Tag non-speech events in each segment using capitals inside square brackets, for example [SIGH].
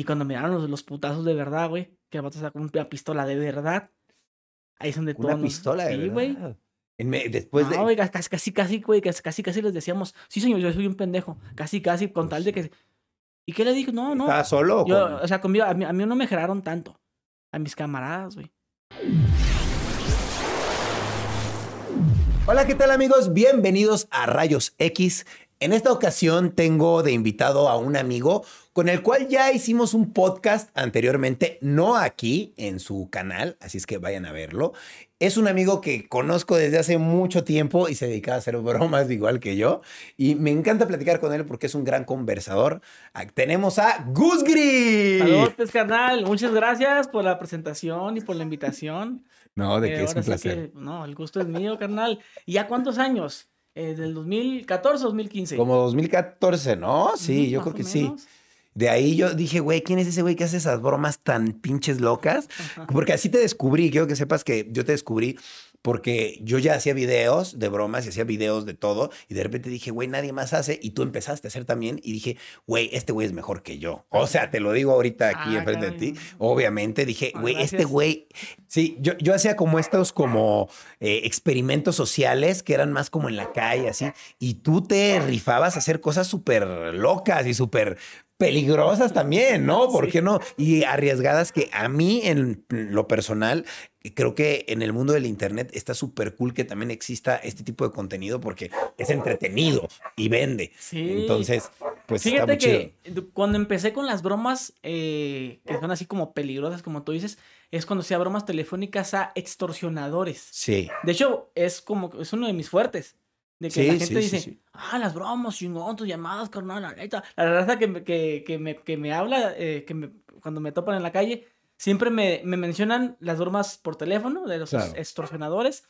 Y cuando miraron los, los putazos de verdad, güey, que el vato sacó una pistola de verdad, ahí es donde todo. Una pistola de Sí, güey. Después no, de... güey, casi, casi, casi, güey, casi, casi, les decíamos, sí, señor, yo soy un pendejo. Casi, casi, con tal de que. ¿Y qué le dije? No, no. ¿Estaba solo o Yo, o sea, conmigo, a mí, a mí no me geraron tanto. A mis camaradas, güey. Hola, ¿qué tal amigos? Bienvenidos a Rayos X. En esta ocasión tengo de invitado a un amigo con el cual ya hicimos un podcast anteriormente, no aquí en su canal, así es que vayan a verlo. Es un amigo que conozco desde hace mucho tiempo y se dedica a hacer bromas igual que yo. Y me encanta platicar con él porque es un gran conversador. Ah, Tenemos a Gus Gris. Saludos, pues, carnal. Muchas gracias por la presentación y por la invitación. [LAUGHS] No, de Eh, que es un placer. que, no, el gusto es mío, carnal. ¿Y ya cuántos años? Eh, ¿Del 2014 o 2015? Como 2014, ¿no? Sí, yo creo que sí. De ahí yo dije, güey, ¿quién es ese güey que hace esas bromas tan pinches locas? Porque así te descubrí, quiero que sepas que yo te descubrí porque yo ya hacía videos de bromas y hacía videos de todo y de repente dije, güey, nadie más hace y tú empezaste a hacer también y dije, güey, este güey es mejor que yo. O sea, te lo digo ahorita aquí Ah, enfrente de ti. Obviamente dije, Ah, güey, este güey, sí, yo, yo hacía como estos como eh, experimentos sociales que eran más como en la calle, así, y tú te rifabas a hacer cosas súper locas y súper peligrosas también, ¿no? ¿Por Sí. qué no? Y arriesgadas que a mí en lo personal creo que en el mundo del internet está súper cool que también exista este tipo de contenido porque es entretenido y vende. Sí. Entonces, pues está Fíjate muy chido. que cuando empecé con las bromas eh, que son así como peligrosas, como tú dices, es cuando hacía bromas telefónicas a extorsionadores. Sí. De hecho, es como es uno de mis fuertes. De que Sí, la gente sí, dice, sí. ah, las bromas, chingón, tus llamadas, carnal, la neta. La raza que, me- que, que, me, que me habla, eh, que me, cuando me topan en la calle, siempre me, me mencionan las bromas por teléfono de los Claro. extorsionadores.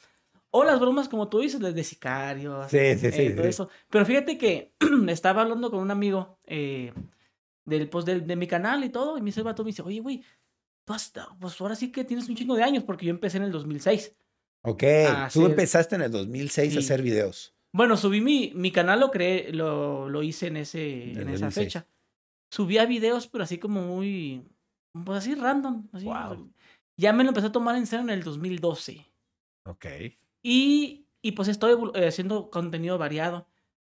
O las bromas, como tú dices, de, sicarios. Sí, sí, sí, eh, todo eso. Pero fíjate que [CLEARS THROAT] estaba hablando con un amigo eh, del, pues, del- de mi canal y todo, y me dice vato, me dice, oye, güey, pues ahora sí que tienes un chingo de años, porque yo empecé en el 2006. Ok, tú empezaste en el 2006 a hacer videos. Bueno, subí mi, mi canal, lo creé, lo, lo hice en, ese, en esa 2006. fecha. Subía videos, pero así como muy, pues así random. Así, Guau. Ya me lo empecé a tomar en serio en el 2012. Ok. Y, y pues estoy eh, haciendo contenido variado.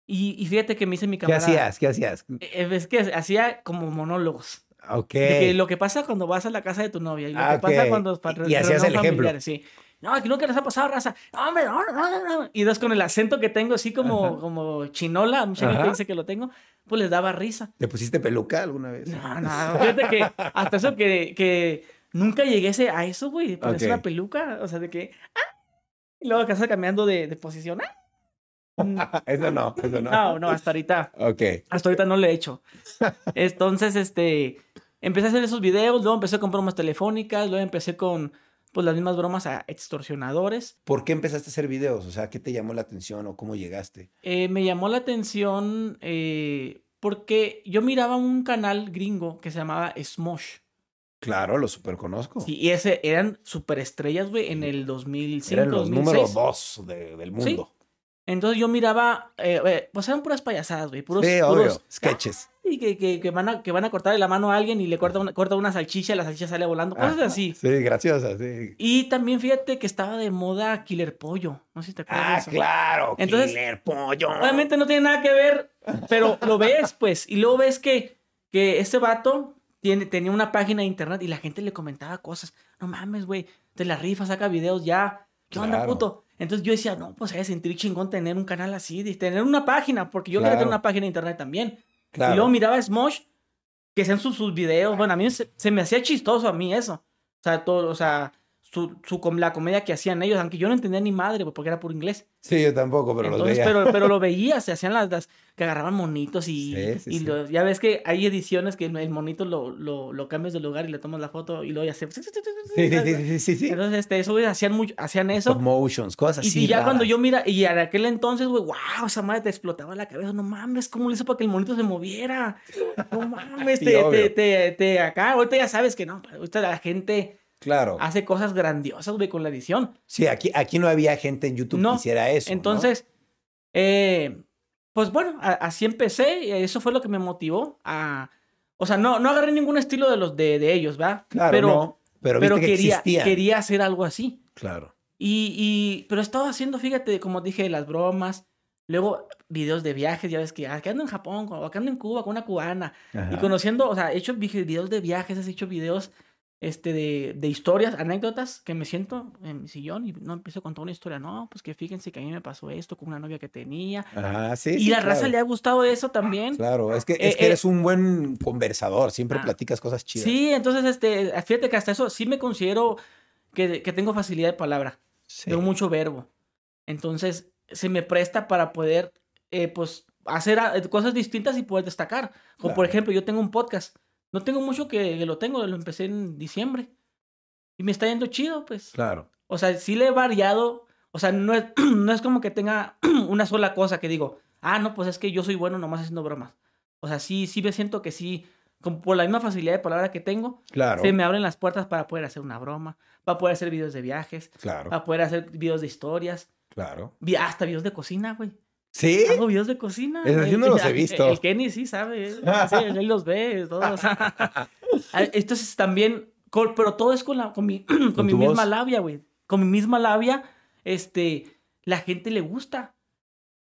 Y, y fíjate que me dice mi ¿Qué camarada. hacías? ¿Qué hacías? eh, Es que hacía como monólogos. Ok. De que lo que pasa cuando vas a la casa de tu novia y lo Ah, que pasa cuando Y- y hacías el ejemplo. Sí. No, aquí nunca les ha pasado, raza. No, hombre, no, no, no. Y dos con el acento que tengo, así como, Ajá. como chinola, mucha gente dice que lo tengo, pues les daba risa. ¿Te pusiste peluca alguna vez? No, no, fíjate que hasta eso que, que nunca llegué a eso, güey, ponerse Ok. una peluca, o sea, de que, ah, y luego acá cambiando de, de posición, ah. [LAUGHS] Eso no, eso no. No, no, hasta ahorita. Ok. Hasta ahorita no lo he hecho. Entonces, este, empecé a hacer esos videos, luego empecé con bromas telefónicas, luego empecé con, pues, las mismas bromas a extorsionadores. ¿Por qué empezaste a hacer videos? O sea, ¿qué te llamó la atención o cómo llegaste? Eh, me llamó la atención eh, porque yo miraba un canal gringo que se llamaba Smosh. Claro, lo super conozco. Sí, y ese eran superestrellas, güey, en el 2005, Eran los 2006. número dos de- del mundo. Entonces yo miraba, eh, eh, pues eran puras payasadas, güey, puros, Sí, puros obvio. Sketches. Y que, que, que van a, que van a cortarle la mano a alguien y le corta una, corta una salchicha y la salchicha sale volando, cosas Ajá. así. Sí, graciosa, sí. Y también fíjate que estaba de moda Killer Pollo. No sé si te acuerdas de Ah, eso. claro. Entonces, Killer pollo. Obviamente no tiene nada que ver, pero lo ves, pues. Y luego ves que, que este vato tiene, tenía una página de internet y la gente le comentaba cosas. No mames, güey, te la rifa, saca videos ya. ¿Qué onda, Claro. puto? Entonces yo decía, no, pues hay sentir chingón tener un canal así, de tener una página, porque yo quería Claro. tener una página de internet también. Claro. Y luego miraba a Smosh, que sean sus, sus videos. Bueno, a mí se, se me hacía chistoso a mí eso. O sea, todo, o sea, su, su, la comedia que hacían ellos, aunque yo no entendía ni madre, porque era por inglés. Sí, yo tampoco, pero Entonces, veía. pero, pero lo [LAUGHS] veía, se hacían las, las que agarraban monitos y, Sí, sí, y sí. lo- ya ves que hay ediciones que el monito lo, lo, lo cambias de lugar y le tomas la foto y luego ya se... Sí, sí, sí. Entonces, este, eso, güey, hacían, mucho, hacían eso. Stop motions, cosas Y, así. y ya cuando yo mira, y en aquel entonces, güey, wow, esa madre te explotaba la cabeza. No mames, ¿cómo le hizo para que el monito se moviera? No mames, [LAUGHS] te, te, te, te- acá, ahorita ya sabes que no, ahorita la gente Claro. hace cosas grandiosas, güey, con la edición. Sí, aquí, aquí no había gente en YouTube No, que hiciera eso. ¿no? Entonces, eh, pues bueno, a- así empecé. y Eso fue lo que me motivó a, O sea, no, no agarré ningún estilo de los de, de ellos, ¿va? Claro, pero, no. Pero, pero que quería, quería hacer algo así. Claro. Y, y, pero estaba haciendo, fíjate, como dije, las bromas. Luego, videos de viajes, ya ves que ah, que ando en Japón, o acá ando en Cuba con una cubana. Ajá. Y conociendo, o sea, he hecho vi- videos de viajes, he hecho videos este, de, de historias, anécdotas, que me siento en mi sillón y no empiezo a contar una historia. No, pues que fíjense que a mí me pasó esto con una novia que tenía. Ajá, sí. y sí, la raza claro. le ha gustado eso también. Claro, es que, Eh, es que eh, eres un buen conversador, siempre ah, platicas cosas chidas. Sí, entonces, este, fíjate que hasta eso sí me considero que, que tengo facilidad de palabra. Sí. Tengo mucho verbo. Entonces, se me presta para poder, eh, pues, hacer ah, cosas distintas y poder destacar. Como por ejemplo, yo tengo un podcast. No tengo mucho que, que lo tengo, lo empecé en diciembre. Y me está yendo chido, pues. Claro. O sea, sí le he variado. O sea, no es, [CLEARS THROAT] no es como que tenga [CLEARS THROAT] una sola cosa que digo, ah, no, pues es que yo soy bueno nomás haciendo bromas. O sea, sí, sí me siento que sí, como por la misma facilidad de palabra que tengo, Claro. se me abren las puertas para poder hacer una broma, para poder hacer videos de viajes, Claro. para poder hacer videos de historias, Claro. hasta videos de cocina, güey. ¿Sí? Hago videos de cocina. Sí El- no los he [LAUGHS] visto. El, Kenny sí sabe, eh. sí, él [LAUGHS] los ve, todos. Entonces también, con- pero todo es con, la, con mi, [CLEARS THROAT] con Con mi tu misma voz. labia, güey. Con mi misma labia, este, la gente le gusta.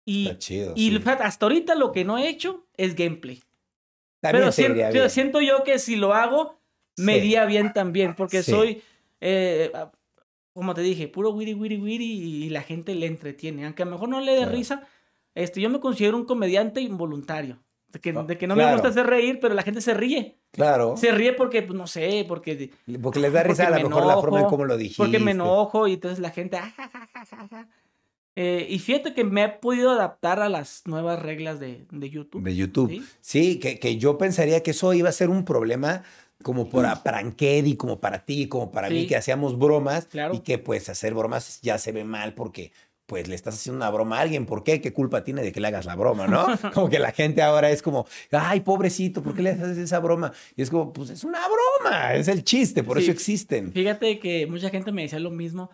Y, Está chido. y sí. hasta ahorita lo que no he hecho es gameplay. También Pero, siento yo que si lo hago, me iría bien también, porque Sí. soy, eh, ah, como te dije, puro wiri, wiri, wiri, y la gente le entretiene. Aunque a lo mejor no le dé Claro. risa, este, yo me considero un comediante involuntario. De que, Ah, de que no me claro. gusta hacer reír, pero la gente se ríe. Claro. Se ríe porque, pues, no sé, porque, Porque les da risa a lo me mejor la forma en enojo, cómo lo dijiste. porque me enojo y entonces la gente... ah, ja, ja, ja, ja, ja. Eh, y fíjate que me he podido adaptar a las nuevas reglas de, de YouTube. De YouTube. ¿sí? Sí, que, que yo pensaría que eso iba a ser un problema como para, para Ankedi, como para ti, como para mí, Sí. que hacíamos bromas Claro. y que pues hacer bromas ya se ve mal porque pues le estás haciendo una broma a alguien. ¿Por qué? ¿Qué culpa tiene de que le hagas la broma, no? [LAUGHS] Como que la gente ahora es como, ay, pobrecito, ¿por qué le haces esa broma? Y es como, pues es una broma, es el chiste, por Sí. eso existen. Fíjate que mucha gente me decía lo mismo.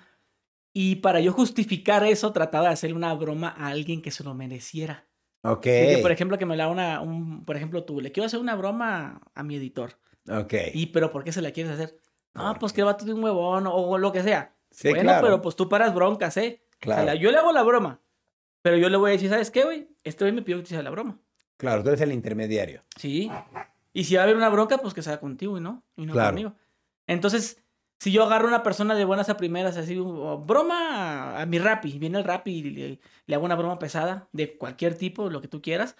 Y para yo justificar eso, trataba de hacerle una broma a alguien que se lo mereciera. Ok. Que, por ejemplo, que me la una, un, por ejemplo, tú, le quiero hacer una broma a mi editor. Ok. Y, pero ¿por qué se la quieres hacer? ¿Por pues qué? que vato de un huevón o, o lo que sea. Sí, bueno, claro. pero pues tú paras broncas, ¿eh? O sea, Claro. la- yo le hago la broma. Pero yo le voy a decir, ¿sabes qué, güey? Este güey me pidió que te hiciera la broma. Claro, tú eres el intermediario. Sí. Y si va a haber una bronca, pues que sea contigo y no, y no Claro. conmigo. Entonces, si yo agarro a una persona de buenas a primeras, así, broma a, a mi rapi, viene el rapi y le, le hago una broma pesada de cualquier tipo, lo que tú quieras,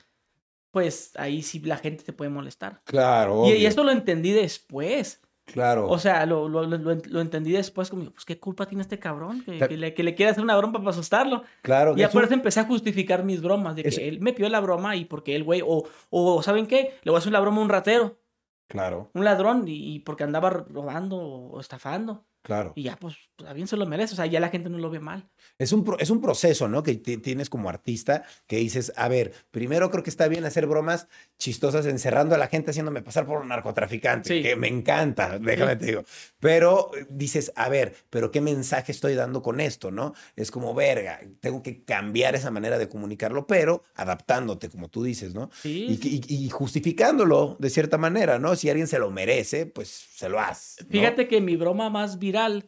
pues ahí sí la gente te puede molestar. Claro. Y, y esto lo entendí después. Claro. O sea, lo, lo, lo, lo ent- lo entendí después como, pues, ¿qué culpa tiene este cabrón? Que, le, que le quiere hacer una broma para asustarlo. claro. Y eso empecé a justificar mis bromas, de que él me pidió la broma y porque el güey, o, o, ¿saben qué? Le voy a hacer la broma a un ratero Claro, un ladrón y, y porque andaba robando o estafando. Claro. Y ya, pues, a bien se lo merece. O sea, ya la gente no lo ve mal. Es un, pro- es un proceso, ¿no? Que ti- tienes como artista que dices, a ver, primero creo que está bien hacer bromas chistosas encerrando a la gente haciéndome pasar por un narcotraficante, Sí. que me encanta, déjame te digo. Pero eh, dices, a ver, pero ¿qué mensaje estoy dando con esto, no? Es como, verga, tengo que cambiar esa manera de comunicarlo, pero adaptándote, como tú dices, ¿no? Sí. Y, sí. y- y justificándolo de cierta manera, ¿no? Si alguien se lo merece, pues se lo hace. ¿no? Fíjate que mi broma más viral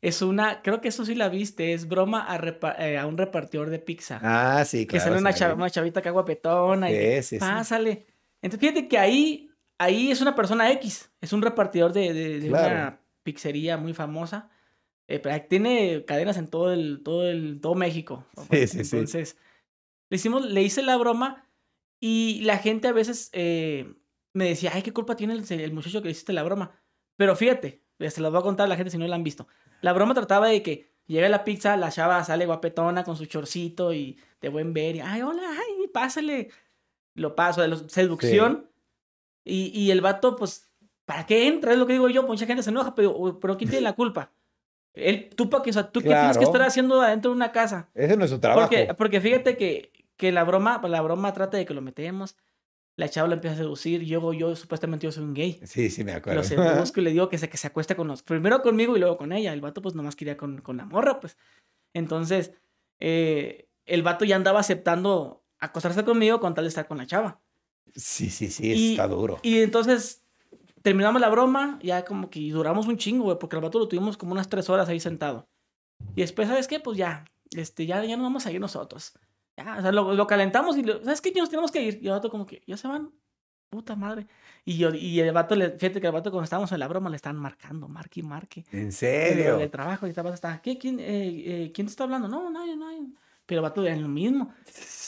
es una, creo que eso sí la viste, es broma a, repa- eh, a un repartidor de pizza. Ah, sí, que claro. sale una, una chavita acá guapetona y que, Sí, sí, sí. pásale. Entonces, fíjate que ahí, ahí es una persona X, es un repartidor de, de- de Claro. una pizzería muy famosa. Eh, pero tiene cadenas en todo el, todo el, todo México. Sí, sí, sí. Entonces, le hicimos, le hice la broma y la gente a veces eh, me decía, ay, ¿qué culpa tiene el, el muchacho que le hiciste la broma? Pero fíjate, se las voy a contar a la gente si no la han visto. La broma trataba de que llega la pizza, la chava sale guapetona con su chorcito y de buen ver y, ay, hola, ay, pásale. Lo paso, de la seducción. Y, y el vato, pues, ¿para qué entra? Es lo que digo yo, mucha gente se enoja, pero, pero ¿quién tiene la culpa? Él, tú, o sea, ¿tú qué tienes que estar haciendo adentro de una casa? Ese no es su trabajo. Porque, porque fíjate que, que la broma, la broma trata de que lo metemos, la chava lo empieza a seducir, yo, yo supuestamente yo soy un gay. Sí, sí, me acuerdo. Lo seduzco y le [LAUGHS] digo que se, que se acueste con los, primero conmigo y luego con ella. El vato pues nomás quería con, con la morra, pues. Entonces, eh, el vato ya andaba aceptando acostarse conmigo con tal de estar con la chava. Sí, sí, sí, Y- está duro. Y entonces terminamos la broma, ya como que duramos un chingo, güey, porque el vato lo tuvimos como unas tres horas ahí sentado. Y después, ¿sabes qué? Pues ya, este, ya, ya nos vamos a ir nosotros. Ya, o sea, lo, lo calentamos y, lo- ¿sabes qué? Ya nos tenemos que ir. Y el vato como que, ya se van, puta madre. Y, yo, y el vato, le, fíjate que el vato cuando estábamos en la broma le estaban marcando, marque y marque. ¿En serio? de trabajo y estaba hasta, ¿qué? ¿Quién, eh, eh, ¿quién te está hablando? No, nadie, nadie. Pero el vato era lo mismo.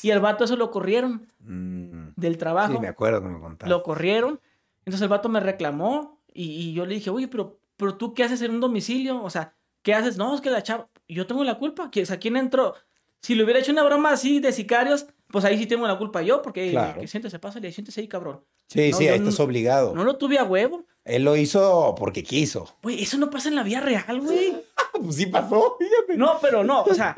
Y el vato eso lo corrieron Mm, del trabajo Sí, me acuerdo que me contaste. lo corrieron. Entonces el vato me reclamó y, y yo le dije, oye, pero, pero tú qué haces en un domicilio? O sea, ¿qué haces? No, es que la chava, yo tengo la culpa. ¿Qui- O sea, ¿quién entró? Si le hubiera hecho una broma así de sicarios, pues ahí sí tengo la culpa yo, porque Claro. que siéntese, pásale, siéntese ahí, cabrón. Sí, No, sí, ahí no- estás obligado. No lo tuve a huevo. Él lo hizo porque quiso. Güey, eso no pasa en la vida real, güey. [LAUGHS] Pues sí pasó, fíjate. No, pero no, o sea,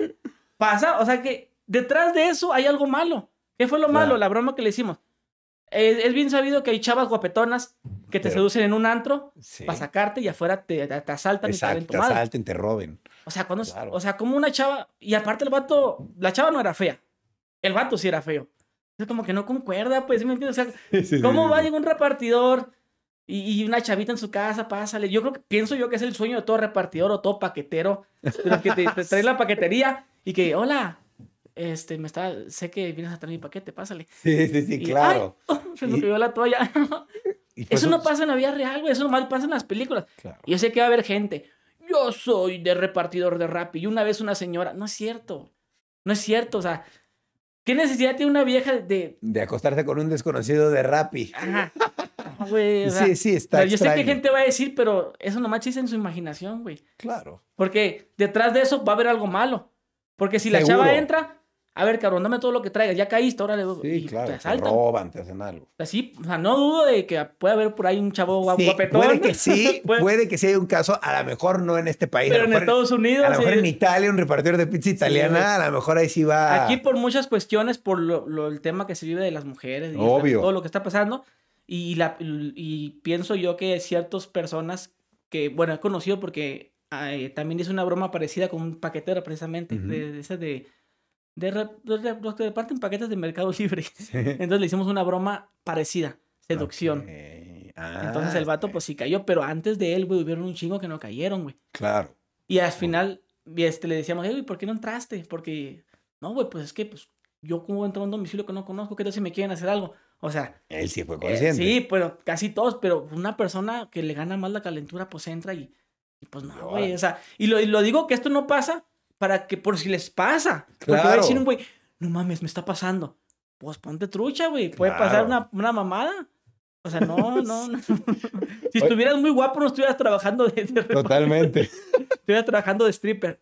pasa, o sea que detrás de eso hay algo malo. ¿Qué fue lo Claro. malo? La broma que le hicimos. Es, es bien sabido que hay chavas guapetonas que te Pero- seducen en un antro Sí. para sacarte y afuera te, te, te asaltan y te Exacto, tu te madre. asalten, te roben. O sea, cuando, Claro. o sea, como una chava, y aparte el vato, la chava no era fea, el vato sí era feo. Es como que no concuerda, pues, ¿sí me entiendes? O sea, [LAUGHS] ¿cómo va a llegar un repartidor y, y una chavita en su casa? Pásale. Yo creo que, pienso yo que es el sueño de todo repartidor o todo paquetero, de los que te, te traen la paquetería y que, hola, este, me está, sé que vienes a traer mi paquete, pásale. Sí, sí, sí, Y, claro. "Ay, oh, se me la toalla. Y pues eso no pasa en la vida real, güey, eso nomás pasa en las películas. Claro. Y yo sé que va a haber gente. Yo soy de repartidor de rap. Y una vez una señora. No es cierto. No es cierto. O sea, ¿qué necesidad tiene una vieja de. De acostarse con un desconocido de Rappi. Ajá. [LAUGHS] Güey, o sea, Sí, sí, o está sea, yo sé que gente va a decir, pero eso nomás chiste en su imaginación, güey. Claro. Porque detrás de eso va a haber algo malo. Porque si la Seguro. chava entra, a ver, cabrón, dame todo lo que traigas. Ya caíste, ahora le Sí, y claro. te Te asaltan. roban, te hacen algo. Así, o sea, no dudo de que pueda haber por ahí un chavo Sí, guapetón. puede que sí, [LAUGHS] Puede- puede que sí hay un caso, a lo mejor no en este país. Pero lo en mejor Estados Unidos. A lo mejor sí. en Italia, un repartidor de pizza italiana, a lo mejor ahí sí va. Aquí por muchas cuestiones, por lo, lo- el tema que se vive de las mujeres y Obvio. todo lo que está pasando, y, la, y pienso yo que ciertas personas que, bueno, he conocido porque eh, también hice una broma parecida con un paquetero precisamente, Ujú. de, de ese de, de, de los que reparten paquetes de Mercado Libre. [LAUGHS] Entonces le hicimos una broma parecida, seducción. Ok. Ah, Entonces el vato ok. pues sí cayó, pero antes de él, güey, hubieron un chingo que no cayeron, güey. Claro. Y al final, este, le decíamos, "Ey, güey, ¿por qué no entraste? Porque, no, güey, pues es que, pues, yo como entro a un domicilio que no conozco, ¿qué tal si me quieren hacer algo? O sea, Él sí fue eh, consciente. sí, pero casi todos, pero una persona que le gana más la calentura, pues entra y, y pues no, güey, o sea, y lo, y lo digo que esto no pasa para que, por si les pasa. Porque va a Claro. decir un güey, no mames, me está pasando. Pues ponte trucha, güey, puede pasar Claro. una, una mamada. O sea, no, [LAUGHS] no, no. si estuvieras muy guapo, no estuvieras trabajando de, de Totalmente. [LAUGHS] estuvieras trabajando de stripper.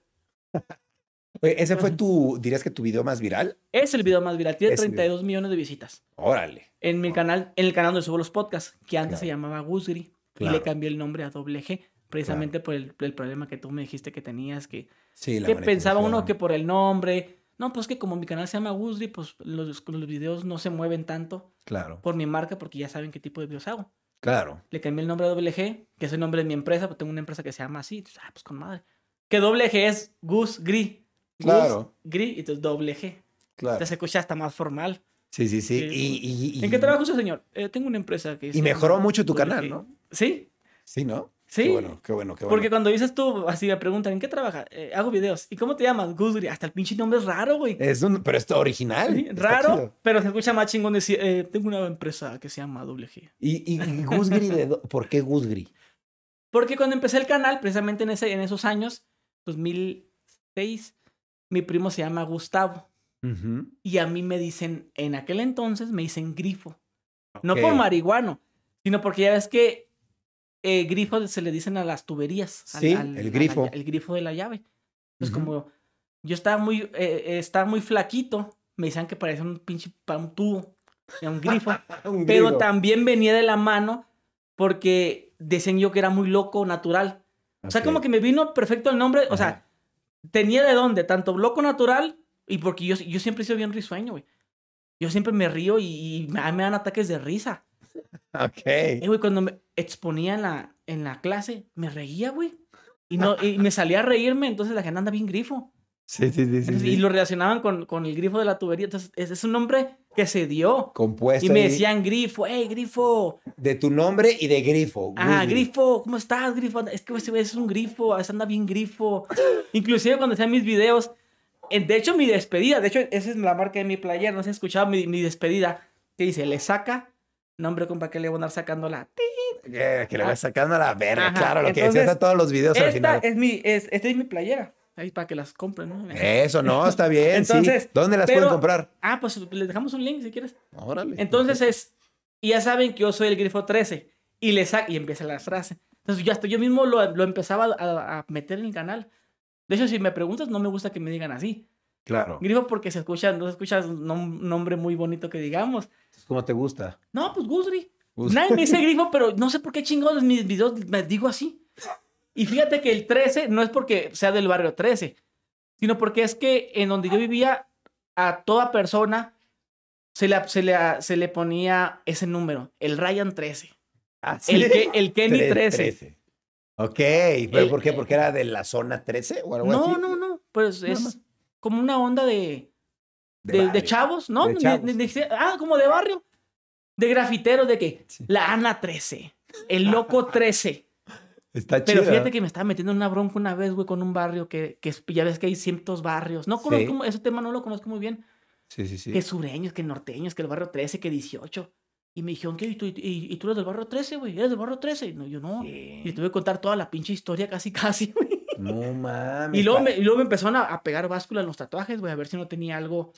Oye, ¿Ese fue tu, dirías que tu video más viral? Es el video más viral, tiene Es el video. 32 millones de visitas. Órale. En mi canal, en el canal donde subo los podcasts, que antes se Claro. llamaba Gusgri, y Claro. le cambié el nombre a doble G, precisamente por el, el problema que tú me dijiste que tenías, que, Sí, que pensaba uno que por el nombre, no, pues que como mi canal se llama Gusgri, pues los, los videos no se mueven tanto Claro, por mi marca porque ya saben qué tipo de videos hago. claro. Le cambié el nombre a doble G, que es el nombre de mi empresa, pues tengo una empresa que se llama así, entonces, ah, pues con madre. Que doble G es Gus Gri. Gus Claro. Gri, y entonces doble G. Claro. Entonces escucha hasta más formal. Sí, sí, sí. Sí. Y, y- y- ¿En qué trabaja usted, señor? Eh, tengo una empresa que... Y mejoró mucho tu canal. ¿no? Sí, Sí, ¿no? Sí. Qué bueno, qué bueno, qué bueno. Porque cuando dices tú, así me preguntan, ¿en qué trabaja? Eh, hago videos. ¿Y cómo te llamas? Gusgri. Hasta el pinche nombre es raro, güey. Es un, pero esto original. Sí, está raro, chido. pero se escucha más chingón decir, eh, tengo una empresa que se llama Doble G. Y, y, y Gusgri, de ¿por qué Gusgri? Porque cuando empecé el canal, precisamente en, ese, en esos años, 2006, mi primo se llama Gustavo. Y a mí me dicen, en aquel entonces me dicen grifo. No por marihuano, sino porque ya ves que eh, grifo se le dicen a las tuberías. Sí, al- el la grifo. el grifo de la llave. Entonces, Ujú. como yo estaba muy, eh, eh, estaba muy flaquito, me decían que parecía un pinche pa- un tubo, un grifo. [LAUGHS] Un pero también venía de la mano porque decían yo que era muy loco, natural. O sea, como que me vino perfecto el nombre. O sea, tenía de dónde, tanto loco natural y porque yo, yo siempre he sido bien risueño, güey. Yo siempre me río y, y me, me dan ataques de risa. Ok. Eh, güey, cuando me exponía en la, en la clase, me reía, güey. Y, no, y me salía a reírme, entonces la gente anda bien grifo. Sí, sí, sí. sí, Entonces, sí. Y lo relacionaban con, con el grifo de la tubería. Entonces, es, es un nombre que se dio. Compuesto Y me decían grifo, hey, grifo. de tu nombre y de grifo. Ah, grifo, ¿cómo estás, grifo? Es que ese es un grifo, anda bien grifo. Inclusive cuando hacían mis videos, de hecho mi despedida, de hecho esa es la marca de mi playera, no sé si has escuchado mi, mi despedida, que dice, le saca, nombre compa, que le voy a andar sacando la... Eh, que le vas sacando a la verga, Ajá, claro, lo que entonces, decías a todos los videos al Esta final. es mi, es, esta es mi playera, ahí para que las compren, ¿no? Eso, no, [LAUGHS] está bien, Entonces, sí. ¿Dónde las pero- pueden comprar? Ah, pues les dejamos un link si quieres. Órale. Entonces es, y ya saben que yo soy el grifo 13. Y le saca, y empieza la frase. Entonces ya hasta yo mismo lo, lo empezaba a, a meter en el canal. De hecho, si me preguntas, no me gusta que me digan así. Claro. Grifo porque se escucha, no se escucha un nom- nombre muy bonito que digamos. ¿Cómo te gusta? No, pues Gusri. Gus- Nadie me dice [LAUGHS] grifo, pero no sé por qué chingados mis videos me digo así. Y fíjate que el 13 no es porque sea del barrio 13, sino porque es que en donde yo vivía, a toda persona se le, se le, se le ponía ese número, el Ryan 13, Ah, el, sí. que, el Kenny Tre- 13. Ok, ¿pero El- por qué? ¿Porque era de la zona 13 o algo No, así? no, no, pues es como una onda de, De de, de barrio. chavos, ¿no? De chavos. ah, como de barrio. De grafiteros, de que Sí. la Ana 13, el Loco 13. Está Pero chido. fíjate que me estaba metiendo en una bronca una vez, güey, con un barrio que, que ya ves que hay cientos barrios. No conozco, ese tema no lo conozco muy bien. Sí, sí, sí. Que sureños, que norteños, que el barrio 13, que 18. Y me dijeron, ¿qué? ¿Y tú, y, y tú eres del barrio 13, güey? ¿Eres del barrio 13? Y no, yo no. Y le tuve que contar toda la pinche historia casi, casi, güey. No mames. Y luego me, y luego me empezaron a, a pegar báscula en los tatuajes, güey, a ver si no tenía algo,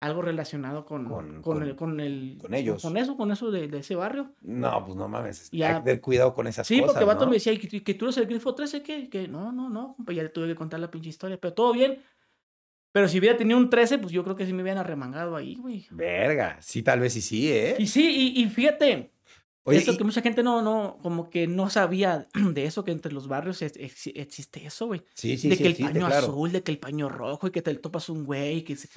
algo relacionado con, Con- el, con el- con ellos. Con eso, con eso de, de ese barrio. No, pues no mames. Ya. Hay que tener cuidado con esas Sí, cosas. porque el vato ¿no? me decía, ¿y que, que tú eres el grifo 13? ¿Qué? Que no, no, no. ya le tuve que contar la pinche historia, pero todo bien. Pero si hubiera tenido un 13, pues yo creo que sí me hubieran arremangado ahí, güey. Verga. Sí, tal vez sí, sí, ¿eh? Y sí, y, y fíjate, Oye, eso y- que mucha gente no, no, como que no sabía [CLEARS THROAT] de eso, que entre los barrios ex- ex- existe eso, güey. sí, sí, de sí, que el sí, paño azul, de que el paño rojo, y que te topas un güey, que se-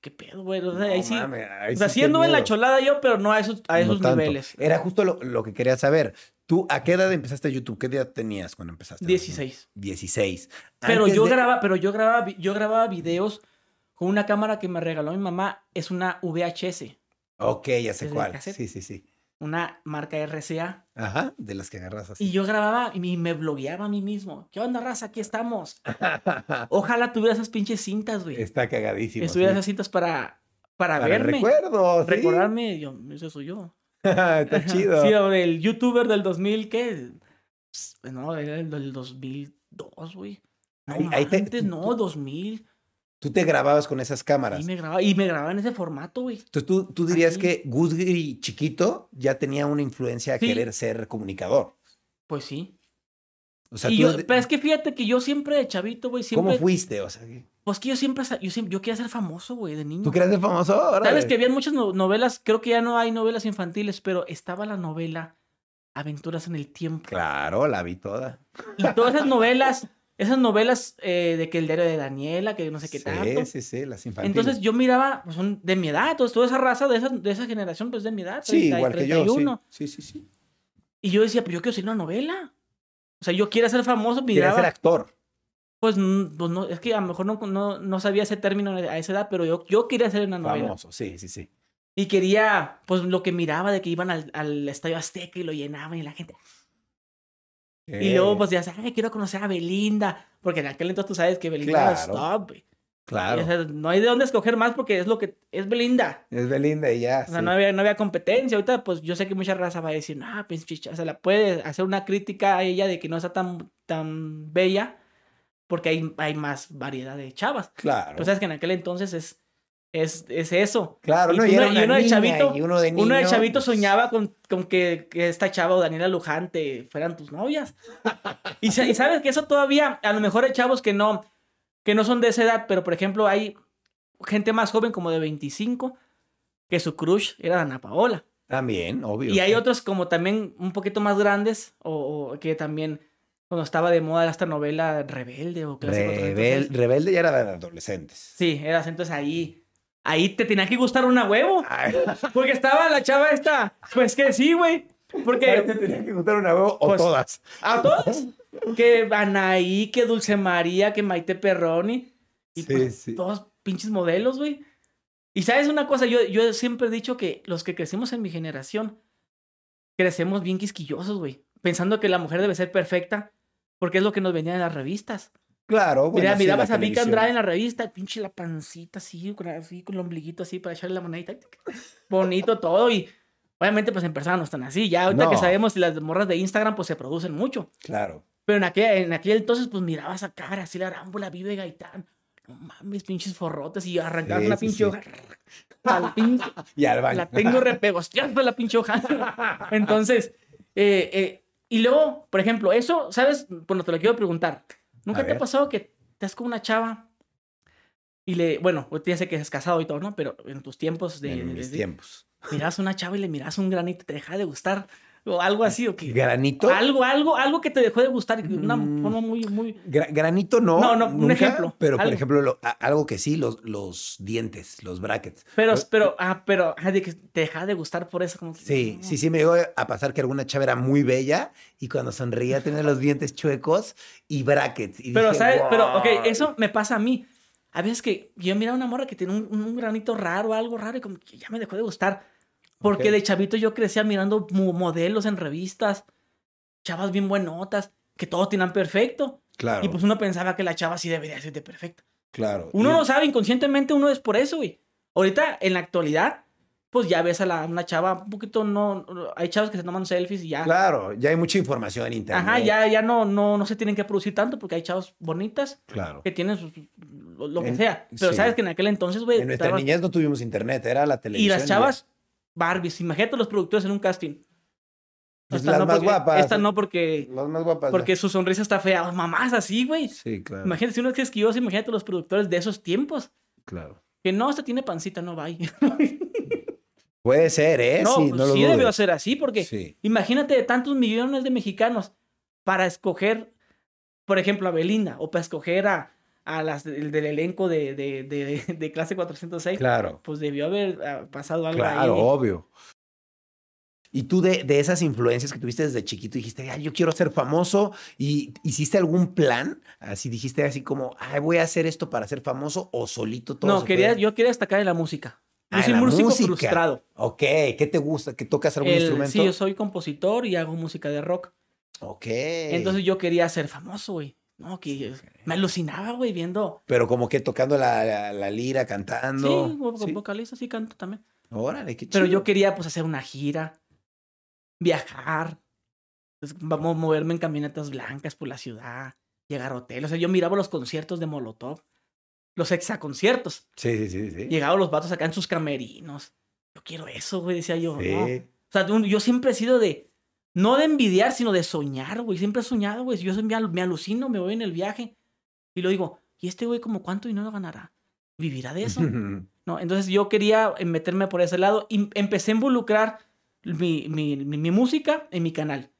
¿Qué, pedo, güey? O sea, No ahí sí. mames, ahí o sea, sí, sí qué anduve en la cholada yo, pero no a esos, a No esos tanto. niveles. Era justo lo, lo que quería saber. ¿Tú a qué edad empezaste YouTube? ¿Qué edad tenías cuando empezaste? 16. 16. Pero Antes yo de- grababa, pero yo grababa, yo grababa videos con una cámara que me regaló mi mamá. Es una VHS, Ok, ya sé ¿Desde cuál. Sí, sí, sí. Una marca RCA. Ajá, de las que agarras así. Y yo grababa y me blogueaba a mí mismo. ¿Qué onda, raza? Aquí estamos. [LAUGHS] Ojalá tuviera esas pinches cintas, güey. Está cagadísimo. Estuviera sí. esas cintas para, para, Para verme. recuerdo. sí. Recordarme. Yo, ese soy yo. [LAUGHS] Está chido. Sí, el youtuber del 2000, ¿qué? No, era el del 2002, güey. No, Ahí- ahí te- antes, no, tú- 2000. Tú te grababas con esas cámaras. Y me grababa, y me grababa en ese formato, güey. Entonces tú, tú dirías Así. que Guzgri chiquito ya tenía una influencia a Sí. querer ser comunicador. Pues sí. O sea, y tú yo, pero es que fíjate que yo siempre de chavito, güey, ¿cómo siempre. fuiste? O sea, que- Pues que yo siempre, yo siempre, yo quería ser famoso, güey, de niño. ¿tú querías ser famoso? Sabes Órale. que habían muchas no- novelas, creo que ya no hay novelas infantiles, pero estaba la novela Aventuras en el Tiempo. Claro, la vi toda. Y todas esas novelas, esas novelas eh, de que el diario de Daniela, que no sé qué sí, tanto. sí, sí, las infantiles. Entonces yo miraba, pues son de mi edad, toda esa raza de esa, de esa generación, pues de mi edad. sí, 30, igual que yo. Sí. 31. sí, sí, sí. Y yo decía, pues yo quiero ser una novela. O sea, yo quiero ser famoso, miraba. ser actor. Pues, pues no, es que a lo mejor no, no, no sabía ese término a esa edad, pero yo, yo quería hacer una novela. Famoso, sí, sí, sí. Y quería, pues lo que miraba de que iban al, al Estadio Azteca y lo llenaban y la gente. Y luego, pues ya sabes, quiero conocer a Belinda. Porque en aquel entonces tú sabes que Belinda era Claro. stop, güey. Claro. O sea, no hay de dónde escoger más porque es lo que es Belinda. Es Belinda y ya. O sea, sí. no, había, no había competencia. Ahorita, pues yo sé que mucha raza va a decir, ah, pues chicha. O sea, la puede hacer una crítica a ella de que no está tan, tan bella porque hay, hay más variedad de chavas. Claro. Pero sabes que en aquel entonces es, es, es eso. claro, y no, uno- y era y una uno de chavito- y uno de niño. Uno de chavito soñaba con, con que, que esta chava o Daniela Lujante fueran tus novias. [LAUGHS] y, sa- y sabes que eso todavía, a lo mejor hay chavos que no, que no son de esa edad, pero por ejemplo hay gente más joven como de 25 que su crush era Dana Paola. También, obvio. Y hay sí. otros como también un poquito más grandes o, o que también cuando estaba de moda esta novela Rebelde o Clásico Rebel- 306. Rebelde ya era de adolescentes. Sí, eras entonces ahí. Ahí te tenía que gustar una huevo. Porque estaba la chava esta. Pues que sí, güey. te Porque tenía que gustar una huevo o Pues, todas. a todos. Que Anaí, que Dulce María, que Maite Perroni. Y Sí, pues, sí. todos pinches modelos, güey. Y sabes una cosa, yo, yo siempre he dicho que los que crecimos en mi generación, crecemos bien quisquillosos, güey. Pensando que la mujer debe ser perfecta, porque es lo que nos vendían en las revistas. Claro, bueno, Mira, mirabas a televisión. Andrade en la revista, pinche la pancita así, con, así, con el ombliguito así para echarle la monedita. Bonito todo y obviamente pues en persona no están así. Ya ahorita que sabemos las morras de Instagram pues se producen mucho. Claro. Pero en aquel, en aquel entonces pues mirabas a cara así la arámbula vive Gaitán. No mames, pinches forrotes y arrancar Sí, una sí, pinche sí. hoja. Al pinche- [LAUGHS] Y al baño. la tengo repegosteando la pinche hoja. Entonces, eh, eh, y luego, por ejemplo, eso, ¿sabes? Bueno, te lo quiero preguntar. ¿Nunca A te ha ver. pasado que estás con una chava y le, bueno, ya sé que es casado y todo, ¿no? Pero en tus tiempos de, en de- mis de- tiempos. miras una chava y le miras un granito, te deja de gustar o algo así o que ¿Granito? algo, algo, algo que te dejó de gustar de una Mm. forma muy, muy. Gra- granito no. No, no, un nunca, ejemplo, Pero, por algo. ejemplo, lo- a- algo que sí, los, los dientes, los brackets. Pero, Lo- pero, ah, pero, ah, de que te deja de gustar por eso, como que, Sí, no. sí, sí, me llegó a pasar que alguna chava era muy bella y cuando sonreía tenía los dientes chuecos y brackets. y Pero, dije, ¿sabes? Pero, ok, eso me pasa a mí. A veces que yo miraba una morra que tiene un, un granito raro, algo raro, y como que ya me dejó de gustar. Porque Ok. de chavito yo crecía mirando mo- modelos en revistas, chavas bien buenotas, que todos tenían perfecto. Claro, Y pues uno pensaba que la chava sí debería ser de perfecta. claro. Uno Y- no sabe, inconscientemente uno es por eso, güey. Ahorita, en la actualidad, pues ya ves a la, una chava un poquito, no, hay chavas que se toman selfies y ya. Claro, ya hay mucha información en internet. Ajá, ya, ya no, no, no se tienen que producir tanto porque hay chavas bonitas Claro. que tienen sus- lo, lo que En- sea. Pero sí. sabes que en aquel entonces, güey. En nuestra estabas- niñez no tuvimos internet, era la Y televisión. las chavas, Barbies. Imagínate los productores en un casting. Pues las no más porque- guapas. Esta no porque, Las más guapas. porque su sonrisa está fea. Mamás así, güey. Sí, claro. Imagínate si uno es quisquilloso, imagínate los productores de esos tiempos. Claro. Que no, esta tiene pancita, no va. [LAUGHS] Puede ser, ¿eh? no, sí, no lo sí debió ser así porque Sí. imagínate de tantos millones de mexicanos para escoger, por ejemplo, a Belinda o para escoger a, a las del, del elenco de, de, de, [LAUGHS] de clase 406. Claro. Pues debió haber ah, pasado algo Claro, ahí. obvio. Y tú de, de esas influencias que tuviste desde chiquito dijiste, "Ay, yo quiero ser famoso y hiciste algún plan, así dijiste así como, Ay, voy a hacer esto para ser famoso o solito todo. No, quería, yo quería destacar en la música. Yo Ah, soy músico música. frustrado. Ok, ¿qué te gusta? ¿Que tocas algún El- instrumento? sí, yo soy compositor y hago música de rock. Ok. Entonces yo quería ser famoso, güey. No, que me alucinaba, güey, viendo. Pero como que tocando la, la- la lira, Sí, cantando. como Sí. vocalista, sí canto también. Órale, qué Pero chido. yo quería, pues, hacer una gira, viajar, pues, vamos a moverme en camionetas blancas por la ciudad, llegar a hoteles. O sea, yo miraba los conciertos de Molotov, los exaconciertos. Sí, sí, sí. sí. Llegaban los vatos acá en sus camerinos. Yo quiero eso, güey, decía yo. Sí. ¿no? O sea, yo siempre he sido de, no de envidiar, sino de soñar, güey. Siempre he soñado, güey. Yo me, al- me alucino, me voy en el viaje y lo digo, ¿y este güey como cuánto dinero ganará? ¿Vivirá de eso? [LAUGHS] ¿no? Entonces yo quería eh, meterme por ese lado y empecé a involucrar mi, mi, mi- mi música en mi canal.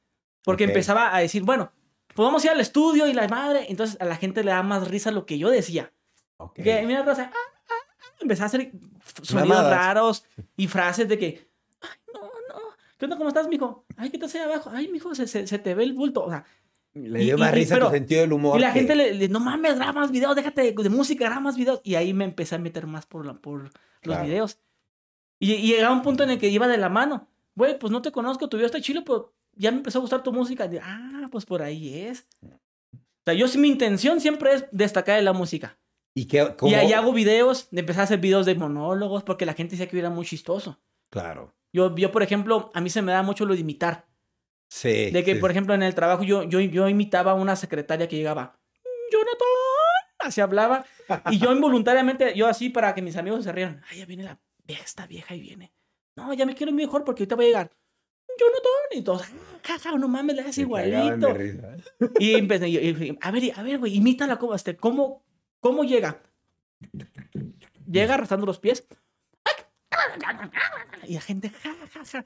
Porque empezaba a decir, bueno, a ir al estudio y la madre. Entonces a la gente le da más risa lo que yo decía. Que mira, Rosa, ah, ah, ah, empecé a hacer sonidos Mamadas. raros y frases de que, ay, no, ¿qué onda? ¿Cómo estás, mijo? Ay, ¿qué te hace abajo? Ay, mijo, se, se, se te ve el bulto. O sea, Le dio y- más y- risa pero- tu sentido del humor. y la que- gente le, le- no mames, graba más videos, déjate de, de música, graba más videos. Y ahí me empecé a meter más por, la, por los videos. Y, y llegaba un punto en el que iba de la mano. Güey, pues no te conozco, tu video está chilo, pero ya me empezó a gustar tu música. Y, ah, pues por ahí es. O sea, yo sí, mi intención siempre es destacar en la música. ¿Y qué? cómo? Y ahí hago videos, empecé a hacer videos de monólogos porque la gente decía que era muy chistoso. Claro. Yo, yo, por ejemplo, a mí se me da mucho lo de imitar. Sí. De que, sí, por ejemplo, en el trabajo yo, yo, yo imitaba a una secretaria que llegaba, Jonathan, así hablaba. Y yo involuntariamente, yo así para que mis amigos se rieran, ay, ya viene la vieja, esta vieja y viene. No, ya me quiero mejor porque ahorita voy a llegar. Jonathan, y todos, jaja, no mames, le de igualito. risa. Y empecé, y- y- a ver, a ver, güey, imítala, ¿cómo, este, cómo, cómo llega? Llega arrastrando los pies. Y la gente, ja, ja, ja.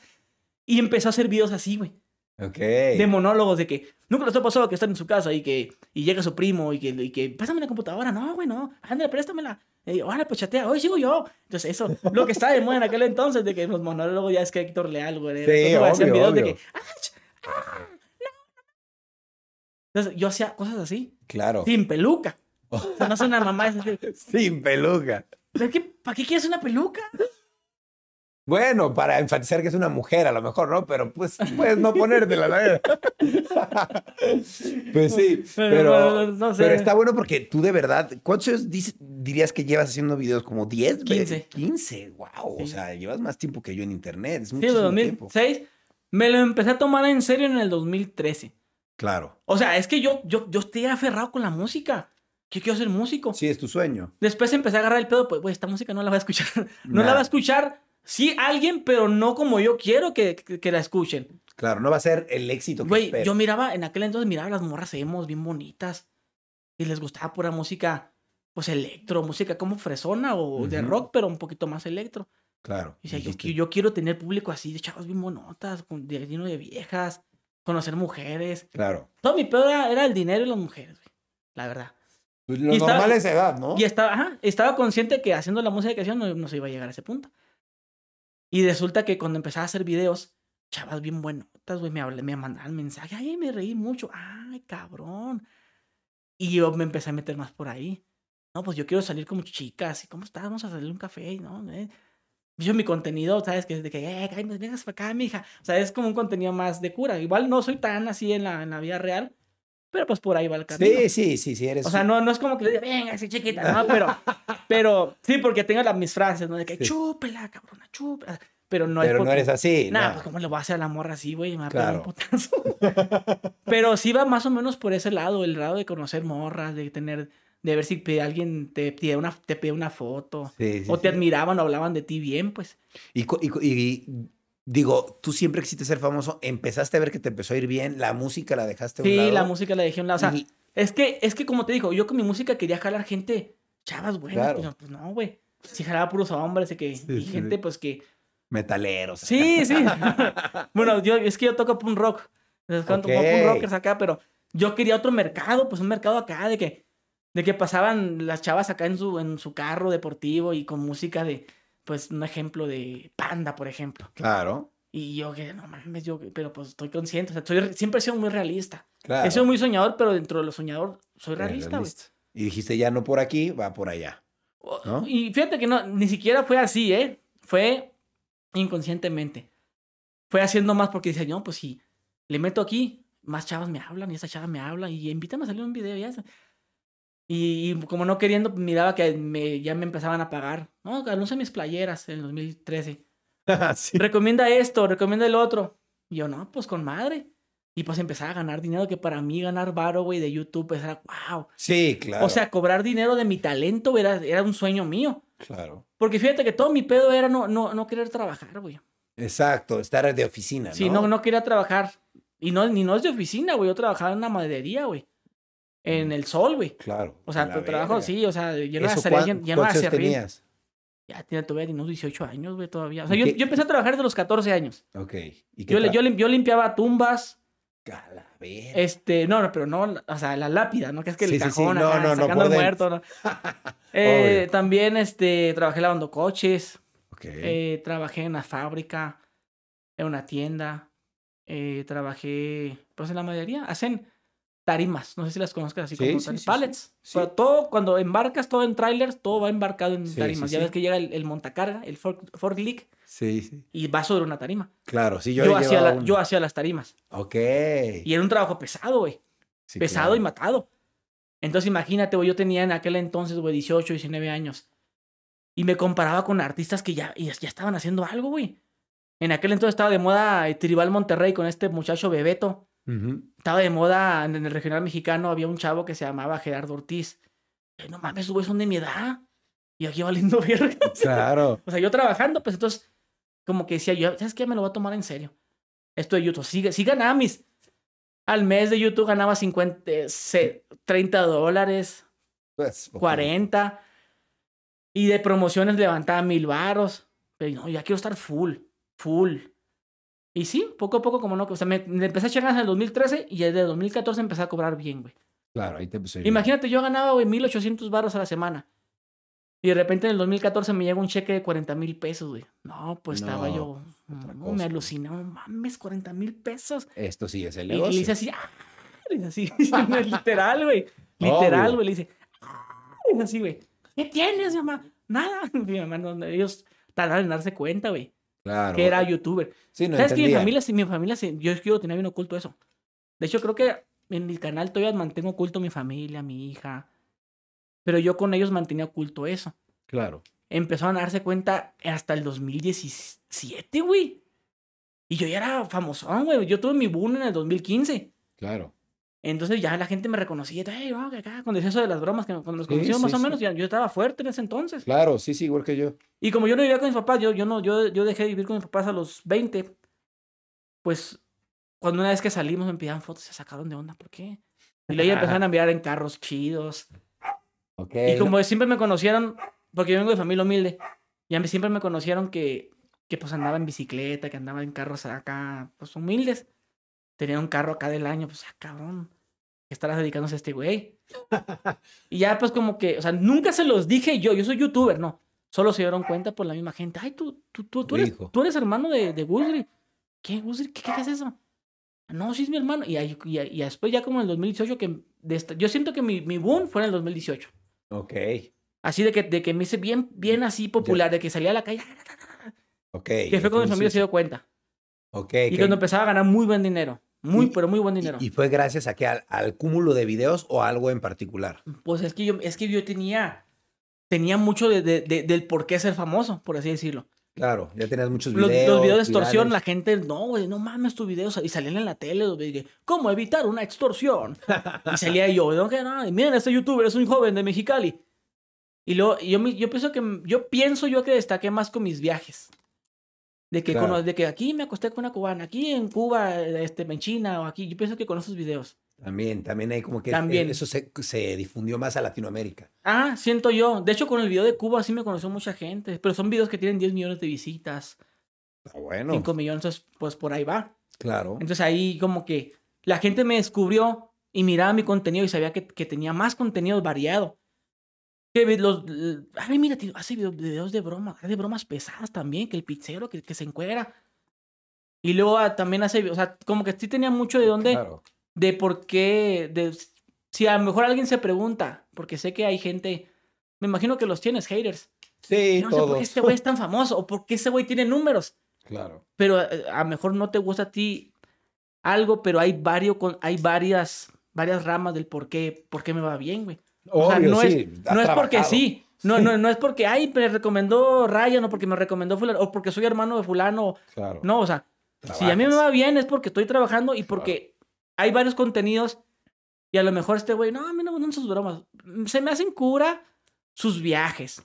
Y empezó a hacer videos así, güey Ok. de monólogos de que nunca les ha pasado que están en su casa y que y llega su primo y que, y que pásame la computadora. No, güey, no. Ándale, préstamela. Y, Ahora, pues chatea. Hoy sigo yo. Entonces, eso, lo que estaba de moda en aquel entonces, de que los monólogos ya es que Héctor Leal, güey. Sí, Entonces, hacían obvio, videos de que. "Ah, ch- no". Entonces, yo hacía cosas así, Claro. sin peluca. [LAUGHS] O sea, no es una mamá. Así, Sin peluca. ¿Pero qué- ¿Para qué quieres una peluca? Bueno, para enfatizar que es una mujer, a lo mejor, ¿no? Pero pues puedes no ponértela, la [LAUGHS] verdad. Pues sí, Pero, no sé. pero está bueno porque tú de verdad, ¿cuántos años dirías que llevas haciendo videos? ¿Como 10? 15. 15, wow. O sea, llevas más tiempo que yo en internet. Es Sí, muchísimo en tiempo. 2006. Me lo empecé a tomar en serio en el 2013. Claro. O sea, es que yo, yo, yo estoy aferrado con la música. Yo quiero ser músico. Sí, es tu sueño. Después empecé a agarrar el pedo, pues, güey, esta música no la va a escuchar. [LAUGHS] No la va a escuchar, sí, alguien, pero no como yo quiero que, que, que la escuchen. Claro, no va a ser el éxito que Güey, yo miraba, en aquel entonces miraba las morras emos bien bonitas. Y les gustaba pura música, pues electro, música como fresona o de Ujú. rock, pero un poquito más electro. Claro. Y decía, yo, yo quiero tener público así, de chavos bien monotas, con, de- lleno de viejas, conocer mujeres. Claro. Todo mi pedo era, era el dinero y las mujeres, güey. La verdad. Pues lo Y estaba- normal es edad, ¿no? Y estaba, ajá, estaba consciente que haciendo la música que hacía no, no se iba a llegar a ese punto. Y resulta que cuando empezaba a hacer videos, chavas bien buenotas, güey, me, habla- me mandaban mensajes, ay, me reí mucho, ay, cabrón. Y yo me empecé a meter más por ahí. No, pues yo quiero salir como chicas, ¿y cómo estás? Vamos a salir un café, ¿no? Eh. Yo mi contenido, ¿sabes? Que es de que, eh, vengas para acá, mija. O sea, es como un contenido más de cura. Igual no soy tan así en la, en la vida real, pero pues por ahí va el camino. Sí, sí, sí, sí, eres. O sea, no, no es como que le diga, venga, así chiquita, no, [LAUGHS] pero, pero sí, porque tengo las, mis frases, ¿no? De que Sí. chúpela, cabrona, chúpela. Pero no es pero porque, no eres así. No. pues cómo le voy a hacer a la morra así, güey, me va a pegar un putazo. [LAUGHS] pero sí va más o menos por ese lado, el lado de conocer morras, de tener, de ver si alguien te pide una, te pide una foto. Sí, sí, o te sí. admiraban o hablaban de ti bien, pues. Y digo, tú siempre quisiste ser famoso, empezaste a ver que te empezó a ir bien, la música la dejaste a un Sí, lado. la música la dejé a un lado. O sea, y- es que, es que como te digo, yo con mi música quería jalar gente, chavas buenas, Claro. pues no, güey. Si jalaba puros hombres y, que, Sí, y sí, gente sí. pues que metaleros. Sí, sí. [LAUGHS] [LAUGHS] bueno, yo, es que yo toco punk rock. Entonces, canto como Ok. punk rockers acá, pero yo quería otro mercado, pues un mercado acá de que, de que pasaban las chavas acá en su, en su carro deportivo y con música de, pues un ejemplo de Panda, por ejemplo. Claro, Y yo que, no mames, yo, pero pues estoy consciente, o sea, soy- siempre he sido muy realista. claro. He sido muy soñador, pero dentro de lo soñador soy realista, güey. Y dijiste, ya no por aquí, va por allá. ¿no? Y fíjate que no, ni siquiera fue así, ¿eh? Fue inconscientemente. Fue haciendo más porque dice, no, pues si le meto aquí, más chavas me hablan y esa chava me habla y invítame a salir un video y eso. Y, y como no queriendo, miraba que me, ya me empezaban a pagar. No, anuncia mis playeras en el 2013. [LAUGHS] sí. Recomienda esto, recomienda el otro. Y yo, no, pues con madre. Y pues empezaba a ganar dinero, que para mí ganar varo, güey, de YouTube, pues era, wow. Sí, claro. O sea, cobrar dinero de mi talento era, era un sueño mío. claro. Porque fíjate que todo mi pedo era no, no, no querer trabajar, güey. Exacto, estar de oficina, ¿no? Sí, no, no quería trabajar. Y no, ni no es de oficina, güey. Yo trabajaba en una maderería, güey. En el sol, güey. Claro. O sea, tu trabajo, verga. sí, o sea, yo no ¿Eso hacer, ya, ya no años tenías? Ya tiene todavía unos 18 años, güey, todavía. O sea, ¿Y yo, yo empecé a trabajar desde los 14 años. Ok. ¿Y qué Yo, yo, yo limpiaba tumbas, A la verga. este, no, no, pero no, o sea, la lápida, ¿no? Que es que el Sí, sí, sí. cajón, No, acá, no, no, sacando al muerto, ¿no? [LAUGHS] Eh, también, este, trabajé lavando coches. Ok. Eh, trabajé en una fábrica, en una tienda. eh, trabajé, pues en la mayoría. Hacen tarimas, no sé si las conozcas así Sí, como sí, sí, pallets. Pero todo, cuando embarcas todo en trailers, todo va embarcado en tarimas. ya ves que llega el, el montacarga, el fork, forklift, sí, sí. y va sobre una tarima. Claro, sí, yo, Yo, hacía, la- yo hacía las tarimas. Ok. Y era un trabajo pesado, güey. Pesado y matado. Entonces imagínate, güey, yo tenía en aquel entonces, güey, 18, 19 años. Y me comparaba con artistas que ya, ya, ya estaban haciendo algo, güey. En aquel entonces estaba de moda eh, Tribal Monterrey con este muchacho Bebeto. Estaba de moda en el regional mexicano, había un chavo que se llamaba Gerardo Ortiz. Eh, no mames, güeyes son de mi edad. Y aquí valiendo [LAUGHS] verga. Claro. O sea, yo trabajando, pues entonces, como que decía yo, ¿sabes qué? Me lo voy a tomar en serio. Esto de YouTube. Sí, sí ganaba mis. Al mes de YouTube ganaba 50, eh, se- 30 dólares, Pues, ok. 40. Y de promociones levantaba mil varos. Pero no, ya quiero estar full, full. Y sí, poco a poco, como no. O sea, me, me empecé a echar ganas en el 2013 y desde el 2014 empecé a cobrar bien, güey. Claro, ahí te ir Imagínate, yo ganaba, güey, 1800 varos a la semana. Y de repente en el 2014 me llega un cheque de 40 mil pesos, güey. No, pues estaba yo. no, me aluciné, no mames, 40 mil pesos. Esto sí es el Y, y le negocio. hice así, ¡ah! Le hice así, [LAUGHS] literal, güey. Literal, güey. Le hice, ¡ah! Y así, güey. ¿Qué tienes, mamá? Nada. [LAUGHS] Mi mamá, no, ellos tardaron en darse cuenta, güey. Claro. Que era youtuber. Sí, no ¿Sabes que mi familia, sí, mi familia, sí, yo, yo tenía bien oculto eso. De hecho, creo que en mi canal todavía mantengo oculto mi familia, mi hija. Pero yo con ellos mantenía oculto eso. Claro. Empezaron a darse cuenta hasta el 2017, güey. Y yo ya era famosón, güey. Yo tuve mi boom en el 2015. Claro. Entonces ya la gente me reconocía. Hey, wow, acá", cuando decía eso de las bromas, que cuando nos conocimos sí, más o menos, ya- yo estaba fuerte en ese entonces. Claro, sí, sí, igual que yo. Y como yo no vivía con mis papás, yo, yo, no, yo, yo dejé de vivir con mis papás a los 20. Pues cuando una vez que salimos me pidían fotos, se sacaron de onda. ¿Por qué? Y luego empezaron a [LAUGHS] mirar en carros chidos. Ok. Y como siempre me conocieron, porque yo vengo de familia humilde, ya siempre me conocieron que, que pues andaba en bicicleta, que andaba en carros acá, pues humildes. Tenía un carro acá del año, pues, ah, cabrón, ¿qué estarás dedicándose a este güey? [LAUGHS] y ya pues como que, o sea, nunca se los dije yo, yo soy youtuber, no. Solo se dieron cuenta por la misma gente. Ay, tú, tú, tú, tú, eres, tú eres hermano de, de Guzri. ¿Qué, Guzri? ¿Qué, qué es eso? No, sí es mi hermano. Y, ahí- y, y después ya como en el 2018, que de esta- yo siento que mi, mi boom fue en el 2018. Ok. Así de que, de que me hice bien, bien así popular, de que salía a la calle, Ok. que fue cuando mi familia se dio cuenta. Ok. Y cuando empezaba a ganar muy buen dinero. Muy, Y- pero muy buen Y- dinero. ¿Y, fue gracias a que al, al cúmulo de videos o algo en particular? Pues es que yo, es que yo tenía, tenía mucho de, de- de- del por qué ser famoso, por así decirlo. Claro, ya tenías muchos Los, videos. los videos de extorsión, la virales. gente, no, güey, no mames tus videos. Y salían en la tele, dije, ¿cómo evitar una extorsión? [LAUGHS] y salía yo, no, que no, y miren, este youtuber es un joven de Mexicali. Y luego, y yo, yo pienso que, yo pienso yo que destaqué más con mis viajes. De que, Claro. de que aquí me acosté con una cubana, aquí en Cuba, este, en China, o aquí. Yo pienso que con esos videos. También, también hay como que También. eso se, se difundió más a Latinoamérica. Ah, siento yo. De hecho, con el video de Cuba sí me conoció mucha gente. Pero son videos que tienen 10 millones de visitas, Ah, bueno, 5 millones, pues por ahí va. claro. Entonces ahí como que la gente me descubrió y miraba mi contenido y sabía que, que tenía más contenido variado. Que los, a ver, mira, tío, hace video- videos de broma, hace bromas pesadas también, que el pizzero que, que se encuera. Y luego ah, también hace, o sea, como que sí tenía mucho de dónde, Claro. de por qué, de, si a lo mejor alguien se pregunta, porque sé que hay gente, me imagino que los tienes, haters. Sí, no sé por todos. qué este güey es [LAUGHS] tan famoso o por qué ese güey tiene números Claro. pero eh, a lo mejor no te gusta a ti algo, pero hay varios, hay varias, varias ramas del por qué, por qué me va bien, güey. O sea, Obvio, no sí, es, no es porque sí, no, no, no es porque, ay, me recomendó Ryan o porque me recomendó fulano, o porque soy hermano de fulano. Claro. No, o sea, si a mí me Trabajas. va bien es porque estoy trabajando y porque hay varios contenidos y a lo mejor este güey, no, a mí no me gustan sus bromas. Se me hacen cura sus viajes.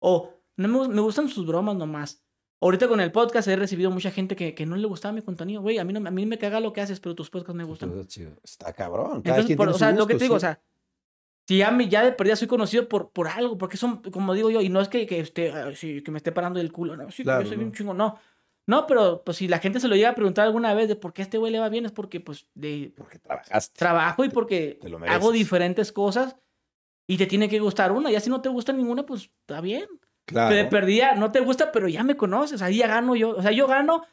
O no me, me gustan sus bromas nomás. Ahorita con el podcast he recibido mucha gente que, que no le gustaba mi contenido. Güey, a mí, no, a mí me caga lo que haces, pero tus podcasts me gustan. Está chido. Está cabrón. Cada Entonces, quien por- tiene o su sea, lo que gusto, te digo, sí. o sea, ya, me, ya de perdida soy conocido por, por algo, porque son, como digo yo, y no es que, que, esté, sí, que me esté parando del culo, no, sí, Claro, yo soy no. bien chingo, no. No, pero pues si la gente se lo llega a preguntar alguna vez de por qué a este güey le va bien, es porque pues de Porque trabajaste. trabajo y porque Te lo hago diferentes cosas y te tiene que gustar una. Ya si no te gusta ninguna, pues está bien. Claro. De perdida no te gusta, pero ya me conoces, ahí ya gano yo. O sea, yo gano.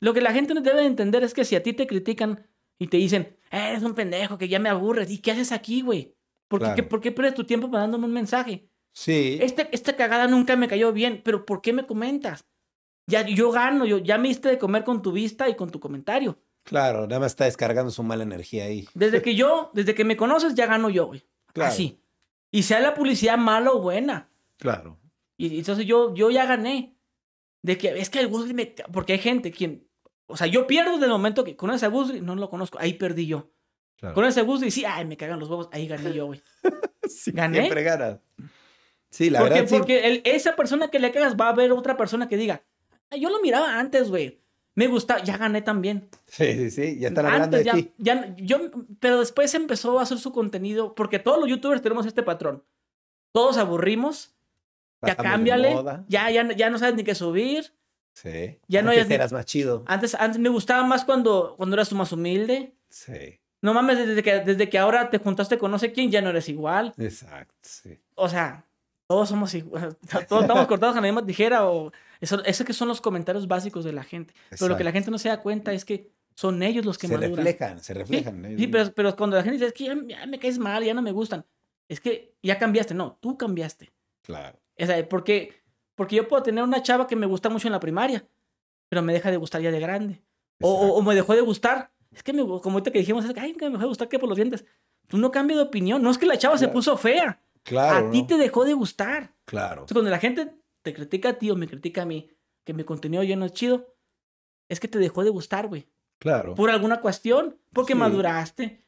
Lo que la gente debe de entender es que si a ti te critican y te dicen, eres un pendejo, que ya me aburres, ¿y qué haces aquí, güey? ¿Por, qué- Claro. qué- ¿Por qué pierdes tu tiempo mandándome un mensaje? Sí. Este, esta cagada nunca me cayó bien, pero ¿por qué me comentas? Ya yo gano, yo, ya me diste de comer con tu vista y con tu comentario. Claro, nada más está descargando su mala energía ahí. Desde que yo, desde que me conoces, ya gano yo, güey. Claro. Así. Y sea la publicidad mala o buena. Claro. Y y entonces yo, yo ya gané. De que es que el Guzri me. Porque hay gente quien. O sea, yo pierdo desde el momento que conoces a Guzri, no lo conozco. Ahí perdí yo. Claro. Conoces a Guzri y sí, ay, me cagan los huevos. Ahí gané yo, güey. [LAUGHS] Sí, ¿Gané? Siempre ganas. Sí, la porque verdad sí. porque el- esa persona que le cagas va a haber otra persona que diga, "Ah, yo lo miraba antes, güey. Me gusta, ya gané también. Sí, sí, sí. Ya están hablando Antes de ya, ti. ya, yo, pero después empezó a hacer su contenido, porque todos los youtubers tenemos este patrón. Todos aburrimos, ya cámbiale, ya, ya, ya no sabes ni qué subir. Sí. Ya no hayas eras más chido. Antes, antes me gustaba más cuando, cuando eras más humilde. Sí. No mames, desde que, desde que ahora te juntaste con no sé quién, ya no eres igual. Exacto, sí. O sea, todos somos igual. Todos estamos cortados con la misma tijera o... Eso, eso que son los comentarios básicos de la gente. Pero lo que la Exacto. gente no se da cuenta es que son ellos los que se maduran. reflejan, se Sí, reflejan. sí, pero, pero cuando la gente dice, es que ya, ya me caes mal, ya no me gustan. es que ya cambiaste. No, tú cambiaste. Claro. O sea, porque, porque yo puedo tener una chava que me gusta mucho en la primaria, pero me deja de gustar ya de grande. O, o- Exacto. o me dejó de gustar. Es que, me, como ahorita que dijimos, es que, ay, me dejó de gustar que por los dientes. Tú no cambias de opinión. No es que la chava se Claro. puso fea. Claro. a ti ¿no? te dejó de gustar. Claro. Entonces, cuando la gente te critica a ti o me critica a mí, que mi contenido ya no es chido, es que te dejó de gustar, güey. Claro. Por alguna cuestión, porque Sí. maduraste.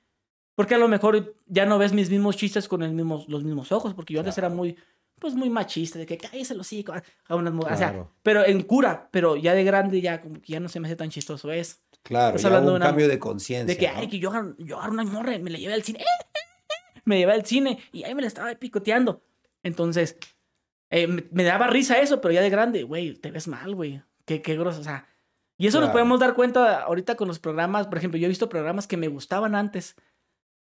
Porque a lo mejor ya no ves mis mismos chistes con el mismo, los mismos ojos, porque yo antes era Claro. muy, pues muy machista, de que cállese los hocico a- unas mu- O sea, Claro. pero en cura, pero ya de grande ya como que ya no se me hace tan chistoso eso. Claro. Ya hablando hubo de un una- cambio de conciencia. De que, ¿no? ay, que yo, yo agarro una morra, me la llevé al cine. Me llevé al cine y ahí me la estaba picoteando. Entonces, eh, me, me daba risa eso, pero ya de grande, güey, te ves mal, güey. Qué, qué grosso, o sea. Y eso nos Claro. podemos dar cuenta ahorita con los programas. Por ejemplo, yo he visto programas que me gustaban antes.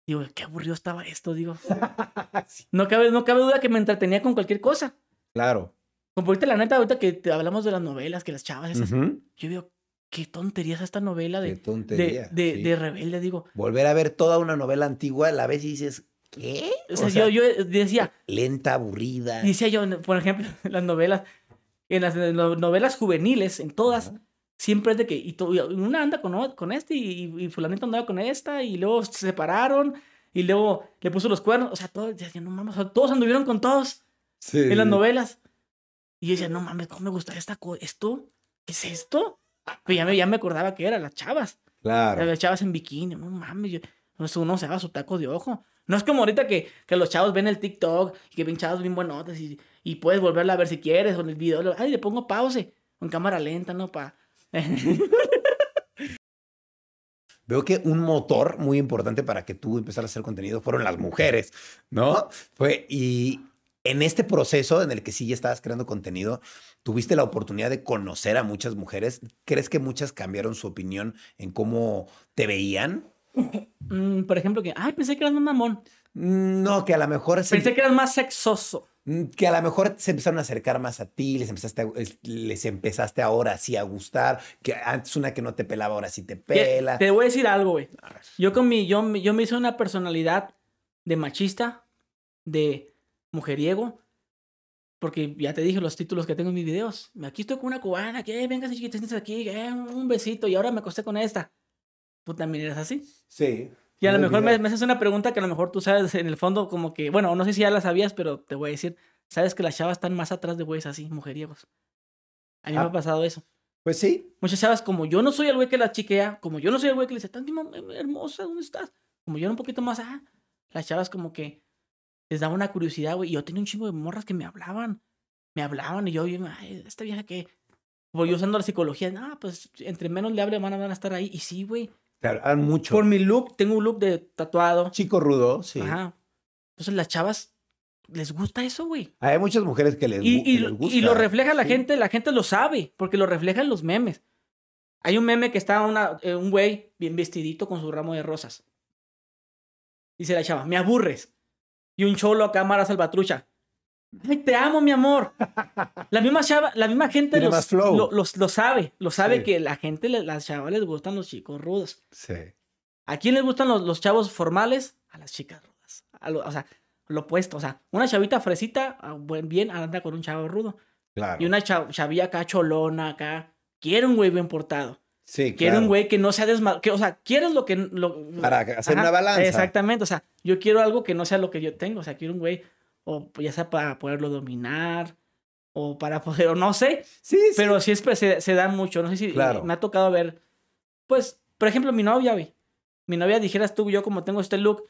Digo, qué aburrido estaba esto, digo. [LAUGHS] Sí. No cabe, no cabe duda que me entretenía con cualquier cosa. Claro. Como ahorita, la neta, ahorita que te hablamos de las novelas, que las chavas esas, yo digo, qué tontería es esta novela de, tontería. de, de, sí. de rebelde, digo. Volver a ver toda una novela antigua, la ves y dices, ¿qué? O sea, yo, yo decía, lenta, aburrida. Decía yo, por ejemplo, en [LAUGHS] las novelas, en las en las novelas juveniles, en todas, Ajá. siempre es de que y to- y una anda con, con este y, y fulanito andaba con esta y luego se separaron y luego le puso los cuernos. O sea, todos, decía, no mames, todos anduvieron con todos Sí. en las novelas. Y yo decía, no mames, ¿cómo me gusta esta esto? ¿Qué es esto? Pues ya me, ya me acordaba que eran las chavas. Claro. Las chavas en bikini, no mames, yo, pues uno se haga su taco de ojo. No es como ahorita que, que los chavos ven el TikTok y que ven chavos bien buenotas y, y puedes volverla a ver si quieres o en el video. Ay, le pongo pause en cámara lenta, ¿no? Pa... [LAUGHS] Veo que un motor muy importante para que tú empezaras a hacer contenido fueron las mujeres, ¿no? Fue, y en este proceso en el que sí ya estabas creando contenido, tuviste la oportunidad de conocer a muchas mujeres. ¿Crees que muchas cambiaron su opinión en cómo te veían? [LAUGHS] Mm, por ejemplo, que, ay, pensé que eras más mamón. Mm, No, que a lo mejor se, Pensé que eras más sexoso. mm, que a lo mejor se empezaron a acercar más a ti, les empezaste, a- les empezaste ahora sí a gustar, que antes una que no te pelaba ahora sí te pela. Te voy a decir algo, güey. Yo con mi, yo, yo me hice una personalidad de machista, de mujeriego, porque ya te dije los títulos que tengo en mis videos. Aquí estoy con una cubana, que venga si chiquitas aquí, eh, un besito, y ahora me acosté con esta. Tú también eres así. Sí. Y a lo mejor me, bien. me haces una pregunta que a lo mejor tú sabes en el fondo como que, bueno, no sé si ya la sabías, pero te voy a decir, sabes que las chavas están más atrás de güeyes así, mujeriegos. A mí me Ah. ha pasado eso. Pues sí, Muchas chavas, como yo no soy el güey que la chiquea, como yo no soy el güey que le dice, tan hermosa, ¿dónde estás? Como yo era un poquito más, ah, las chavas como que les daba una curiosidad, güey. Y yo tenía un chingo de morras que me hablaban. Me hablaban y yo, yo, ay, esta vieja que. Voy usando la psicología, no, pues entre menos le hable, van a, van a estar ahí. Y sí, güey. te hablan mucho. Por mi look, tengo un look de tatuado. Chico rudo, sí. Ajá. Entonces las chavas les gusta eso, güey. Hay muchas mujeres que les, Y, que y, les gusta. y lo refleja la sí. gente, la gente lo sabe, porque lo reflejan los memes. Hay un meme que está una, eh, un güey bien vestidito con su ramo de rosas. Dice la chava, me aburres. Y un cholo a cámara salvatrucha. Ay, te amo, mi amor. [LAUGHS] La misma chava, la misma gente los-. Lo, los- lo sabe. Lo sabe Sí. que la gente, las chavas les gustan los chicos rudos. Sí. ¿A quién les gustan los, los chavos formales? A las chicas rudas. A lo- o sea, lo opuesto. O sea, una chavita fresita, bien, anda con un chavo rudo. Claro. Y una cha- chavilla acá cholona, acá. Quiere un güey bien portado. Sí, claro. un güey que no sea desma... Que, o sea, quieres lo que... Lo... Para hacer Ajá, una balanza. Exactamente. O sea, yo quiero algo que no sea lo que yo tengo. O sea, quiero un güey, o ya sea para poderlo dominar, o para poder, o no sé. Sí, sí. Pero sí es, pues, se, se da mucho. No sé si Claro. me ha tocado ver. Pues, por ejemplo, mi novia, güey. Mi novia, dijeras tú, yo como tengo este look,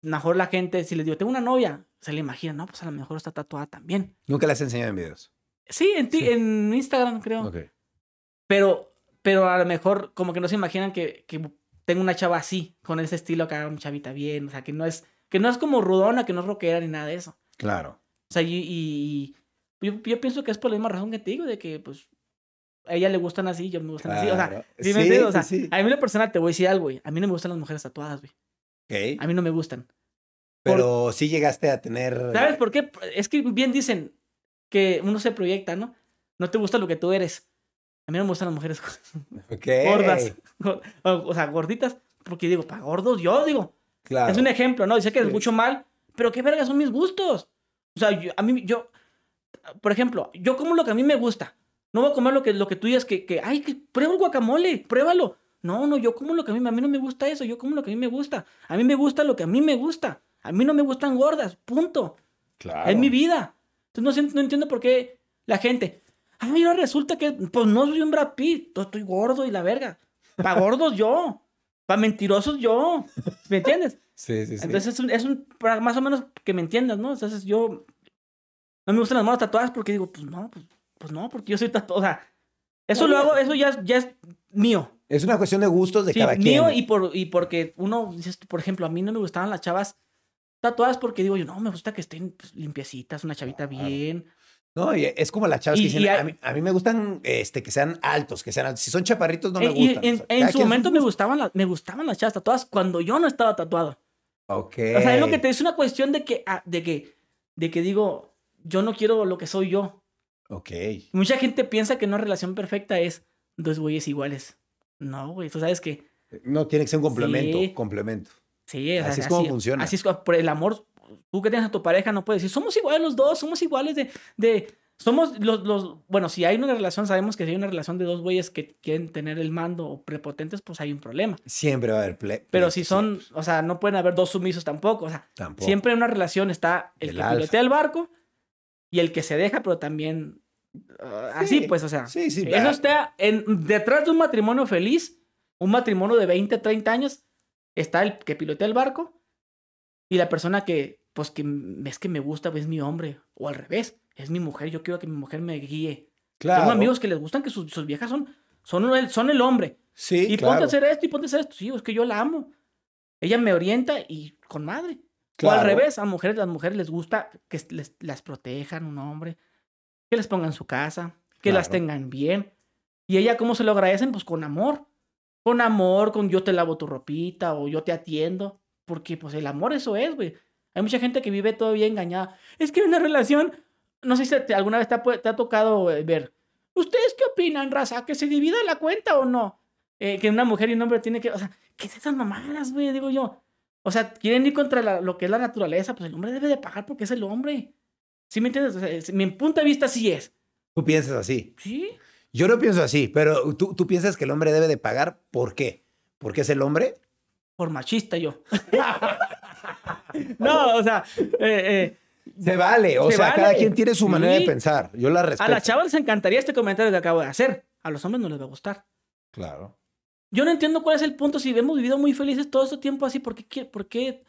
mejor la gente, si les digo, tengo una novia, se le imagina, no, pues a lo mejor está tatuada también. Nunca las he enseñado en videos. Sí, en, ti, Sí. en Instagram, creo. Ok. Pero, pero a lo mejor como que no se imaginan que, que tengo una chava así, con ese estilo acá, una chavita bien. O sea, que no es, que no es como rudona, que no es rockera ni nada de eso. Claro. O sea, y, y- y yo, yo pienso que es por la misma razón que te digo, de que pues a ella le gustan así, yo me gustan así. O sea. ¿sí me Sí, entiendes? O sea, sí, sí. a mí en lo personal te voy a decir algo, güey. A mí no me gustan las mujeres tatuadas, güey. Ok. A mí no me gustan. Pero sí llegaste a tener. ¿Sabes por qué? Es que bien dicen que uno se proyecta, ¿no? No te gusta lo que tú eres. A mí no me gustan las mujeres [LAUGHS] gordas. O, o sea, gorditas. Porque digo, para gordos, yo digo. Claro. Es un ejemplo, ¿no? Dice que es mucho mal, Pero qué verga son mis gustos. O sea, yo- a mí, yo, por ejemplo, yo como lo que a mí me gusta. No voy a comer lo que, lo que tú digas que, que, ay, que prueba el guacamole, pruébalo. No, no, yo como lo que a mí, a mí no me gusta eso, yo como lo que a mí me gusta. A mí me gusta lo que a mí me gusta. A mí no me gustan gordas, punto. Claro. Es mi vida. Entonces no, no entiendo por qué la gente. Ay, ahora resulta que, pues no soy un Brad Pitt, estoy gordo y la verga. Para gordos yo. Para mentirosos yo. ¿Me entiendes? [LAUGHS] Sí, sí, sí. Entonces es un, es un, para más o menos que me entiendas, ¿no? Entonces yo no me gustan las manos tatuadas porque digo, pues no, pues, pues no, porque yo soy tatuado. O sea, eso lo hago, eso ya, ya es mío. es una cuestión de gustos de Sí, cada mío quien. y, por, y porque uno, por ejemplo, a mí no me gustaban las chavas tatuadas porque digo yo, no, me gusta que estén pues, limpiecitas, una chavita Claro. bien. No, y es como las chavas Y- que dicen, y hay- a, mí, a mí me gustan este, que sean altos, que sean altos. Si son chaparritos, no me Eh, y gustan. en, O sea, en su momento me gustaban, las, me gustaban las chavas tatuadas cuando yo no estaba tatuado. Ok. O sea, es lo que te es una cuestión de que, ah, de que, de que digo, yo no quiero lo que soy yo. Ok. Mucha gente piensa que una relación perfecta es dos güeyes iguales. No, güey, tú sabes que No, tiene que ser un complemento. Sí. Complemento. sí, o sea, Así es como funciona. Así es como- por el amor. Tú que tienes a tu pareja no puedes decir, somos iguales los dos, somos iguales de, de somos los, los, bueno, si hay una relación, sabemos que si hay una relación de dos güeyes que quieren tener el mando o prepotentes, pues hay un problema. Siempre va a haber ple- Pero si son, o sea, no pueden haber dos sumisos tampoco, o sea, Tampoco. siempre en una relación está el El que alfa. pilotea el barco y el que se deja, pero también así, Sí, pues, o sea, Sí, sí. eso está en, detrás de un matrimonio feliz, un matrimonio de 20, 30 años, está el que pilotea el barco y la persona que, pues, que es que me gusta, pues, es mi hombre, o al revés, es mi mujer, yo quiero que mi mujer me guíe. Claro. Tengo amigos que les gustan que sus, sus viejas son, son, el, son el hombre. Sí, y claro. ponte a hacer esto y ponte a hacer esto. Sí, es que yo la amo. Ella me orienta y con madre. O al Claro. revés, a mujeres, las mujeres les gusta que les, las protejan un hombre, que les pongan en su casa, que las Claro. tengan bien. Y ella, ¿cómo se lo agradecen? Pues con amor. Con amor, con yo te lavo tu ropita o yo te atiendo. Porque pues el amor eso es, güey. Hay mucha gente que vive todavía engañada. Es que una relación, no sé si te- alguna vez te ha, pu- te ha tocado eh, ver. ¿Ustedes qué opinan, raza? ¿Que se divida la cuenta o no? Eh, que una mujer y un hombre tienen que... O sea, ¿qué es esas mamadas, güey? Digo yo. O sea, quieren ir contra la- lo que es la naturaleza. Pues el hombre debe de pagar porque es el hombre. ¿Sí me entiendes? O sea, es- mi punto de vista sí es. Tú piensas así. Sí. Yo no pienso así, pero tú, tú piensas que el hombre debe de pagar. ¿Por qué? ¿Porque es el hombre? Por machista yo. [LAUGHS] no, o sea, eh, eh, Se vale. O Se sea, vale. cada quien tiene su manera de pensar. Yo la respeto. a las chavas les encantaría este comentario que acabo de hacer. A los hombres no les va a gustar. Claro. Yo no entiendo cuál es el punto. Si hemos vivido muy felices todo este tiempo así, ¿por qué, por qué,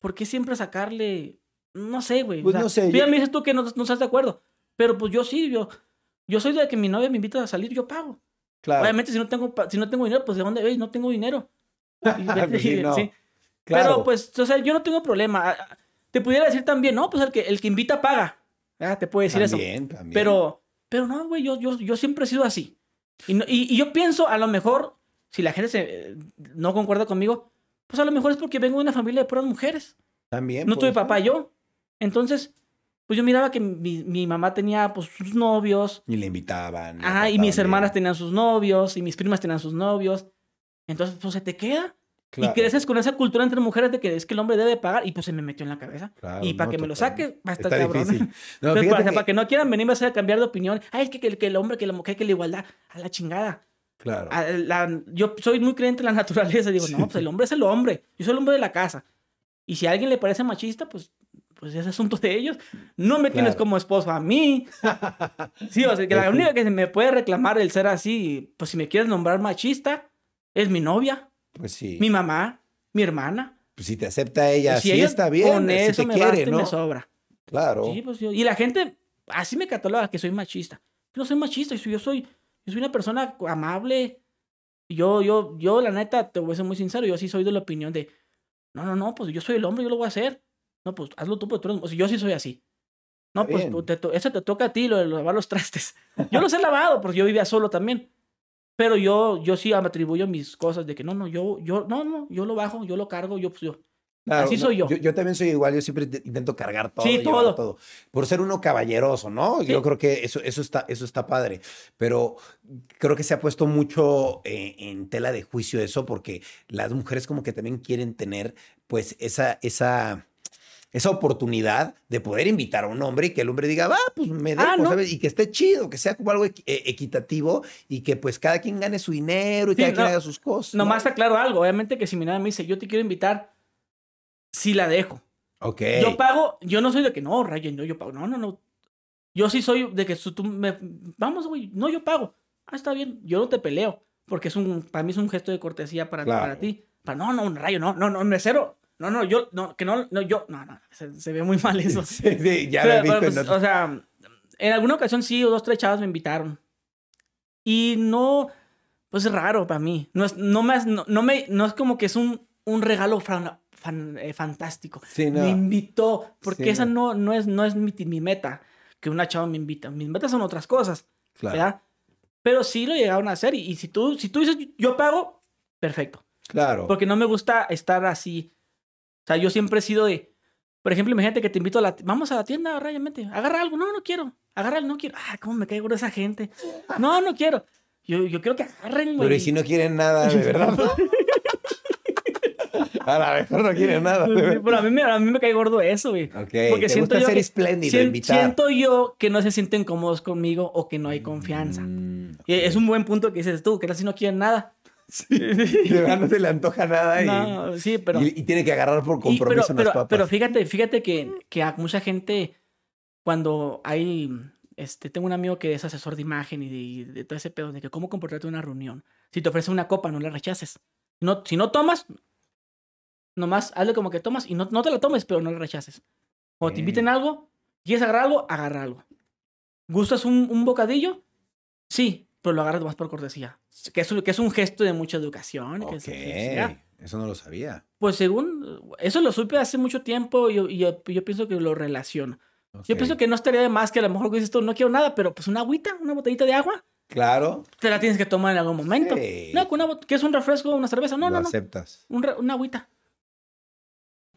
por qué siempre sacarle? No sé, güey. o Pues sea, no sé, Tú ya yo- me dices tú que no, no estás de acuerdo. Pero pues yo sí, yo, yo soy de que mi novia me invita a salir, yo pago. Claro. Obviamente, si no tengo, si no tengo dinero, pues de dónde, Ey, no tengo dinero. [LAUGHS] Y Pues sí, [LAUGHS] no. sí. Claro. Pero pues, o sea, yo no tengo problema. Te pudiera decir también, no, pues el que, el que invita paga. Ah, Te puede decir eso. También, también. Pero, pero no, güey, yo, yo, yo siempre he sido así. Y, no- y, y yo pienso, a lo mejor, si la gente se, eh, no concuerda conmigo, pues a lo mejor es porque vengo de una familia de puras mujeres. También. No tuve papá yo. Entonces, pues yo miraba que mi, mi mamá tenía pues sus novios. Y le invitaban. Ajá, y mis hermanas tenían sus novios, y mis primas tenían sus novios. Entonces, pues se te queda. Claro, Y creces con esa cultura entre mujeres de que es que el hombre debe pagar, y pues se me metió en la cabeza. claro, y para no, que me lo saque, va a estar cabrón. [LAUGHS] No, Entonces, para, que- para que no quieran venirme a hacer cambiar de opinión. Ay, es que, que, que el hombre, que la mujer, que la igualdad. A la chingada. Claro. A la- yo soy muy creyente en la [LAUGHS] naturaleza. Digo, no, pues el hombre es el hombre. Yo soy el hombre de la casa. Y si a alguien le parece machista, pues, pues es asunto de ellos. No me tienes Claro. como esposo a mí. [LAUGHS] Sí, o sea, que la única que se me puede reclamar el ser así, pues si me quieres nombrar machista, es mi novia, Pues sí. mi mamá, mi hermana. Pues si te acepta ella, Y sí ella está bien. Con si te me quiere, basta y ¿no? me sobra. Claro. Sí, pues yo- y la gente así me cataloga que soy machista. Yo no soy machista, yo soy, yo soy, una persona amable. Yo, yo, yo, la neta, te voy a ser muy sincero, yo sí soy de la opinión de, no, no, no, pues yo soy el hombre, yo lo voy a hacer. No, pues hazlo tú, pues tú eres- o sea, yo sí soy así. No, Está pues te eso te toca a ti, lo de lavar los trastes. [LAUGHS] Yo los he lavado, porque yo vivía solo también. Pero yo, yo sí me atribuyo mis cosas de que no, no, yo, yo, no, no, yo lo bajo, yo lo cargo, yo, pues yo. Claro, así soy yo. yo. también soy igual, yo siempre te- intento cargar todo. Sí, todo. Por ser uno caballeroso, ¿no? Sí. Yo creo que eso, eso, está, eso está padre. Pero creo que se ha puesto mucho eh, en tela de juicio eso, porque las mujeres como que también quieren tener, pues, esa, esa, esa oportunidad de poder invitar a un hombre y que el hombre diga, va, pues me dejo, Ah, no. ¿sabes? Y que esté chido, que sea como algo eh, equitativo y que pues cada quien gane su dinero y Sí, cada quien no, haga sus cosas. Nomás aclaro algo. Obviamente que si mi novia me dice, yo te quiero invitar, sí la dejo. Ok. Yo pago, yo no soy de que no, Rayo, no, yo pago. No, no, no. Yo sí soy de que tú me. Vamos, güey. No, yo pago. Ah, está bien. Yo no te peleo. Porque es un. Para mí es un gesto de cortesía para, Claro. para ti. Para, no, no, un rayo, no, no, no, mesero. No, no, yo, no, que no, no, yo. No, no, se, se ve muy mal eso. [LAUGHS] Sí, sí, ya lo he visto en pues, otros- O sea, en alguna ocasión sí, o dos, tres chavas me invitaron. Y no, pues es raro para mí. No es, no me, no, no me, no es como que es un, un regalo fan- fan- eh, fantástico. Sí, no. Me invitó, porque Sí, esa no. no, no es, no es mi, mi meta, que una chava me invita. Mis metas son otras cosas, Claro. ¿verdad? Pero sí lo llegaron a hacer. Y, y si, tú, si tú dices, yo pago, perfecto. Claro. Porque no me gusta estar así. O sea, yo siempre he sido de. Por ejemplo, imagínate que te invito a la. Vamos a la tienda, ráyamente. Agarra algo. No, no quiero. Agarra no quiero. Ah, cómo me cae gordo esa gente. No, no quiero. Yo, yo quiero que agarren, güey. Pero ¿y si no quieren nada, de verdad? [LAUGHS] a lo mejor no quieren nada. Sí, pero a mí, me, a mí me cae gordo eso, güey. Porque siento gusta yo ser que- espléndido, invitar. Siento yo que no se sienten cómodos conmigo o que no hay confianza. Mm, Y es un buen punto que dices tú, que casi no quieren nada. Sí, [LAUGHS] de verdad no se le antoja nada y, No, sí, pero. y- y tiene que agarrar por Y- compromiso pero, unas pero, papas. pero fíjate, fíjate que, que a mucha gente, cuando hay, este, tengo un amigo que es asesor de imagen y de, y de todo ese pedo, de que cómo comportarte en una reunión. Si te ofrece una copa, no la rechaces. No, si no tomas, nomás hazle como que tomas y no, no te la tomes, pero no la rechaces. O te inviten algo, quieres agarrar algo, agarra algo. ¿Gustas un, un bocadillo? Sí, pero lo agarras más por cortesía. Que es, un- que es un gesto de mucha educación. que es- Ok, que es- ya. eso no lo sabía. Pues según, eso lo supe hace mucho tiempo y yo, y yo, yo pienso que lo relaciono. Yo pienso que no estaría de más que a lo mejor que dices tú, no quiero nada, pero pues una agüita, una botellita de agua, Claro. te la tienes que tomar en algún momento. Sí. No, una ¿qué es un refresco, una cerveza? No, lo no, no, aceptas. un una agüita.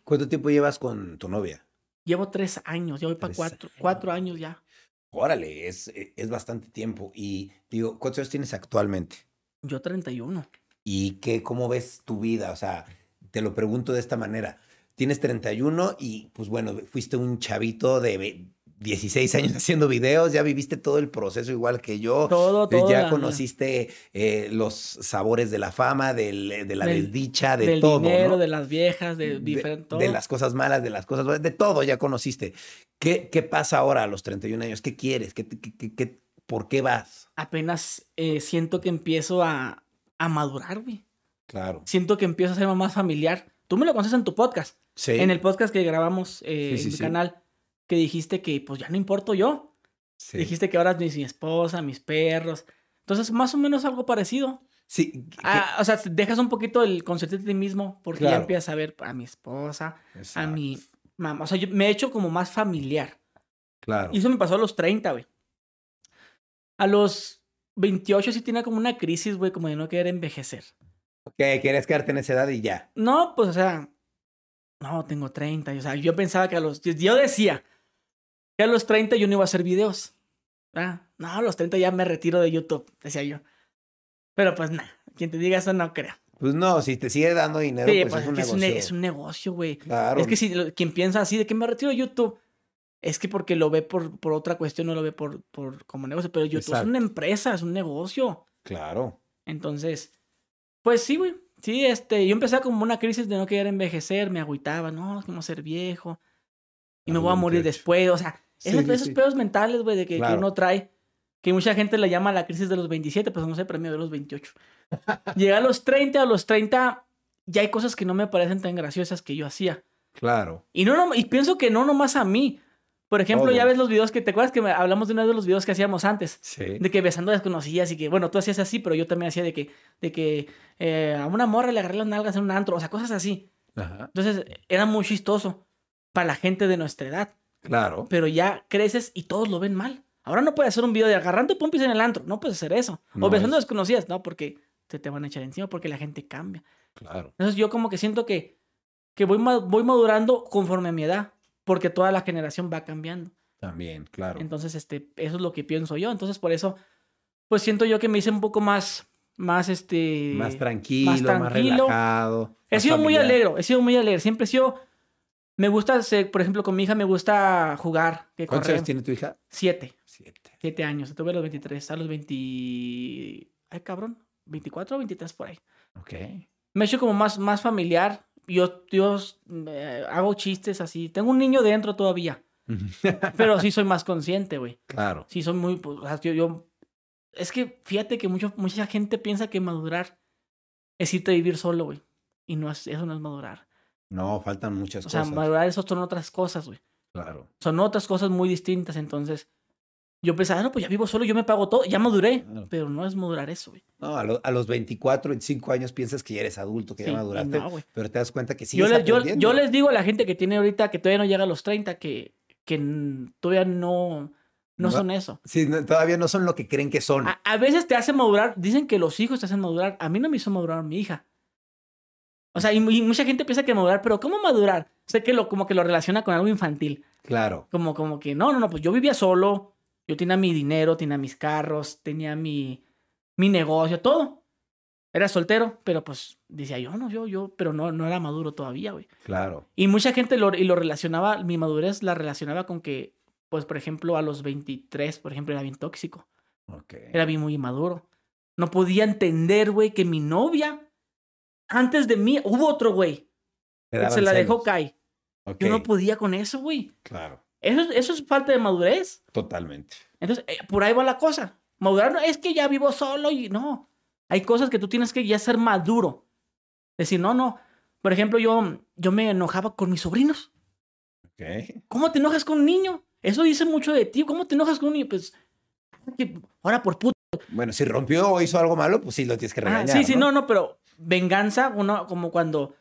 ¿Cuánto tiempo llevas con tu novia? Llevo tres años, ya voy para cuatro, años. cuatro años ya. Órale, es, es bastante tiempo. Y digo, ¿cuántos años tienes actualmente? Yo 31. ¿Y qué, cómo ves tu vida? O sea, te lo pregunto de esta manera. Tienes 31 y pues bueno, fuiste un chavito de 16 años [LAUGHS] haciendo videos, ya viviste todo el proceso igual que yo. Todo, Eh, todo. ya conociste eh, los sabores de la fama, del- de la Del- desdicha, de del todo. dinero, ¿no? de las viejas, de, diferente todo. de las cosas malas, de las cosas buenas, de todo ya conociste. ¿Qué, qué pasa ahora a los 31 años? ¿Qué quieres? ¿Qué, qué- por qué vas? Apenas eh, siento que empiezo a, a madurar, güey. Claro. Siento que empiezo a ser más familiar. Tú me lo conoces en tu podcast. Sí. En el podcast que grabamos eh, Sí, sí, en mi sí. canal, que dijiste que pues ya no importo yo. sí. Dijiste que ahora es mi, esposa, mis perros. Entonces, más o menos algo parecido. Sí, que- Ah, o sea, dejas un poquito el concepto de ti mismo porque ya empiezas a ver a mi esposa, a mi mamá. O sea, yo me he hecho como más familiar. Claro. Y eso me pasó a los 30, güey. A los 28 sí tenía como una crisis, güey, como de no querer envejecer. Que quieres quedarte en esa edad y ya. No, pues, o sea, no, tengo 30. O sea, yo pensaba que a los. Yo decía que a los 30 yo no iba a hacer videos. Ah, no, a los 30 ya me retiro de YouTube, decía yo. Pero pues, nada, quien te diga eso no creo. Pues no, si te sigue dando dinero, Sí, pues, pues, es un es, negocio. es un negocio, güey. Claro. Es que si lo- quien piensa así de que me retiro de YouTube, es que porque lo ve por, por otra cuestión, no lo ve por, por como negocio. Pero YouTube es una empresa, es un negocio. Claro. Entonces, pues sí, güey. Sí, este, yo empecé como una crisis de no querer envejecer, me agüitaba, no, es ser viejo. Y me voy a morir 28. después. O sea, Sí, esos, sí, esos pedos mentales, güey, de que, uno trae, que mucha gente le llama la crisis de los 27, pues no sé, premio de los 28. [LAUGHS] Llega a los 30, a los 30, ya hay cosas que no me parecen tan graciosas que yo hacía. Claro. Y, no, no, y pienso que no nomás a mí. Por ejemplo, ya ves los videos que te acuerdas que me- hablamos de uno de los videos que hacíamos antes. Sí. De que besando desconocidas y que, bueno, tú hacías así, pero yo también hacía de que, de que eh, a una morra le agarré las nalgas en un antro, o sea, cosas así. Ajá. Entonces, era muy chistoso para la gente de nuestra edad. Claro. Pero ya creces y todos lo ven mal. Ahora no puedes hacer un video de agarrando pompis en el antro, no puedes hacer eso. No, o besando es- desconocidas, no, porque se te van a echar encima, porque la gente cambia. Claro. Entonces, yo como que siento que, que voy, voy madurando conforme a mi edad, porque toda la generación va cambiando. También, claro. Entonces, este, eso es lo que pienso yo. Entonces, por eso, pues siento yo que me hice un poco más, más, este... más tranquilo, más, tranquilo. relajado. He más sido muy alegre, he sido muy alegre. Siempre he sido Me gusta, por ejemplo, con mi hija me gusta jugar. Que ¿Cuántos correr. años tiene tu hija? Siete. Siete. Siete años. Tuve a los 23. A los 20... Ay, cabrón. 24 o 23 por ahí. Ok. Me he hecho como más, más familiar. Yo, yo eh, hago chistes así. Tengo un niño dentro todavía. [LAUGHS] Pero sí soy más consciente, güey. claro. Sí, soy muy. pues, o sea, yo, yo- Es que fíjate que mucho, mucha gente piensa que madurar es irte a vivir solo, güey. Y no es, eso no es madurar. No, faltan muchas O sea, cosas. madurar eso son otras cosas, güey. Claro. Son otras cosas muy distintas. Entonces, yo pensaba, "Ah, no, pues ya vivo solo, yo me pago todo, ya maduré. Claro. Pero no es madurar eso, güey. No, a, lo- a los 24, 25 años piensas que ya eres adulto, que Sí, ya maduraste, no, güey. pero te das cuenta que yo, sigues les, yo, yo les digo a la gente que tiene ahorita, que todavía no llega a los 30, que, que todavía no, no No. son eso. Sí, no, todavía no son lo que creen que son. A, a veces te hace madurar, dicen que los hijos te hacen madurar. A mí no me hizo madurar mi hija. O sea, y, mu- y mucha gente piensa que madurar, pero ¿cómo madurar? Sé que lo, como que lo relaciona con algo infantil. Claro. Como, como que, no, no, no, pues yo vivía solo, yo tenía mi dinero, tenía mis carros, tenía mi, mi negocio, todo. Era soltero, pero pues decía yo, no, yo, yo, pero no, no era maduro todavía, güey. Claro. Y mucha gente lo, y lo relacionaba, mi madurez la relacionaba con que, pues, por ejemplo, a los 23, por ejemplo, era bien tóxico. Ok. Era bien muy inmaduro. No podía entender, güey, que mi novia, antes de mí, hubo otro güey. Se la dejó caer. Ok, Yo no podía con eso, güey. Claro. Eso, es- eso es falta de madurez. Totalmente. Entonces, eh, por ahí va la cosa. Madurar no es que ya vivo solo y no. Hay cosas que tú tienes que ya ser maduro. Decir, no, no. Por ejemplo, yo, yo me enojaba con mis sobrinos. Ok. ¿Cómo te enojas con un niño? Eso dice mucho de ti. ¿Cómo te enojas con un niño? Pues, ahora por puto. Bueno, si rompió o hizo algo malo, pues sí lo tienes que Ah, regañar. sí, sí, no, no, pero venganza, uno, como cuando,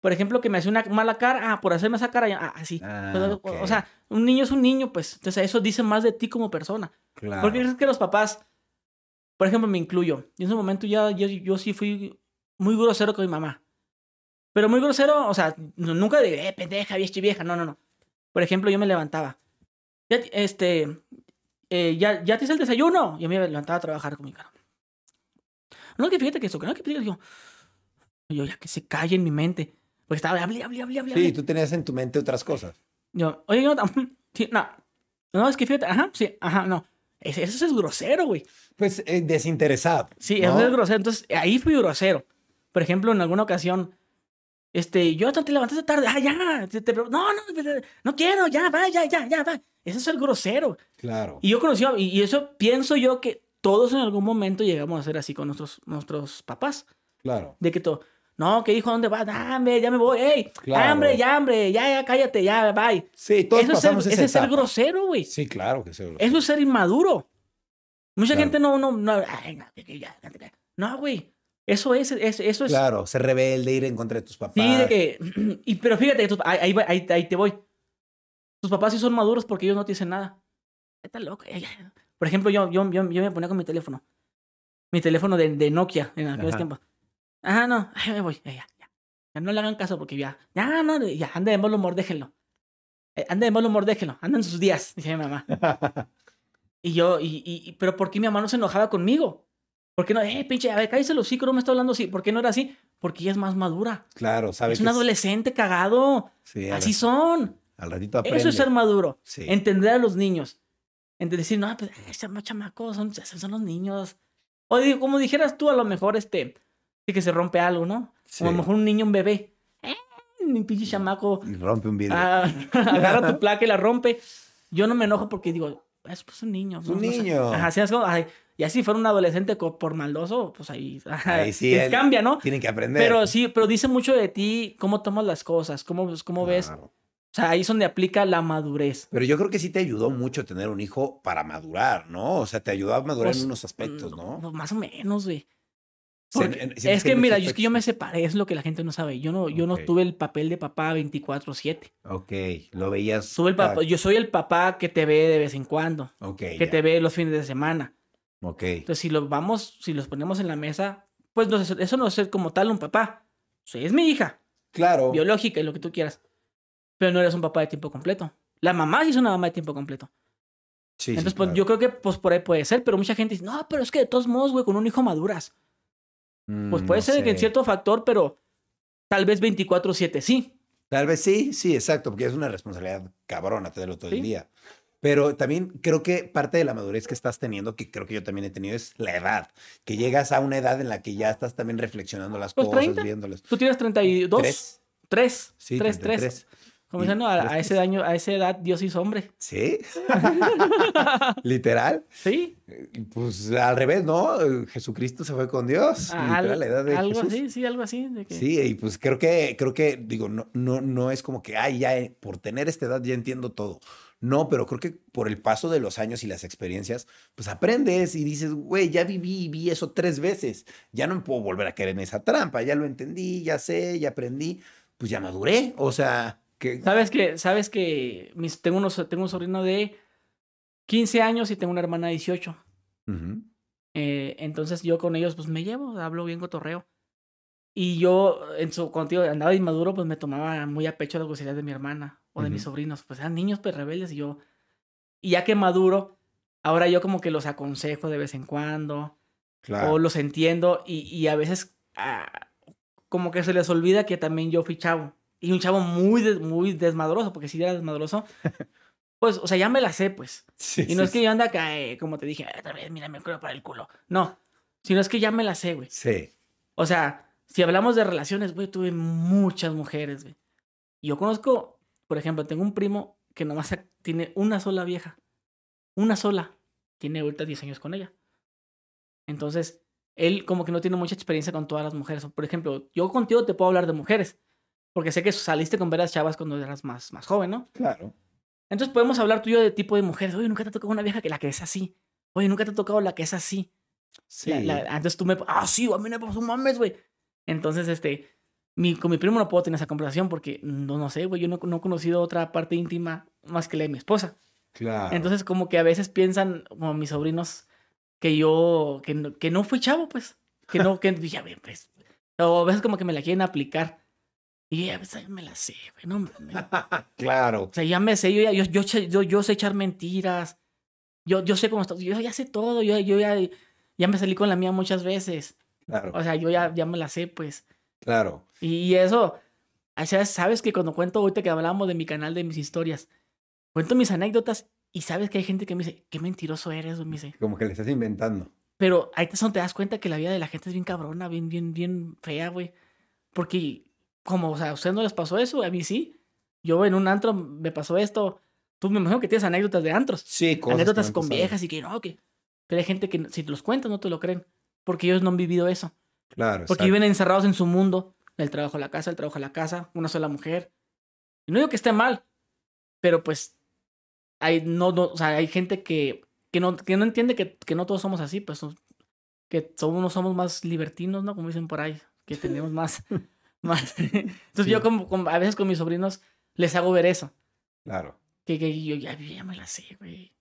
por ejemplo, que me hace una mala cara, ah, por hacerme esa cara, ah, así. Ah. O sea, un niño es un niño, pues. Entonces, eso dice más de ti como persona. Claro. Porque es que los papás, por ejemplo, me incluyo. Y en ese momento ya yo, yo sí fui muy grosero con mi mamá. Pero muy grosero, o sea, nunca de, eh, pendeja, vieja, vieja. No, no, no. Por ejemplo, yo me levantaba. Ya, este, eh, ya, ya te hice el desayuno. Yo me levantaba a trabajar con mi cara. No, que fíjate que eso, que no, que fíjate, yo, yo ya que se calle en mi mente. Porque estaba, hable, hable, hable, hable. Sí, tú tenías en tu mente otras cosas. Yo, oye, no, [LAUGHS] sí, no. No, es que fíjate, ajá, sí, ajá, no. Ese- Eso es grosero, güey. Pues eh, desinteresado. Sí, ¿no? eso es grosero. Entonces, ahí fui grosero. Por ejemplo, en alguna ocasión, este, yo te levantaste tarde, ah, ya, te- te- no, no, no quiero, ya, va, ya, ya, ya, va. Eso es el grosero. Claro. Y yo conocí, y, y eso pienso yo que todos en algún momento llegamos a ser así con nuestros, nuestros papás. Claro. De que todo, no, que hijo, ¿dónde vas? Hombre, ya me voy, ey, Claro. hambre, ya, hambre, ya, ya, cállate, ya, bye. Sí, todos Eso es ser, pasamos esa ese es ser grosero, güey. Sí, claro que sí. Eso es ser inmaduro. Mucha Claro. gente no, no, no, ay, no, ya, no, güey. Eso es, es- eso es. Claro, ser rebelde, ir en contra de tus papás. Sí, de que, [CLEARS THROAT] y, pero fíjate, tus- ahí, ahí, ahí- te voy. Tus papás sí son maduros porque ellos no te dicen nada. Estás loco. ya, ya. Por ejemplo, yo, yo, yo, yo me ponía con mi teléfono. Mi teléfono de, de Nokia en aquellos Ajá. tiempos. Ajá, no, me voy. Ya, ya, ya. Ya no le hagan caso porque ya, ya, no, ya, ande de mal humor, déjenlo. Eh, ande de mal humor, déjenlo. Anda en sus días, dice mi mamá. [LAUGHS] Y yo, y, y, pero ¿por qué mi mamá no se enojaba conmigo? ¿Por qué no? Eh, pinche, a ver, cállese hocico, no me está hablando así. ¿Por qué no era así? Porque ella es más madura. claro, sabes. Es un adolescente cagado. Sí, Así son. al ratito aprende. Eso es ser maduro. Sí. Entender a los niños. Ent- decir, no, pues, ay, chama- chamacos, son, son los niños. O digo, como dijeras tú, a lo mejor este, sí que se rompe algo, ¿no? Sí. O a lo mejor un niño, un bebé. Eh, mi pinche chamaco. Y rompe un vidrio. ah, [LAUGHS] agarra tu [LAUGHS] placa y la rompe. Yo no me enojo porque digo, es pues un niño. Un No sé. niño. Ajá, así es como, ay, y así fuera un adolescente por maldoso, pues ahí, Ahí sí, él- cambia, ¿no? Tienen que aprender. Pero sí, pero dice mucho de ti cómo tomas las cosas, cómo, cómo ves. O sea, ahí es donde aplica la madurez. Pero yo creo que sí te ayudó mucho tener un hijo para madurar, ¿no? O sea, te ayudó a madurar Pues, en unos aspectos, ¿no? Pues, más o menos, güey. Es que, mira, yo, es que yo me separé, es lo que la gente no sabe. Yo no, yo no tuve el papel de papá 24-7. Ok, lo veías. Tuve el papá, yo soy el papá que te ve de vez en cuando, Ok, que ya. te ve los fines de semana. Ok, Entonces, si los vamos, si los ponemos en la mesa, pues no, es- eso no es como tal un papá. O sea, es mi hija, claro. biológica y lo que tú quieras. Pero no eres un papá de tiempo completo. La mamá sí es una mamá de tiempo completo. Sí, sí, Entonces, pues claro. yo creo que pues por ahí puede ser, pero mucha gente dice, no, pero es que de todos modos, güey, con un hijo maduras. Pues Mm, puede no ser que en sé. cierto factor, pero tal vez 24-7 sí. Tal vez sí, sí, exacto, porque es una responsabilidad cabrona tenerlo todo Sí. el día. Pero también creo que parte de la madurez que estás teniendo, que creo que yo también he tenido, es la edad. Que llegas a una edad en la que ya estás también reflexionando las Pues, cosas, 30. viéndolas. ¿Tú tienes 32? Tres. Tres. Sí, tres, 33. tres. Como dicen, no, a, ese tres. año, a esa edad Dios hizo hombre. ¿Sí? [LAUGHS] Literal. Sí. Pues al revés, ¿no? Jesucristo se fue con Dios. Al- literal, la edad de algo Jesús. así, sí, algo así. de que- Sí, y pues creo que, creo que, digo, no, no, no es como que, ay, ya eh, por tener esta edad ya entiendo todo. No, pero creo que por el paso de los años y las experiencias, pues aprendes y dices, güey, ya viví y vi eso tres veces. Ya no me puedo volver a caer en esa trampa. Ya lo entendí, ya sé, ya aprendí. Pues ya maduré. O sea, Sabes que, sabes que mis, tengo, unos, tengo un sobrino de 15 años y tengo una hermana de 18. Ujú, Eh, entonces yo con ellos pues me llevo, hablo bien cotorreo. Y yo, en su, cuando tío, andaba inmaduro, pues me tomaba muy a pecho las groserías de mi hermana o de mis sobrinos. Pues eran niños pues rebeldes y yo... Y ya que maduro, ahora yo como que los aconsejo de vez en cuando Claro. o los entiendo y, y a veces ah, como que se les olvida que también yo fui chavo. Y un chavo muy, des- muy desmadroso, porque si era desmadroso, [LAUGHS] pues, o sea, ya me la sé, pues. Sí, Y no sí, es que yo anda acá, eh, como te dije, otra vez, mira, me creo para el culo. No, sino es que ya me la sé, güey. Sí. O sea, si hablamos de relaciones, güey, tuve muchas mujeres, güey. Yo conozco, por ejemplo, tengo un primo que nomás tiene una sola vieja. Una sola. Tiene ahorita 10 años con ella. Entonces, él como que no tiene mucha experiencia con todas las mujeres. Por ejemplo, yo contigo te puedo hablar de mujeres. Porque sé que saliste con varias chavas cuando eras más, más joven, ¿no? Claro. Entonces podemos hablar tú y yo de tipo de mujeres. Oye, nunca te ha tocado una vieja que la que es así. Oye, nunca te ha tocado la que es así. Sí. La- la- antes tú me... Ah, sí, a mí me pasó mames, güey. Entonces, este... Mi, con mi primo no puedo tener esa conversación porque no, no sé, güey. Yo no, no he conocido otra parte íntima más que la de mi esposa. Claro. Entonces, como que a veces piensan, como mis sobrinos, que yo... Que no, que no fui chavo, pues. Que no... Que dije, a ver, pues... O a veces como que me la quieren aplicar. Y a veces me la sé, güey. No, mames. [LAUGHS] claro. O sea, ya me sé, yo, ya- yo, yo, sé- yo, yo sé echar mentiras. Yo, yo sé cómo está. Yo ya sé todo. Yo, yo ya, ya me salí con la mía muchas veces. Claro. O sea, yo ya, ya me la sé, pues. Claro. Y, y eso, o sea, sabes que cuando cuento ahorita que hablamos de mi canal, de mis historias, cuento mis anécdotas y sabes que hay gente que me dice, qué mentiroso eres, güey", me dice. Como que le estás inventando. Pero ahí te, son- te das cuenta que la vida de la gente es bien cabrona, bien, bien, bien fea, güey. Porque, como, o sea, a ustedes no les pasó eso, a mí sí. Yo en un antro me pasó esto. Tú me imagino que tienes anécdotas de antros. Sí, cosas anécdotas con pasado. viejas y que no, que. Pero hay gente que si te los cuentas no te lo creen. Porque ellos no han vivido eso. Claro. Porque exacto. viven encerrados en su mundo. El trabajo a la casa, el trabajo a la casa, una sola mujer. Y no digo que esté mal. Pero pues. Hay, no, no, o sea, hay gente que, que, no, que no entiende que, que no todos somos así. Pues que somos, somos más libertinos, ¿no? Como dicen por ahí. Que tenemos [LAUGHS] más. Más. [LAUGHS] Entonces Sí. yo como, como a veces con mis sobrinos les hago ver eso. Claro. Que, que yo ya, ya me la sé, güey.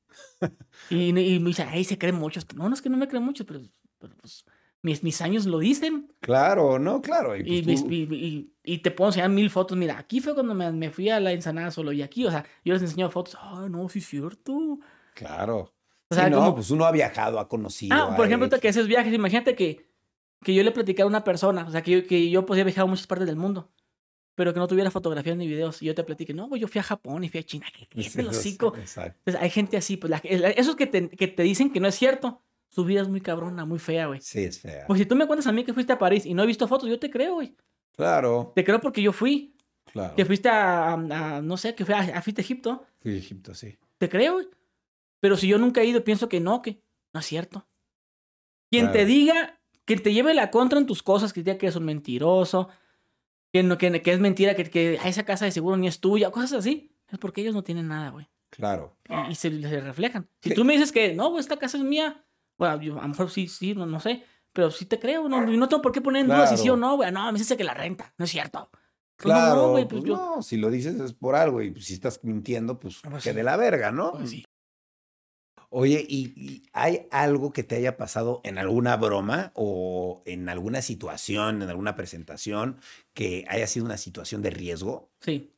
y, y me dice, ay, se creen muchos. No, no es que no me creen muchos, pero, pero, pues mis, mis años lo dicen. Claro, no, claro. Y, Y, pues tú- y, y- y te puedo enseñar mil fotos. Mira, aquí fue cuando me, me fui a la ensanada solo. Y aquí, o sea, yo les enseño fotos. Ah, no, sí es cierto. Claro. O sea, Sí, no, como- pues uno ha viajado, ha conocido. Ah, por ejemplo, hecho. que haces viajes, imagínate que, que yo le platicara a una persona, o sea, que yo, que yo pues, he viajado a muchas partes del mundo, pero que no tuviera fotografías ni videos, y yo te platique, no, güey, yo fui a Japón y fui a China, que Sí, cállate el hocico. Entonces, hay gente así, pues, la- esos que te, que te dicen que no es cierto, su vida es muy cabrona, muy fea, güey. Sí, es fea. Pues si tú me cuentas a mí que fuiste a París y no he visto fotos, yo te creo, güey. claro, Te creo porque yo fui, claro. que fuiste a, a- a- no sé, que fui a, a- fuiste a Egipto, Fui a Egipto, sí. te creo, güey. Pero si yo nunca he ido, pienso que no, que no es cierto. Quien te diga, que te lleve la contra en tus cosas, que te diga que eres un mentiroso, que, no, que, que es mentira, que, que "Ah, esa casa de seguro ni es tuya, cosas así, es porque ellos no tienen nada, güey. Claro. Y, y se, se reflejan. Si Sí. tú me dices que no, güey, esta casa es mía, bueno, yo, a lo mejor sí, sí, no, no sé, pero sí te creo, no, no tengo por qué poner en duda si sí o Claro. no, güey. No, me dice que la renta, no es cierto. Pues no, Claro, güey, pues pues yo- no, si lo dices es por algo y si estás mintiendo, pues Pues que de la verga, ¿no? Pues sí. Oye, ¿y, y hay algo que te haya pasado en alguna broma o en alguna situación, en alguna presentación, que haya sido una situación de riesgo? Sí.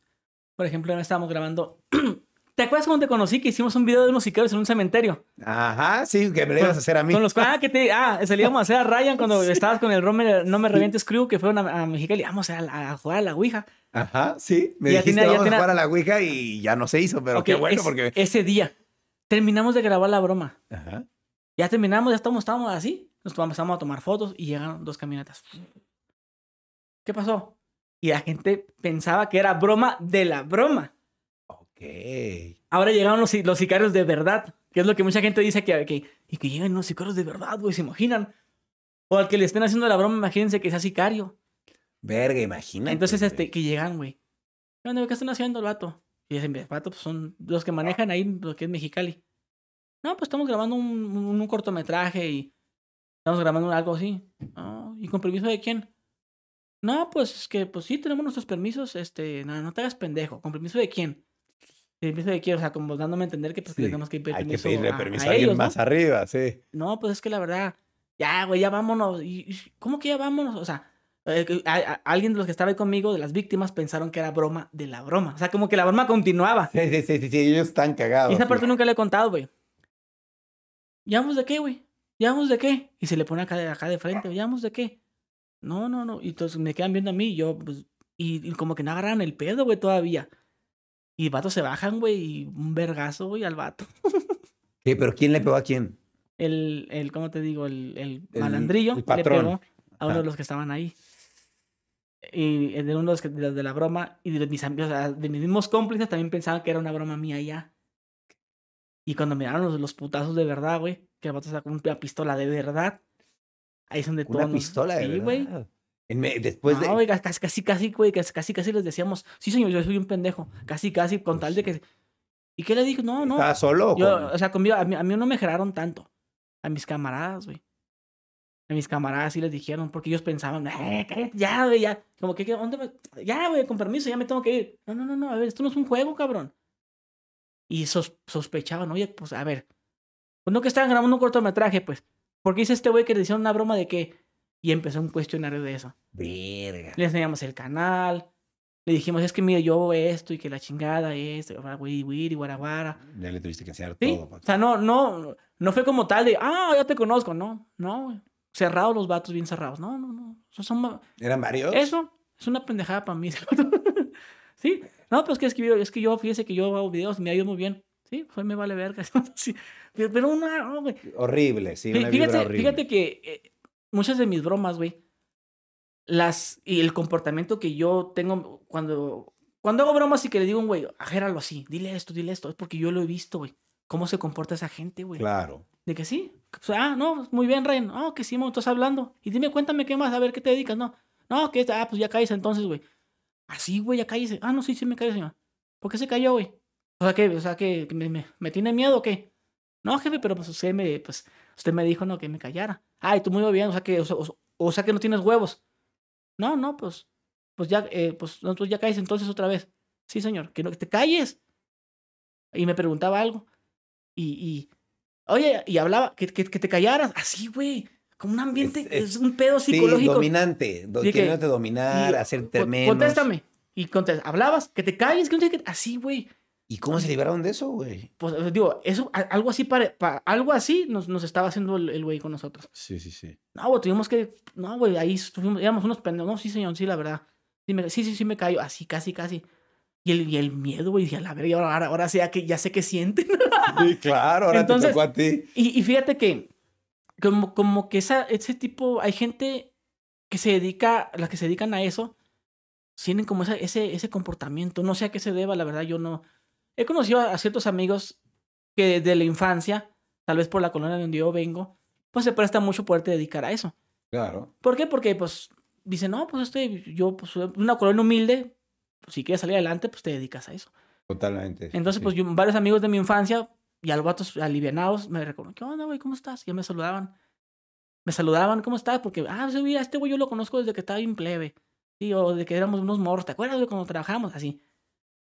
Por ejemplo, estábamos grabando [CLEARS THROAT] ¿Te acuerdas cuando te conocí que hicimos un video de unos sicarios en un cementerio? Ajá, sí, que me lo ibas a hacer a mí. Con los ah, que te, ah, [LAUGHS] salíamos a hacer a Ryan cuando estabas con el Romer, No Me Revientes Crew, que fueron a, a Mexicali. Vamos a, a, jugar a la Ouija. Ajá, sí. Me dijiste, ya vamos a jugar a la Ouija y ya no se hizo, pero qué bueno es- porque... Ese día terminamos de grabar la broma. Ajá. Ya terminamos, ya estamos, estábamos así. Nos empezamos a tomar fotos y llegaron dos camionetas. ¿Qué pasó? Y la gente pensaba que era broma de la broma. Ok. Ahora llegaron los, los sicarios de verdad, que es lo que mucha gente dice que, que y que lleguen los sicarios de verdad, güey, se imaginan. O al que le estén haciendo la broma, imagínense que sea sicario. Verga, imagínate. Entonces, güey. este, que llegan, güey. ¿Qué onda, güey? ¿Qué están haciendo el vato? Y dicen, el vato, pues son los que manejan ahí, lo que es Mexicali. No, pues estamos grabando un, un- un cortometraje y estamos grabando algo así. "Ah, ¿Y con permiso de quién? No, pues es que, pues sí, tenemos nuestros permisos. Este, no, no te hagas pendejo. ¿Con permiso de quién? ¿Permiso de quién? O sea, como dándome a entender que pues, Sí, tenemos que pedir Hay que permiso, pedirle a- permiso a a, alguien ellos, ¿no? más arriba, sí. No, pues es que la verdad, ya, güey, ya vámonos. ¿Y, y cómo que ya vámonos? O sea, eh, que a- a- alguien de los que estaba ahí conmigo, de las víctimas, pensaron que era broma de la broma. O sea, como que la broma continuaba. Sí, sí, sí, sí, sí, ellos están cagados. Y esa sí. parte nunca le he contado, güey. ¿Llamamos de qué, güey? ¿Llamamos de qué? Y se le pone acá de, acá de frente, ¿llamamos de qué? No, no, no. Y entonces me quedan viendo a mí y yo, pues, y, y como que no agarran el pedo, güey, todavía. Y vatos se bajan, güey, y un vergazo, güey, al vato. ¿Qué? ¿Pero quién le pegó a quién? el, el ¿cómo te digo? El, el El- malandrillo el le patrón. pegó a uno de los que estaban ahí. Y el de uno de los, de la broma y de mis amigos, de mis mismos cómplices también pensaban que era una broma mía ya. Y cuando miraron los, los putazos de verdad, güey, que el vato sacó una pistola de verdad, ahí es donde Una todos nos- pistola de Sí, güey. Después no, de... casi, casi, casi, güey, casi, casi, les decíamos, sí, señor, yo soy un pendejo. Casi, casi, con tal de que. ¿Y qué le dije? No, no. ¿Estaba solo Yo, o sea, conmigo, a mí, a mí no me geraron tanto. A mis camaradas, güey. A mis camaradas sí les dijeron, porque ellos pensaban, eh, cállate, ya, güey, ya. Como que, ¿qué- ¿dónde va? Ya, güey, con permiso, ya me tengo que ir. No, no, no, no, a ver, esto no es un juego, cabrón. Y sos- sospechaban, oye, pues, a ver. Pues no que estaban grabando un cortometraje, pues. ¿Por qué dice este güey que le hicieron una broma de qué? Y empezó un cuestionario de eso. Verga. Le enseñamos el canal. Le dijimos, es que mire, yo esto y que la chingada es, wiri wiri, guaraguara. Ya le tuviste que enseñar Sí, todo. o sea, no, no, no fue como tal de, ah, ya te conozco, no, no, güey. Cerrados los vatos, bien cerrados. No, no, no. Son, ¿Eran varios? eso es una pendejada para mí. [LAUGHS] sí, no, pues que es que, yo- es que yo, fíjese que yo hago videos y me ha ido muy bien. Sí, pues me vale verga. [LAUGHS] Sí, pero, una, no, güey. Horrible, sí, una Fíjate, horrible. fíjate que eh, muchas de mis bromas, güey, las y el comportamiento que yo tengo cuando cuando hago bromas y que le digo un güey, ajéralo así, dile esto, dile esto, es porque yo lo he visto, güey. Cómo se comporta esa gente, güey. Claro. De que sí. Sea, ah, no, muy bien, Ryan. Ah, que sí, mo, estás hablando. Y dime, cuéntame qué más, a ver qué te dedicas, no. No, que ah, pues ya caes entonces, güey. Así, güey, ya caes. Ah, no, sí, sí me cae, señor. ¿Por qué se cayó, güey? O sea, que, o sea, que, me, me, me tiene miedo o qué? No, jefe, pero pues usted me, pues, usted me dijo, no, que me callara. Ay, tú muy bien, o sea que, o, sea, que no tienes huevos. No, no, pues, pues ya, eh, pues, pues ya caes entonces otra vez. Sí, señor, que no, que te calles. Y me preguntaba algo. Y, y oye, y hablaba, que, que, que te callaras. Así, güey. Como un ambiente, Es- es, es- un pedo Sí, psicológico. dominante. Do Sí, que- queriéndote dominar, hacerte menos. Contéstame. Y contesta, hablabas, que te calles, que no sé qué. Así, güey. ¿Y cómo se liberaron de eso, güey? Pues digo, eso, algo así, pare- pa- algo así nos, nos estaba haciendo el el güey con nosotros. Sí, sí, sí. No, güey, tuvimos que. No, güey, ahí estuvimos, éramos unos pendejos. No, sí, señor, sí, la verdad. Sí, me- sí, sí, sí, me cayó. Así, casi, casi. Y el, y el miedo, güey, dije, a la verga, ahora, ahora, ahora sé que, ya sé qué sienten. [LAUGHS] Sí, claro, ahora Entonces- te tocó a ti. Y, y fíjate que, como, como que esa, ese tipo, hay gente que se dedica, las que se dedican a eso, tienen como esa- ese, ese comportamiento. No sé a qué se deba, la verdad, yo no. He conocido a, a ciertos amigos que desde la infancia, tal vez por la colonia donde yo vengo, pues se presta mucho poderte dedicar a eso. Claro. ¿Por qué? Porque, pues, dicen, no, pues este, yo, pues, una colonia humilde, si quieres salir adelante, pues te dedicas a eso. Totalmente. Entonces, sí. pues yo, varios amigos de mi infancia y a los vatos alivianados me reconocen, ¿qué onda, güey? ¿Cómo estás? Y ya me saludaban. Me saludaban, ¿cómo estás? Porque, ah, sí, mira, este güey yo lo conozco desde que estaba bien plebe. Sí, o de que éramos unos morros, ¿te acuerdas de cuando trabajamos? Así.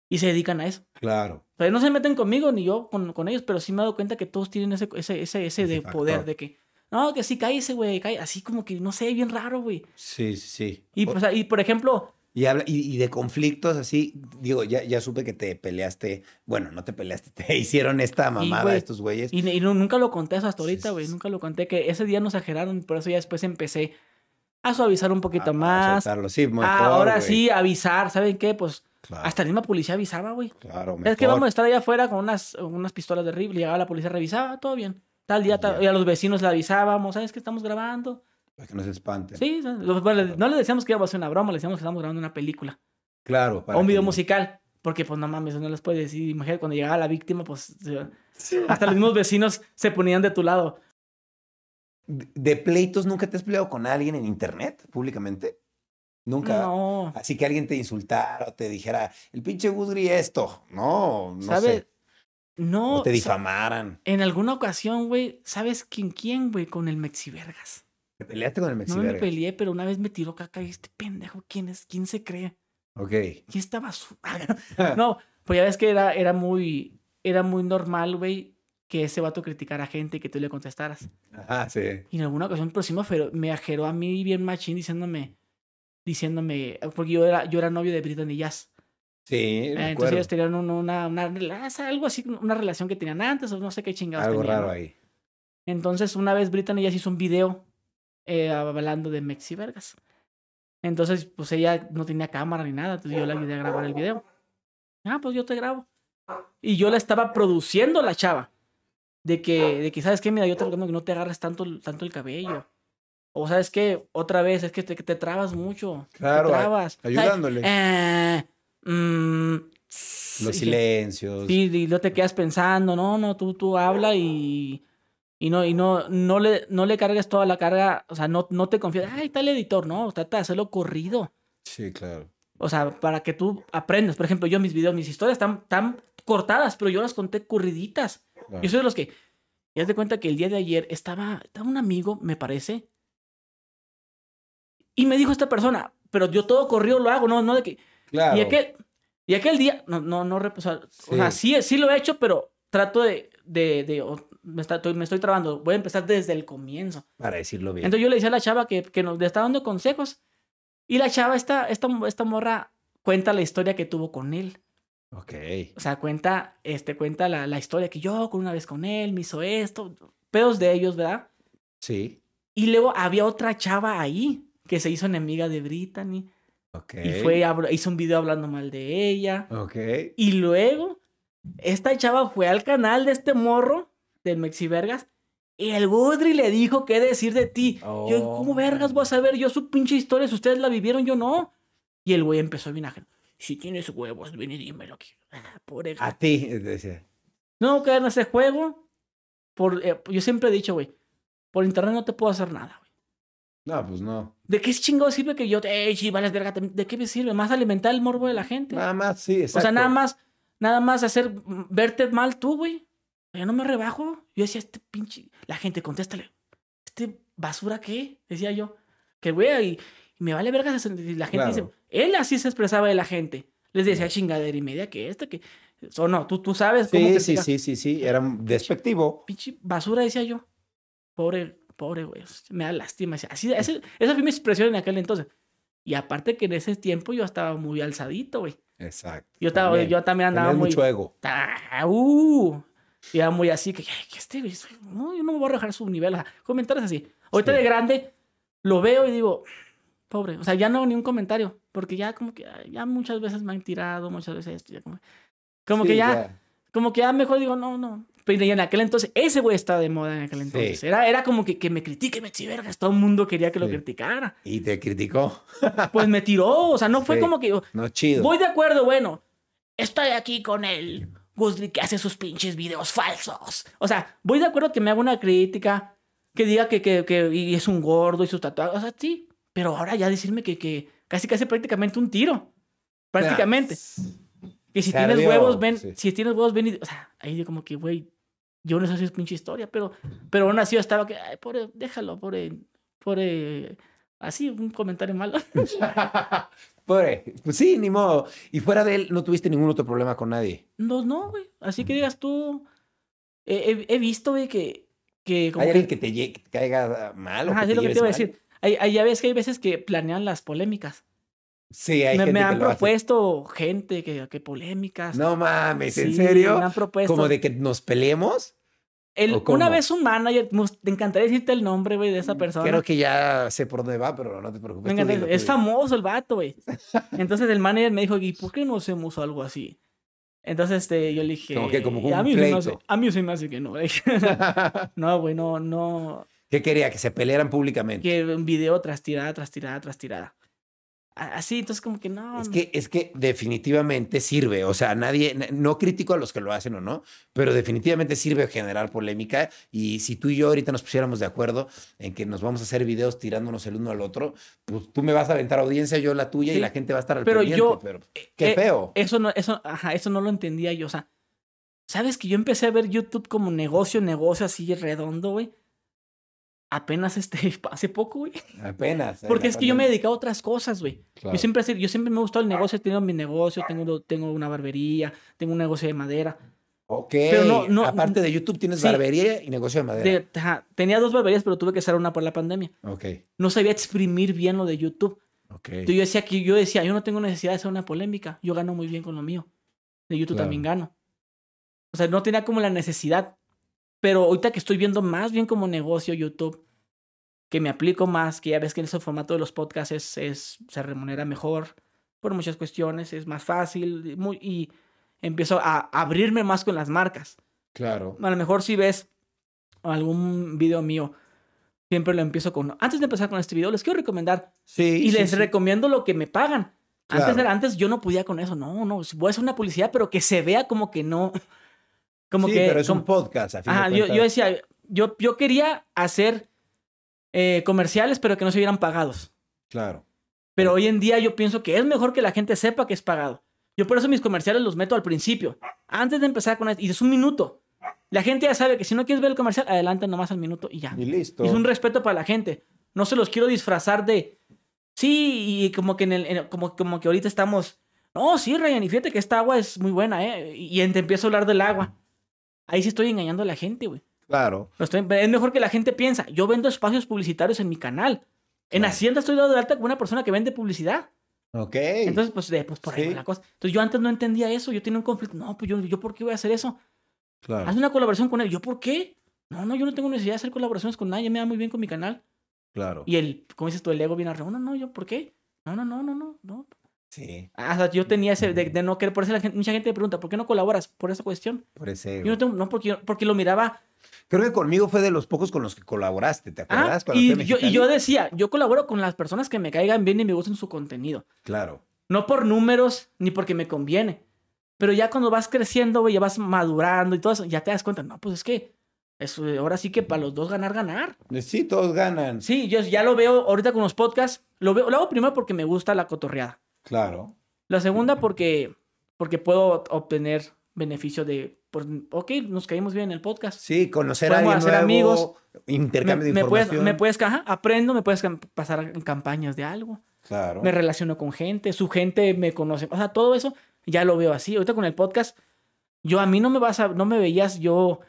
Y se dedican a eso. Claro. O sea, no se meten conmigo ni yo con, con ellos, pero sí me he dado cuenta que todos tienen ese, ese, ese, ese de factor. poder, de que, no, que sí, cállese, güey, cállese. Así como que, no sé, bien raro, güey. Sí, sí. Y, O- pues, y por ejemplo, Y, habla, y, y de conflictos así, digo, ya, ya supe que te peleaste, bueno, no te peleaste, [LAUGHS] te hicieron esta mamada estos güeyes. Y, y no- nunca lo conté eso hasta ahorita, sí, güey. sí. Nunca lo conté. Que ese día nos exageraron. Por eso ya después empecé a suavizar un poquito Ah, para más. soltarlo. Sí, mejor, Ah, ahora sí, avisar. ¿Saben qué? Pues Claro, hasta la misma policía avisaba, güey. claro, Es que mejor. vamos a estar allá afuera con unas, unas pistolas de rifle. Llegaba la policía, revisaba, todo bien. Tal día, tal- Ya. y a los vecinos le avisábamos, ¿sabes que estamos grabando? Para que no se espanten. Sí, bueno, no le decíamos que íbamos a hacer una broma, le decíamos que estamos grabando una película. Claro. para o un video musical. Porque, pues, no mames, no les puedes decir. Imagínate, cuando llegaba la víctima, pues, se- hasta los mismos vecinos se ponían de tu lado. ¿De pleitos nunca te has peleado con alguien en internet, públicamente? Nunca. No, Así que alguien te insultara o te dijera, el pinche Gudri esto. No, no ¿sabes? sé. No. O te difamaran. En alguna ocasión, güey, ¿sabes quién, quién, güey? Con el Mexivergas. ¿Te peleaste con el No me Mexiverga? peleé, pero una vez me tiró caca y este pendejo, ¿quién es? ¿Quién se cree? Ok. ¿Quién estaba su... [LAUGHS] no, pues ya ves que era, era muy, era muy normal, güey, que ese vato criticara a gente y que tú le contestaras. Ajá, sí. Y en alguna ocasión, pero sí me, aferó- me ajeró a mí bien machín diciéndome, diciéndome, porque yo era, yo era novio de Britney Jazz. Sí, Eh, entonces ellos tenían un- una, una, relación- algo así, una relación que tenían antes, o no sé qué chingados Algo tenían, raro ¿no? ahí. Entonces, una vez Britney Jazz hizo un video eh, hablando de Mexi Vergas. Entonces, pues ella no tenía cámara ni nada, entonces yo le ayudé a grabar el video. Ah, pues yo te grabo. Y yo la estaba produciendo la chava. De que, de que ¿sabes qué? Mira, yo te recomiendo que no te agarres tanto, tanto el cabello. O ¿sabes qué? Otra vez, es que te, que te trabas mucho. Claro, te trabas. ayudándole. Eh, mm, Los y- silencios. Sí, y no te quedas pensando, no, no, tú, tú habla y, y no, y no, no le, no le cargues toda la carga, o sea, no, no te confíes, ay, está el editor, no, trata de hacerlo corrido. Sí, claro. O sea, para que tú aprendas. Por ejemplo, yo mis videos, mis historias están tan cortadas, pero yo las conté corriditas. claro. Yo soy de los que, ya de cuenta que el día de ayer estaba, estaba un amigo, me parece, y me dijo esta persona, pero yo todo corrido lo hago, no, no de que, Claro. y aquel, y aquel día, no, no, no, o sea, o sea, sí, sí lo he hecho, pero trato de, de, me, está- estoy, me estoy trabando, voy a empezar desde el comienzo. Para decirlo bien. Entonces yo le decía a la chava que, que nos le estaba dando consejos, y la chava, esta, esta, esta morra, cuenta la historia que tuvo con él. ok. O sea, cuenta, este, cuenta la, la historia que yo con una vez con él, me hizo esto, pedos de ellos, ¿verdad? Sí. Y luego había otra chava ahí que se hizo enemiga de Brittany Ok. y fue, a- hizo un video hablando mal de ella. Ok. Y luego, esta chava fue al canal de este morro, del Mexivergas, y el Woodry le dijo qué decir de ti. Yo, ¿cómo vergas voy a saber? Yo su pinche historia, si ustedes la vivieron, yo no. Y el güey empezó bien ajeno. Si tienes huevos, ven y dímelo. que- Ah, pobre A ti. decía. No caer en ese juego. Por, eh, yo siempre he dicho, güey, por internet no te puedo hacer nada, güey. No, pues no. ¿De qué chingado sirve que yo te, ey, sí, vales verga? ¿De qué me sirve? Más alimentar el morbo de la gente. Nada más, sí, exacto. o sea, nada más, nada más hacer, mm, verte mal tú, güey. Yo no me rebajo. Yo decía, este pinche, la gente, contéstale. ¿Este basura qué? Decía yo. Que güey, y, y me vale verga. la gente dice, él así se expresaba de la gente. Les decía chingadera y media que esta, que. O no, tú, tú sabes cómo Sí, sí, sí, sí, sí. Era despectivo. pinche basura, decía yo. Pobre, pobre, güey. Me da lástima. Así, esa fue mi expresión en aquel entonces. Y aparte que en ese tiempo yo estaba muy alzadito, güey. Exacto. Yo, estaba, También. yo también andaba muy... mucho ego. Uh, y era muy así que, "Ay, que este, güey, no, yo no me voy a rebajar su nivel. O sea, comentarios así. Ahorita Sí. de grande lo veo y digo, pobre. O sea, ya no hago ni un comentario. Porque ya como que, ya muchas veces me han tirado, muchas veces esto, ya como, como que Sí, ya, como que ya mejor digo, no, no. Pero en aquel entonces, ese güey estaba de moda en aquel entonces. Sí. Era, era como que, que me critique, me vergas. Todo el mundo quería que lo Sí. criticara. Y te criticó. Pues me tiró. O sea, no fue Sí. como que yo, No, chido. voy de acuerdo, bueno. Estoy aquí con el Gusli que hace sus pinches videos falsos. O sea, voy de acuerdo que me haga una crítica, que diga que, que, que y es un gordo y sus tatuajes. O sea, sí. Pero ahora ya decirme que, que casi casi prácticamente un tiro. Prácticamente. Que si tienes huevos, ven, sí. si tienes huevos, ven y, o sea, ahí yo como que, güey, yo no sé si es pinche historia, pero, pero aún así yo estaba que, ay, pobre, déjalo, pobre, pobre, así, un comentario malo. [LAUGHS] Pobre. Pues sí, ni modo. Y fuera de él, no tuviste ningún otro problema con nadie. No, no, güey, así que digas tú, he, he- he visto, güey, que, que como ¿Hay alguien que te, llegue- que te caiga mal o Ajá, que te lo que te iba a decir. Hay, hay- ya ves que hay veces que planean las polémicas. Sí, hay me, gente me que han hace. propuesto gente que, que polémicas. No mames, ¿en Sí, serio? Me han propuesto. ¿Como de que nos peleemos? Una vez un manager, te encantaría decirte el nombre, güey, de esa persona. Creo que ya sé por dónde va, pero no te preocupes. Me tú encanta- dilo, tú es dilo. famoso el vato, güey. [LAUGHS] Entonces el manager me dijo, ¿y por qué no hacemos algo así? Entonces este, yo le dije, Como que como un a mí, pleito. a mí se me hace que no. güey". [LAUGHS] no, güey, no, no. ¿Qué quería? Que se pelearan públicamente. Que un video tras tirada, tras tirada, tras tirada. Así, entonces como que no. Es que, es que definitivamente sirve. O sea, nadie, no critico a los que lo hacen o no, pero definitivamente sirve generar polémica. Y si tú y yo ahorita nos pusiéramos de acuerdo en que nos vamos a hacer videos tirándonos el uno al otro, pues tú me vas a aventar audiencia, yo la tuya y la gente va a estar al Pero pendiente. yo- pero qué eh, feo. Eso no, eso, ajá, eso no lo entendía yo. O sea, ¿sabes que yo empecé a ver YouTube como negocio, negocio así redondo, güey? Apenas este, [LAUGHS] hace poco, güey. Apenas. en Porque es que yo me pandemia. dedico a otras cosas, güey. Claro. Yo siempre, he- yo siempre me ha gustado el negocio, he tenido mi negocio, tengo, tengo una barbería, tengo un negocio de madera. Ok. Pero no- no- Aparte de YouTube, tienes Sí. barbería y negocio de madera. De- ajá, tenía dos barberías, pero tuve que cerrar una por la pandemia. Ok. No sabía exprimir bien lo de YouTube. Ok. Entonces yo decía que yo decía, yo no tengo necesidad de hacer una polémica, yo gano muy bien con lo mío. De YouTube Claro. también gano. O sea, no tenía como la necesidad. Pero ahorita que estoy viendo más bien como negocio YouTube, que me aplico más, que ya ves que en ese formato de los podcasts es, es- se remunera mejor por muchas cuestiones, es más fácil y muy, y empiezo a abrirme más con las marcas. Claro. A lo mejor si ves algún video mío, siempre lo empiezo con... Antes de empezar con este video, les quiero recomendar Sí. y sí, les sí. recomiendo lo que me pagan. Antes, era, antes yo no podía con eso. No, no. Voy a hacer una publicidad, pero que se vea como que no. Como sí, que. pero es un podcast. A fin de Ajá, yo, yo decía, yo, yo quería hacer eh, comerciales, pero que no se vieran pagados. Claro. Pero hoy en día yo pienso que es mejor que la gente sepa que es pagado. Yo por eso mis comerciales los meto al principio. Antes de empezar con esto. Y es un minuto. La gente ya sabe que si no quieres ver el comercial, adelante nomás al minuto y ya. Y listo. Y es un respeto para la gente. No se los quiero disfrazar de. Sí, y como que en el, en- como, como que ahorita estamos. No, sí, Ryan, y fíjate que esta agua es muy buena, ¿eh? Y te empiezo a hablar del agua. Ahí sí estoy engañando a la gente, güey. Claro. Estoy- es mejor que la gente piensa. Yo vendo espacios publicitarios en mi canal. En. Hacienda estoy dado de alta como una persona que vende publicidad. Ok. Entonces, pues, de- pues por ahí Sí. va la cosa. Entonces, yo antes no entendía eso. Yo tenía un conflicto. No, pues yo, yo ¿por qué voy a hacer eso? claro. Haz una colaboración con él. ¿Yo por qué? No, no, yo no tengo necesidad de hacer colaboraciones con nadie. Me da muy bien con mi canal. Claro. Y el, como dices tú, el ego viene arriba. No, no, yo, ¿por qué? No, no, no, no, no, no. Sí. Ah, o sea, yo tenía ese de, de no querer, por eso la gente- mucha gente me pregunta, ¿por qué no colaboras? Por esa cuestión. Por ese. Yo no tengo, no, porque, porque lo miraba. Creo que conmigo fue de los pocos con los que colaboraste, ¿te Ah, acuerdas? Cuando fui a y, yo, y yo decía, yo colaboro con las personas que me caigan bien y me gusten su contenido. Claro. No por números ni porque me conviene. Pero ya cuando vas creciendo, ya vas madurando y todo eso, ya te das cuenta, no, pues es que eso, ahora sí que para los dos ganar, ganar. Sí, todos ganan. Sí, yo ya lo veo ahorita con los podcasts. Lo, veo, lo hago primero porque me gusta la cotorreada. Claro. La segunda porque, porque puedo obtener beneficio de, por, ok, nos caímos bien en el podcast. Sí, conocer a alguien hacer nuevo, amigos. intercambio me, de me puedes, información. me puedes, ajá, aprendo, me puedes pasar en campañas de algo. Claro. Me relaciono con gente, su gente me conoce. O sea, todo eso ya lo veo así. Ahorita con el podcast, yo a mí no me vas a, no me veías yo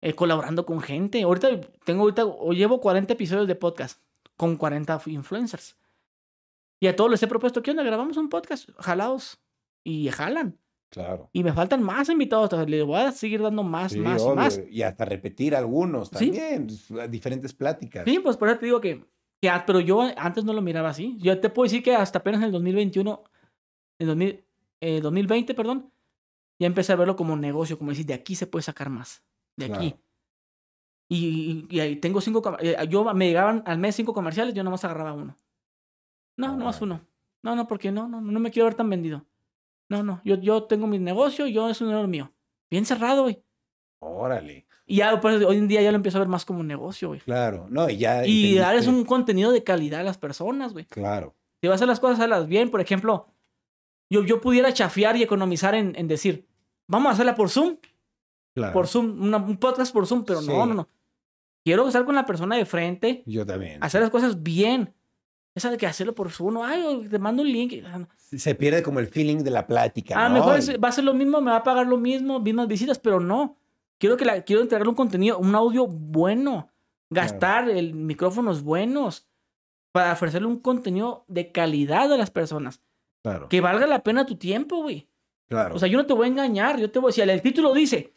eh, colaborando con gente. Ahorita tengo ahorita, o llevo 40 episodios de podcast con 40 influencers. Y a todos les he propuesto, ¿qué onda? Grabamos un podcast, jalaos. Y jalan. Claro. Y me faltan más invitados. Les voy a seguir dando más, Sí, más, obvio, más. Y hasta repetir algunos Sí. también. pues, Diferentes pláticas. Sí, pues por eso te digo que, que a- pero yo antes no lo miraba así. Yo te puedo decir que hasta apenas en el 2021, en 2000, eh, 2020, perdón, ya empecé a verlo como negocio, como decir, de aquí se puede sacar más, de aquí. Y, y, y ahí tengo cinco, eh, yo me llegaban al mes cinco comerciales, yo nomás agarraba uno. No, nomás Órale. uno. No, no, porque no, no, no me quiero ver tan vendido. No, no, yo, yo tengo mi negocio, yo es un dinero mío. Bien cerrado, güey. Órale. Y ya, pues, hoy en día ya lo empiezo a ver más como un negocio, güey. Claro. No, y ya. Y darles un contenido de calidad a las personas, güey. Claro. Si vas a hacer las cosas, hazlas bien. Por ejemplo, yo, yo pudiera chafiar y economizar en, en decir, vamos a hacerla por Zoom, Claro. por Zoom, una- un podcast por Zoom, pero Sí. no, no, no. Quiero estar con la persona de frente, Yo también. hacer las cosas bien. Esa de que hacerlo por Zoom, no, ay, te mando un link. Ah. Se pierde como el feeling de la plática. A lo ¿no? mejor es- va a ser lo mismo, me va a pagar lo mismo, mismas visitas, pero no. Quiero que la, quiero entregarle un contenido, un audio bueno, gastar el micrófonos buenos para ofrecerle un contenido de calidad a las personas. Claro. Que valga la pena tu tiempo, güey. Claro. O sea, yo no te voy a engañar. Yo te voy a decir, el título dice,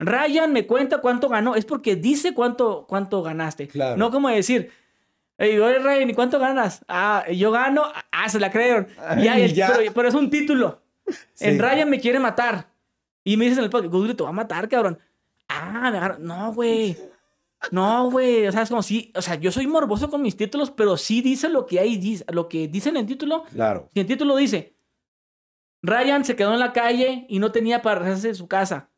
Ryan me cuenta cuánto ganó. Es porque dice cuánto, cuánto ganaste. Claro. No como decir, hey, oye, Ryan, ¿y cuánto ganas? Ah, yo gano. Ah, se la creyeron. Ay, Ya. Pero, pero es un título. Sí. En Ryan me quiere matar. Y me dices en el podcast, Google te va a matar, cabrón. Ah, me agarra- No, güey. No, güey. O sea, es como si. O sea, yo soy morboso con mis títulos, pero sí dice lo que hay, dice, lo que dicen en el título. Claro. Si el título dice, Ryan se quedó en la calle y no tenía para regresarse de su casa.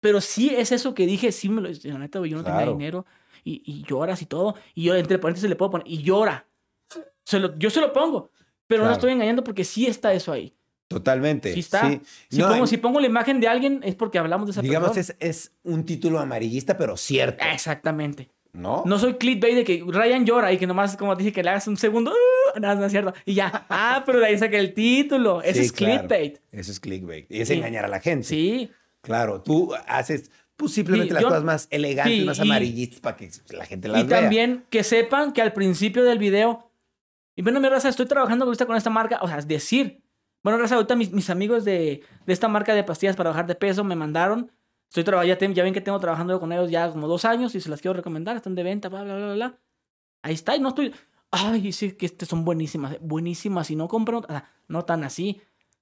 Pero sí es eso que dije, sí me lo la neta, güey, yo no tenía dinero. Y, y lloras y todo. Y yo, entre paréntesis, le puedo poner, y llora. Se lo- yo se lo pongo. Pero no Claro. estoy engañando porque sí está eso ahí. Totalmente. Sí está. Sí. Si, No, pongo, si pongo la imagen de alguien es porque hablamos de esa digamos, persona. es, es un título amarillista, pero cierto. Exactamente. ¿No? No soy clickbait de que Ryan llora y que nomás, como dije, que le hagas un segundo. "Uh", no, no es cierto. Y ya. [LAUGHS] Ah, pero de ahí saqué el título. Ese Sí, es claro. clickbait. Eso es clickbait. Y es Sí. engañar a la gente. Sí. Claro. Tú haces pues, simplemente las yo- cosas más elegantes, sí, más y- amarillistas para que la gente las Y vea. también que sepan que al principio del video. Y bueno, mi raza, estoy trabajando con esta marca. O sea, es decir. Bueno, raza, ahorita mis, mis amigos de, de esta marca de pastillas para bajar de peso me mandaron. Estoy trabajando, ya, ya ven que tengo trabajando con ellos ya como dos años y se las quiero recomendar. Están de venta, bla, bla, bla, bla. Ahí está, y no estoy. Ay, sí, que este son buenísimas, buenísimas. Y no compran, o sea, no tan así.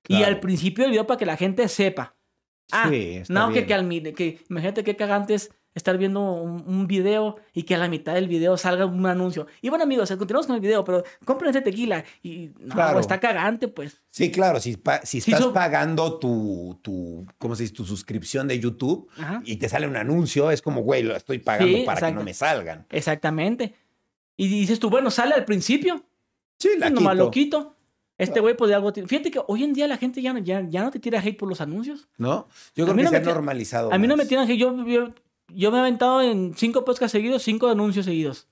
Y Claro. al principio del video para que la gente sepa. Ah, Sí, está no, que, bien. que, al que imagínate qué cagante es estar viendo un, un video y que a la mitad del video salga un anuncio. Y bueno, amigos, continuamos con el video, pero compren este tequila. Y no, Claro. está cagante, pues. Sí, claro, si, pa- si Sí, estás so- pagando tu, tu, ¿cómo se dice? Tu suscripción de YouTube Ajá. y te sale un anuncio, es como, güey, lo estoy pagando Sí, para que no me salgan. Exactamente. Y dices tú, bueno, sale al principio. Sí, la nomás quito, lo quito. Este güey, pues de algo. Fíjate que hoy en día la gente ya, no- ya, ya no te tira hate por los anuncios. ¿no? Yo A creo que no se ha normalizado A mí no me tiran hate. Yo, yo, yo me he aventado en cinco podcasts seguidos, cinco anuncios seguidos.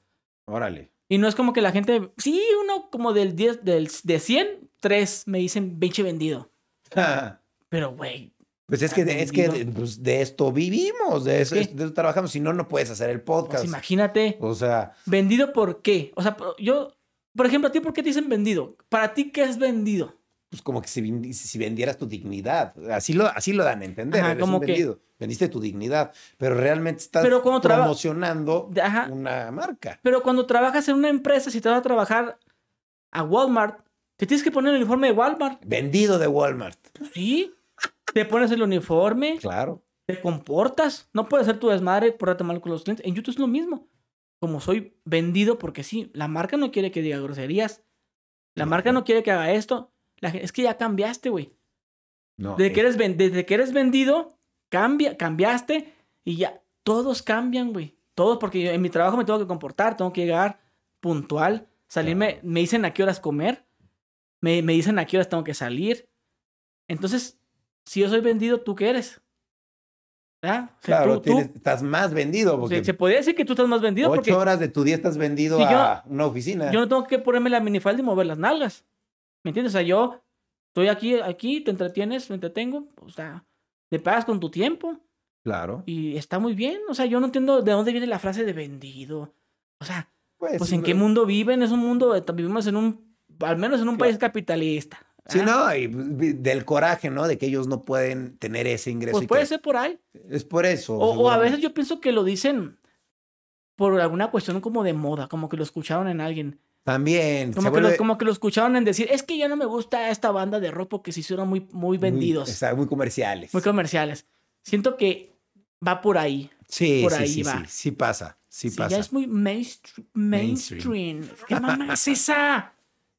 Órale. Y no es como que la gente. Sí, uno como del 10, del, de 100, tres me dicen pinche vendido. [LAUGHS] Pero, güey. Pues es que, es que de, pues, de esto vivimos, de eso, Sí. de eso trabajamos, si no, no puedes hacer el Pues podcast. imagínate. O sea, ¿Vendido por qué? O sea, yo. Por ejemplo, ¿a ti por qué te dicen vendido? ¿Para ti qué es vendido? pues como que si, vendi- si vendieras tu dignidad. Así lo, así lo dan a entender. Ajá, eres como un que- vendido. Vendiste tu dignidad. Pero realmente estás Pero cuando traba- promocionando una marca. Pero cuando trabajas en una empresa, si te vas a trabajar a Walmart, te tienes que poner el uniforme de Walmart. Vendido de Walmart. Sí. Te pones el uniforme, Claro. te comportas. No puedes ser tu desmadre, portarte mal con los clientes. En YouTube es lo mismo. Como soy vendido, porque sí, la marca no quiere que diga groserías. La marca no quiere que haga esto. La es que ya cambiaste, güey. No, Desde, que eres desde que eres vendido, cambia, cambiaste y ya. Todos cambian, güey. Todos, porque yo en mi trabajo me tengo que comportar, tengo que llegar puntual, salirme. Me dicen a qué horas comer, me, me dicen a qué horas tengo que salir. Entonces, si yo soy vendido, ¿tú qué eres? Sea, Claro, tú- tú- tienes- estás más vendido porque se, se podría decir que tú estás más vendido ocho porque horas de tu día estás vendido yo- a una oficina. yo no tengo que ponerme la minifalda y mover las nalgas. ¿Me entiendes? O sea, yo estoy aquí, aquí, te entretienes, me entretengo, o sea, te pagas con tu tiempo. Claro. Y está muy bien. O sea, yo no entiendo de dónde viene la frase de vendido. O sea, pues en no- qué mundo viven. Es un mundo, eh, vivimos en un, al menos en un Claro. país capitalista. Sí, no, y pues, del coraje, ¿no? De que ellos no pueden tener ese ingreso. Pues y puede que- ser por ahí. Es por eso. O, o a veces yo pienso que lo dicen por alguna cuestión como de moda, como que lo escucharon en alguien. También. Como, que, lo, como que lo escucharon en decir, es que ya no me gusta esta banda de rock porque se hicieron muy, muy vendidos, Muy, está muy comerciales. muy comerciales. Siento que va por ahí. sí, por sí, ahí sí, va. sí, sí pasa. Sí, Sí, pasa. ya es muy mainstream. Mainstream. mainstream. ¿Qué mamá es esa?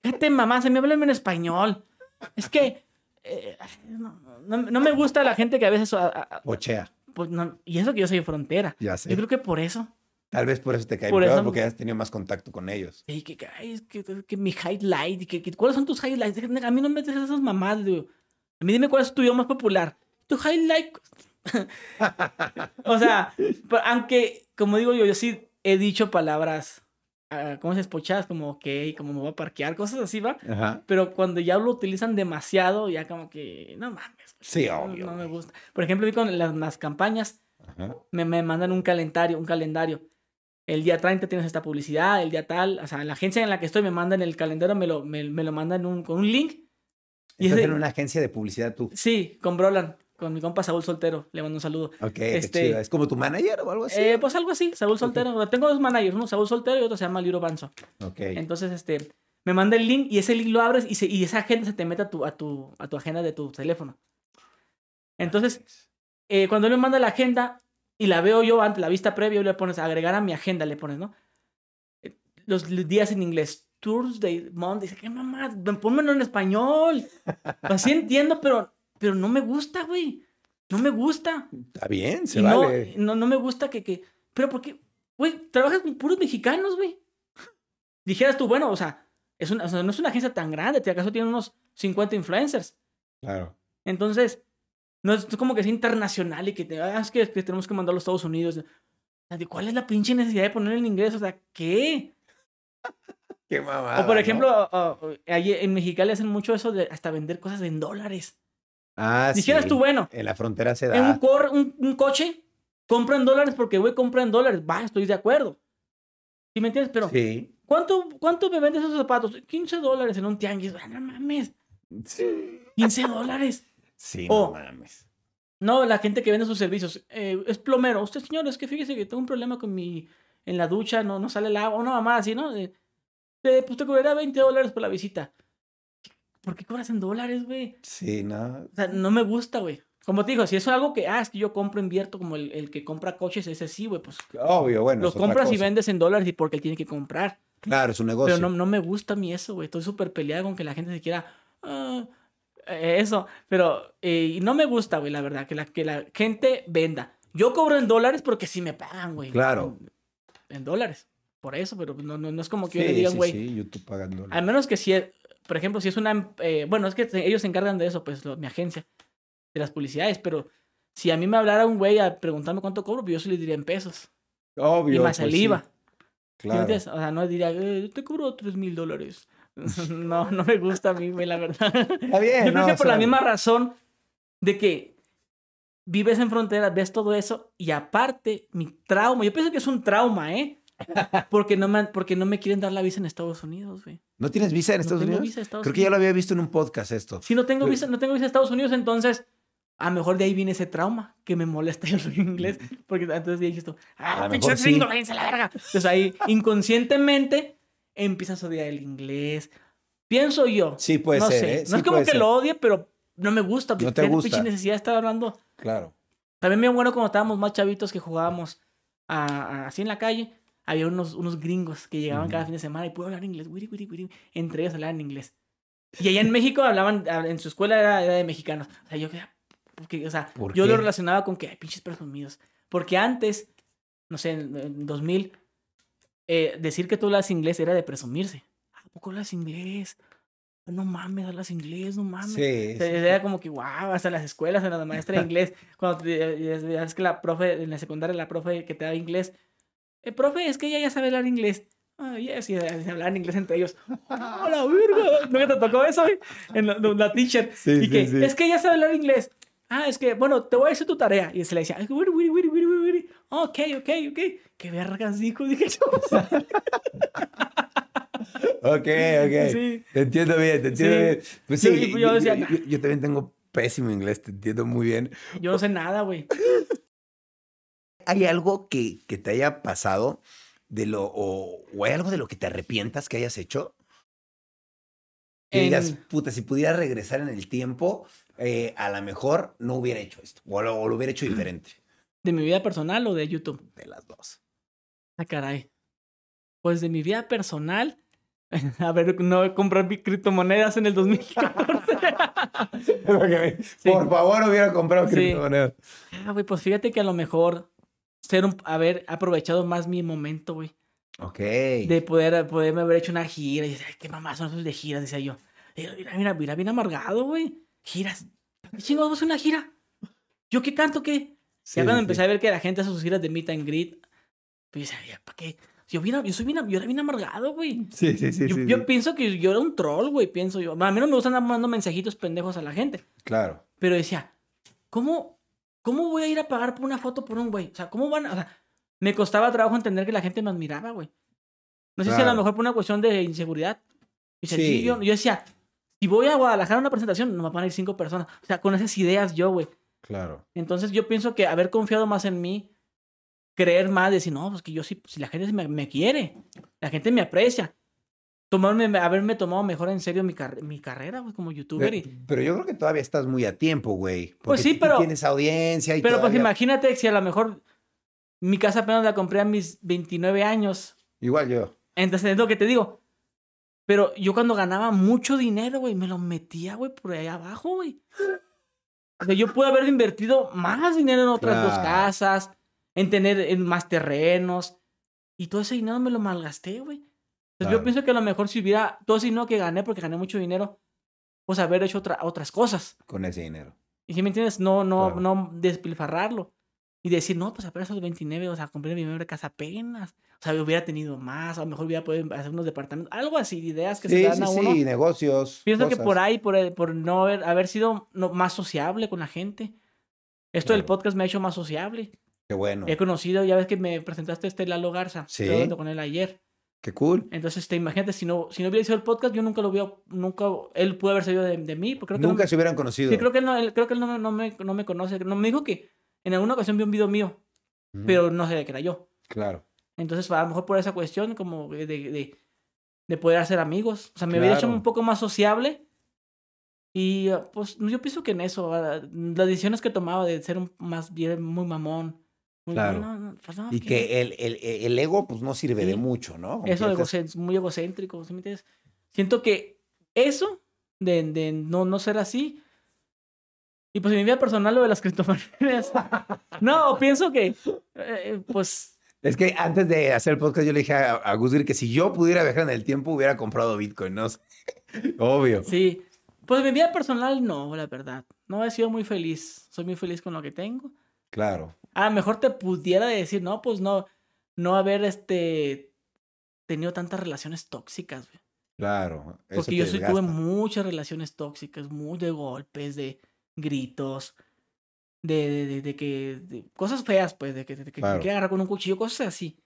Fíjate, mamá, se me habla en español. Es que eh, no, no- no me gusta la gente que a veces... a- a- Pochea, pues, no- y eso que yo soy frontera. ya sé. Yo creo que por eso. Tal vez por eso te cae Por peor, eso- porque has tenido más contacto con ellos. Y que, que, ay, es que, que mi highlight. y Que, que- ¿Cuáles son tus highlights? A mí no me dejes esas mamadas, digo. A mí dime cuál es tu idioma más popular. Tu highlight. [LAUGHS] o sea, aunque, como digo yo, yo sí he dicho palabras, ah, ¿cómo se espochadas? Como, ok, como me voy a parquear, cosas así, ¿va? Ajá. Pero cuando ya lo utilizan demasiado, ya como que, no mames. Sí, no- obvio, No me gusta. Por ejemplo, vi con las, las campañas, Ajá. me, me mandan un calendario, un calendario. El día 30 tienes esta publicidad, el día tal, o sea, la agencia en la que estoy me mandan el calendario, me lo, me, me lo mandan un- con un link Y Estás ese- en una agencia de publicidad tú. Sí, con Brolan, con mi compa Saúl Soltero. Le mando un saludo. Ok, Este- chido. ¿Es como tu manager o algo así? Eh, pues algo así, Saúl Soltero. Tengo dos managers, uno Saúl Soltero y otro se llama Liro Banzo. ok. Entonces, este, me manda el link y ese link lo abres y, se- y esa agenda se te mete a tu, a, tu, a tu agenda de tu teléfono. Entonces, eh, cuando él me manda la agenda y la veo yo ante la vista previa, le pones agregar a mi agenda, le pones, ¿no? Eh, Los días en inglés. Tuesday, Monday. Dice, ¿qué mamá? Pónmelo en español. [LAUGHS] Así entiendo, pero, pero no me gusta, güey. No me gusta. Está bien, se Y no, vale. no, no me gusta que, que. Pero porque, güey, trabajas con puros mexicanos, güey. Dijeras tú, bueno, o sea, es una, o sea, no es una agencia tan grande, ¿te acaso tiene unos 50 influencers? Claro. Entonces, no es como que es internacional y que, te, ah, es que, que tenemos que mandarlo a los Estados Unidos. O sea, ¿de ¿Cuál es la pinche necesidad de poner en inglés? O sea, ¿qué? [LAUGHS] Qué mamada. o por ¿no? ejemplo, ah, ah, ahí en Mexicali hacen mucho eso de hasta vender cosas en dólares. Ah, Dijeras sí. tú, bueno, En la frontera se en un, da. cor- un, un coche, compra en dólares porque, güey, compra en dólares. Va, estoy de acuerdo. ¿Sí me entiendes? Pero, Sí. ¿cuánto, ¿cuánto me vendes esos zapatos? 15 dólares en un tianguis. Ah, no mames. Sí. 15 dólares. Sí, no mames. No, la gente que vende sus servicios. eh, es plomero. Usted, señor, es que fíjese que tengo un problema con mi... En la ducha no, no sale el agua. Una mamá así, ¿no? De, de, pues te cobrará 20 dólares por la visita. ¿Por qué cobras en dólares, güey? Sí, no. O sea, no me gusta, güey. Como te digo, si es algo que, ah, es que yo compro, invierto, como el, el que compra coches, ese sí, güey, pues Obvio, bueno. los compras y vendes en dólares y porque él tiene que comprar. Claro, es un negocio. Pero no, no me gusta a mí eso, güey. Estoy súper peleada con que la gente se quiera. ah, eh, eso. Pero eh, no me gusta, güey, la verdad, que la, que la gente venda. Yo cobro en dólares porque sí me pagan, güey. Claro. En dólares. Por eso, pero no, no, no es como que Sí, yo le digan, sí, güey. sí, YouTube pagando. Al menos que si, es- por ejemplo, si es una. eh, bueno, es que se- ellos se encargan de eso, pues lo- mi agencia, de las publicidades. Pero si a mí me hablara un güey a preguntarme cuánto cobro, pues yo sí le diría en pesos. Obvio. y más pues el sí, IVA. ¿Sí me Claro. O sea, no diría, eh, te cobro 3 mil dólares. [LAUGHS] [LAUGHS] no, no me gusta a mí, güey, la verdad. Está bien. Yo creo no, que o por la sea, misma razón de que vives en frontera, ves todo eso y aparte mi trauma, yo pienso que es un trauma, ¿eh? [LAUGHS] Porque no me, porque no me quieren dar la visa en Estados Unidos, güey. ¿No tienes visa en No Estados tengo Unidos? visa en Estados Creo que ya lo Unidos. había visto en un podcast esto. Si no tengo visa, no tengo visa en Estados Unidos, entonces a lo mejor de ahí viene ese trauma que me molesta yo soy inglés. [LAUGHS] Porque entonces tú, A ah, pinche gringo, váyanse a la verga. Entonces ahí inconscientemente empiezas a odiar el inglés. Pienso yo. Sí puede no ser, sé. ¿eh? No Sí es como que ser. lo odie, pero no me gusta. No te ¿Qué gusta. pinche necesidad de estar hablando? Claro. También bien bueno cuando estábamos más chavitos que jugábamos a- a- así en la calle. Había unos, unos gringos que llegaban cada fin de semana y puedo hablar inglés. wiri, wiri, wiri. Entre ellos hablaban inglés. Y allá en México hablaban, en su escuela era, era de mexicanos. O sea, yo, porque, o sea, ¿Por yo lo qué? relacionaba con que hay pinches presumidos. Porque antes, no sé, en, en 2000, eh, decir que tú hablas inglés era de presumirse. ¿A poco hablas inglés? No mames, hablas inglés, no mames. Sí. O sea, Era como que, wow, hasta en las escuelas, en la maestra de [LAUGHS] inglés, cuando te, ya- ya ves que la profe, en la secundaria, la profe que te da inglés, eh, profe, es que ella ya sabe hablar inglés. Ah, yes, y hablaban inglés entre ellos. [LAUGHS] ¡Oh, la verga! ¿Nunca te tocó eso, güey? En la, la teacher. Sí, y sí, que, sí. es que ella sabe hablar inglés. Ah, es que, bueno, te voy a decir tu tarea. Y se le decía, wiri, wiri, wiri, wiri, ok, ok, ok. ¿Qué vergas dijo? Dije yo. [LAUGHS] Ok, ok. Sí. Te entiendo bien, te entiendo Sí. bien. Pues Sí, sí, yo yo, decía, yo- yo- yo también tengo pésimo inglés, te entiendo muy bien. Yo no sé nada, güey. ¿Hay algo que, que te haya pasado de lo, o, o hay algo de lo que te arrepientas que hayas hecho? Que En- digas, puta, si pudiera regresar en el tiempo, eh, a lo mejor no hubiera hecho esto, o lo, o lo hubiera hecho [CLEARS THROAT] diferente. ¿De mi vida personal o de YouTube? De las dos. Ah, caray. Pues de mi vida personal. [LAUGHS] A ver, no comprar mi criptomonedas en el 2014. [LAUGHS] Por favor, hubiera comprado Sí. criptomonedas. ah, güey, pues fíjate que a lo mejor ser un, haber aprovechado más mi momento, güey. Ok. De poder, poderme haber hecho una gira. Y decía, "Ay, qué mamá son esos de giras, decía yo. Mira, mira, mira, bien amargado, güey. Giras. ¿Para qué chingados una gira? ¿Yo qué canto qué? Sí, ya cuando sí. empecé a ver que la gente hace sus giras de meet and greet, pues decía, ¿para qué? Yo, bien- yo soy bien, yo era bien amargado, güey. Sí, sí, sí. yo, sí, yo pienso que yo era un troll, güey, pienso yo. A mí no me gustan andar mandando mensajitos pendejos a la gente. Claro. Pero decía, ¿cómo, ¿cómo voy a ir a pagar por una foto por un güey? O sea, ¿cómo van? O sea, me costaba trabajo entender que la gente me admiraba, güey. No sé si a Claro. lo mejor por una cuestión de inseguridad. Y Sí. sencillo, yo decía, Si voy a Guadalajara a una presentación, no me van a ir cinco personas. O sea, con esas ideas yo, güey. Claro. Entonces yo pienso que haber confiado más en mí, creer más, decir, no, pues que yo sí, si la gente me, me quiere, la gente me aprecia. Tomarme, haberme tomado mejor en serio mi, car- mi carrera, güey, como youtuber. y- Pero, pero yo creo que todavía estás muy a tiempo, güey. Pues sí, pero- Tienes audiencia y Pero pues imagínate si a lo mejor mi casa apenas la compré a mis 29 años. Igual yo. Entonces es lo que te digo. Pero yo cuando ganaba mucho dinero, güey, me lo metía, güey, por ahí abajo, güey. O sea, yo pude haber invertido más dinero en otras dos casas, en tener en más terrenos. Y todo ese dinero me lo malgasté, güey. Entonces yo Claro. pienso que a lo mejor si hubiera todo ese dinero que gané, porque gané mucho dinero, pues haber hecho otra- otras cosas. Con ese dinero. Y si me entiendes, no, no, Claro. no despilfarrarlo. Y decir, no, pues apenas esos 29, o sea, compré mi primera casa apenas. O sea, hubiera tenido más, a lo mejor hubiera podido hacer unos departamentos. Algo así, ideas que se Sí, dan sí, a uno. sí, negocios. Pienso que por ahí, por, por no haber, haber sido no- más sociable con la gente. Esto del podcast me ha hecho más sociable. Qué bueno. He conocido, ya ves que me presentaste a este Lalo Garza. Sí. Estuve hablando con él ayer. Qué cool. Entonces, te imagínate, si no, si no hubiera sido el podcast, yo nunca lo hubiera, nunca, él pudo haber salido de, de mí. Porque creo que no Nunca me- se hubieran conocido. Sí, creo que, él no, él- creo que él no, me- no, me, no me conoce. No, me dijo que en alguna ocasión vio un video mío, pero no sabía que era yo. Claro. Entonces, a lo mejor por esa cuestión, como de, de, de poder hacer amigos. O sea, me hubiera hecho Claro. un poco más sociable. Y pues yo pienso que en eso, las decisiones que tomaba de ser un, más bien muy mamón. Claro. no, no, no, Y que- el, el, el ego, pues no sirve de Sí. mucho, ¿no? Eso de egocén- muy egocéntrico, ¿sí me entiendes? Siento que eso, de, de no, no ser así, y pues en mi vida personal lo de las criptomonedas, [LAUGHS] no, pienso que, eh, pues, Es que antes de hacer el podcast yo le dije a, a Gus Gris que si yo pudiera viajar en el tiempo hubiera comprado Bitcoin, ¿no? [LAUGHS] Obvio. sí, pues en mi vida personal no, la verdad, no he sido muy feliz, soy muy feliz con lo que tengo. Claro. A lo mejor te pudiera decir, no, pues no, no haber, este, tenido tantas relaciones tóxicas, güey. Claro. eso Porque yo sí tuve muchas relaciones tóxicas, muy de golpes, de gritos, de, de, de- de que. cosas feas, pues, de que, de que me Claro. quería agarrar con un cuchillo, cosas así.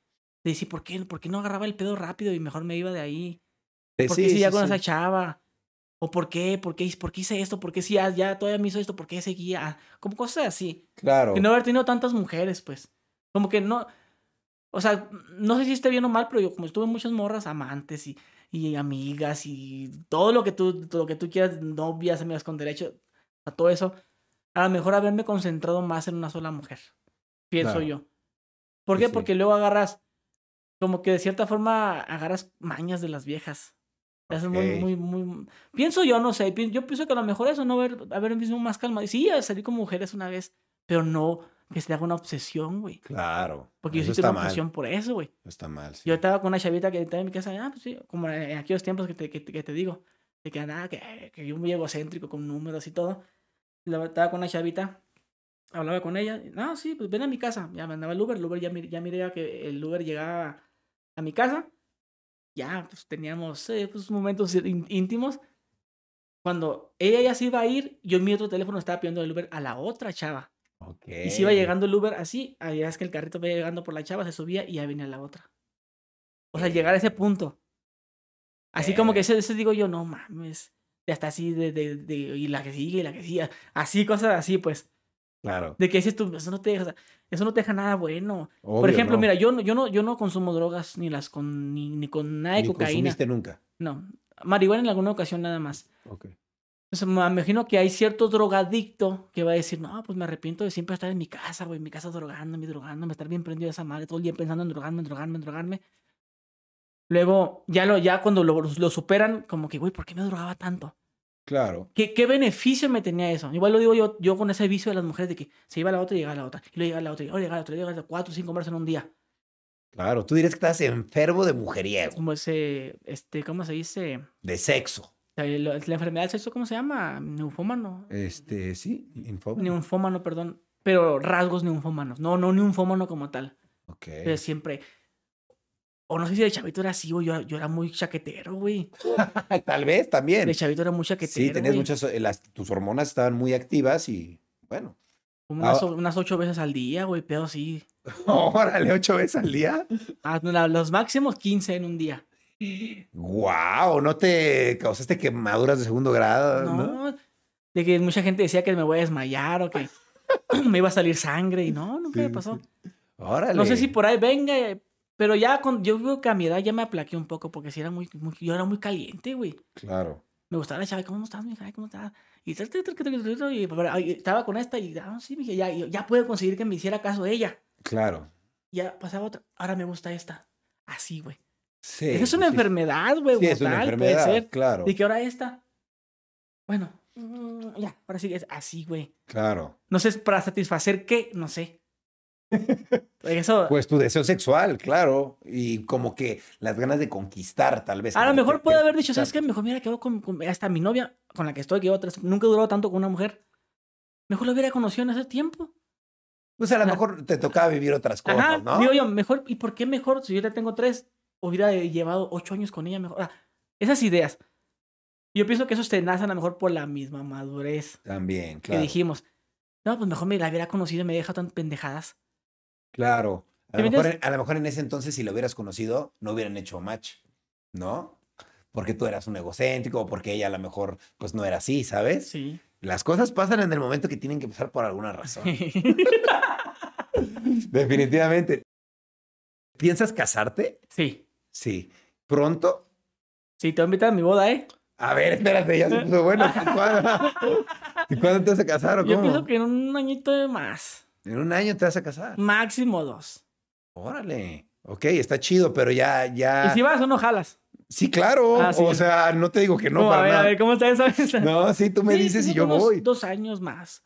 De decir, ¿por qué, ¿por qué no agarraba el pedo rápido y mejor me iba de ahí? Eh, ¿Por sí, qué seguía sí, con sí. esa chava? ¿O por qué? ¿Por qué, por qué hice esto? ¿Por qué si ya, ya todavía me hizo esto? ¿Por qué seguía? Ah, Como cosas así. Claro. Que no haber tenido tantas mujeres, pues. Como que no. O sea, no sé si esté bien o mal, pero yo como estuve muchas morras amantes y, y amigas y todo lo que tú, todo lo que tú quieras, novias, amigas con derecho, a todo eso, a lo mejor haberme concentrado más en una sola mujer. Pienso Claro. yo. ¿Por Sí, qué? sí. Porque luego agarras, como que de cierta forma agarras mañas de las viejas. Te haces muy, muy, muy. Pienso yo, no sé. Yo pienso que a lo mejor eso, no haber, haber mismo más calma. Y sí, salí con mujeres una vez, pero no que se te haga una obsesión, güey. Claro. Porque yo eso sí tengo una obsesión por eso, güey. Está mal. sí. Yo estaba con una chavita que estaba en mi casa, ah, pues sí, como en aquellos tiempos que te, que, que te digo, de que nada, que, que yo muy egocéntrico con números y todo. Estaba con una chavita, hablaba con ella, no, sí, pues ven a mi casa. Ya me andaba el Uber, el Uber ya, ya miré que el Uber llegaba a mi casa. Ya, pues teníamos eh, pues, momentos ín- íntimos. Cuando ella ya se iba a ir, yo en mi otro teléfono estaba pidiendo el Uber a la otra chava. Ok. Y si iba llegando el Uber así, allá es que el carrito iba llegando por la chava, se subía y ya venía la otra. O sea, llegar a ese punto. Así como que ese, ese digo yo, no mames. Ya está así de, de, de, y la que sigue, y la que sigue. Así, cosas así, pues. Claro. De que dices tú, eso no te deja, eso no te deja nada bueno. Por Obvio, ejemplo, no. mira, yo no, yo no, yo no consumo drogas ni las con, ni, ni con nada de Ni cocaína. consumiste nunca. No. Marihuana en alguna ocasión nada más. Ok. Entonces, me imagino que hay cierto drogadicto que va a decir, no, pues me arrepiento de siempre estar en mi casa, güey, en mi casa drogándome, drogándome, estar bien prendido de esa madre, todo el día pensando en drogarme, en drogarme, en drogarme. Luego, ya, lo, ya cuando lo, lo superan, como que, güey, ¿por qué me drogaba tanto? Claro. ¿Qué, ¿Qué beneficio me tenía eso? Igual lo digo yo, yo con ese vicio de las mujeres de que se iba a la otra y llegaba a la otra, y luego llegaba a la otra, y luego llegaba a la otra, y luego llegaba a la otra, cuatro o cinco veces en un día. Claro. Tú dirías que estás enfermo de mujeriego, Como ese, este, ¿cómo se dice? de sexo. La, la- la enfermedad del sexo, ¿cómo se llama? Neufómano. Este, sí, infómano. Ninfómano, perdón. Pero rasgos ninfómanos. No, no ninfómano como tal. Ok. Pero siempre. O no sé si de chavito era así, güey. Yo, yo era muy chaquetero, güey. [LAUGHS] Tal vez también. De chavito era muy chaquetero. Sí, tenías güey. muchas, eh, las, tus hormonas estaban muy activas y bueno. Como unas, Ah. unas ocho veces al día, güey. Pero sí. [LAUGHS] Órale, ocho veces al día. Ah, no, los máximos 15 en un día. Wow, ¿no te causaste quemaduras de segundo grado? No, No, de que mucha gente decía que me voy a desmayar o que [CLEARS THROAT] me iba a salir sangre y no, nunca me Sí, pasó. sí. Órale. No sé si por ahí venga, pero ya con, yo creo que a mi edad ya me aplaqué un poco porque si era muy, muy- yo era muy caliente, güey. Claro. Me gustaba la chava, ¿cómo estás, mija? ¿Cómo estás? Y, y, estaba con esta y, ah, sí, mija, ya, ya, ya puedo conseguir que me hiciera caso ella. Claro. Ya pasaba otra, ahora me gusta esta. Así, güey. Sí. Esa es una sí, sí. enfermedad, güey. Sí, es una enfermedad, Puede ser. claro. Y que ahora esta. Bueno, mm, ya, ahora sí es así, güey. Claro. No sé, para satisfacer qué, no sé. Eso, Pues tu deseo sexual, claro. Y como que las ganas de conquistar, tal vez. a lo mejor que- puede que- haber dicho, ¿sabes qué? Mejor mira, quedó con, con- hasta mi novia, con la que estoy, que tres, nunca he durado tanto con una mujer. Mejor lo hubiera conocido en ese tiempo. Pues a lo mejor te tocaba vivir otras cosas, Ajá, ¿no? digo yo, mejor, ¿y por qué mejor? Si yo ya tengo tres, hubiera llevado ocho años con ella mejor. Ah, esas ideas. Yo pienso que esos te nacen a lo mejor por la misma madurez También, que claro. dijimos. No, pues mejor me la hubiera conocido y me deja tan pendejadas. Claro. A ¿Sí lo, me mejor, a lo mejor en ese entonces, si lo hubieras conocido, no hubieran hecho match, ¿no? Porque tú eras un egocéntrico o porque ella a lo mejor pues no era así, ¿sabes? Sí. Las cosas pasan en el momento que tienen que pasar por alguna razón. [LAUGHS] Definitivamente. ¿Piensas casarte? sí. Sí. ¿Pronto? Sí, te voy a invitar a mi boda, ¿eh? A ver, espérate, ya se puso bueno. ¿Cuándo, ¿Y [LAUGHS] cuándo te vas a casar o Yo cómo? pienso que en un añito más. En un año te vas a casar. Máximo dos. Órale. Ok, está chido, pero ya, ya. Y si vas o no jalas. Sí, claro. Ah, sí. O sea, no te digo que no No, para a ver, nada. a ver, ¿cómo está eso? [LAUGHS] No, sí, tú me Sí, dices y yo unos voy. Dos años más.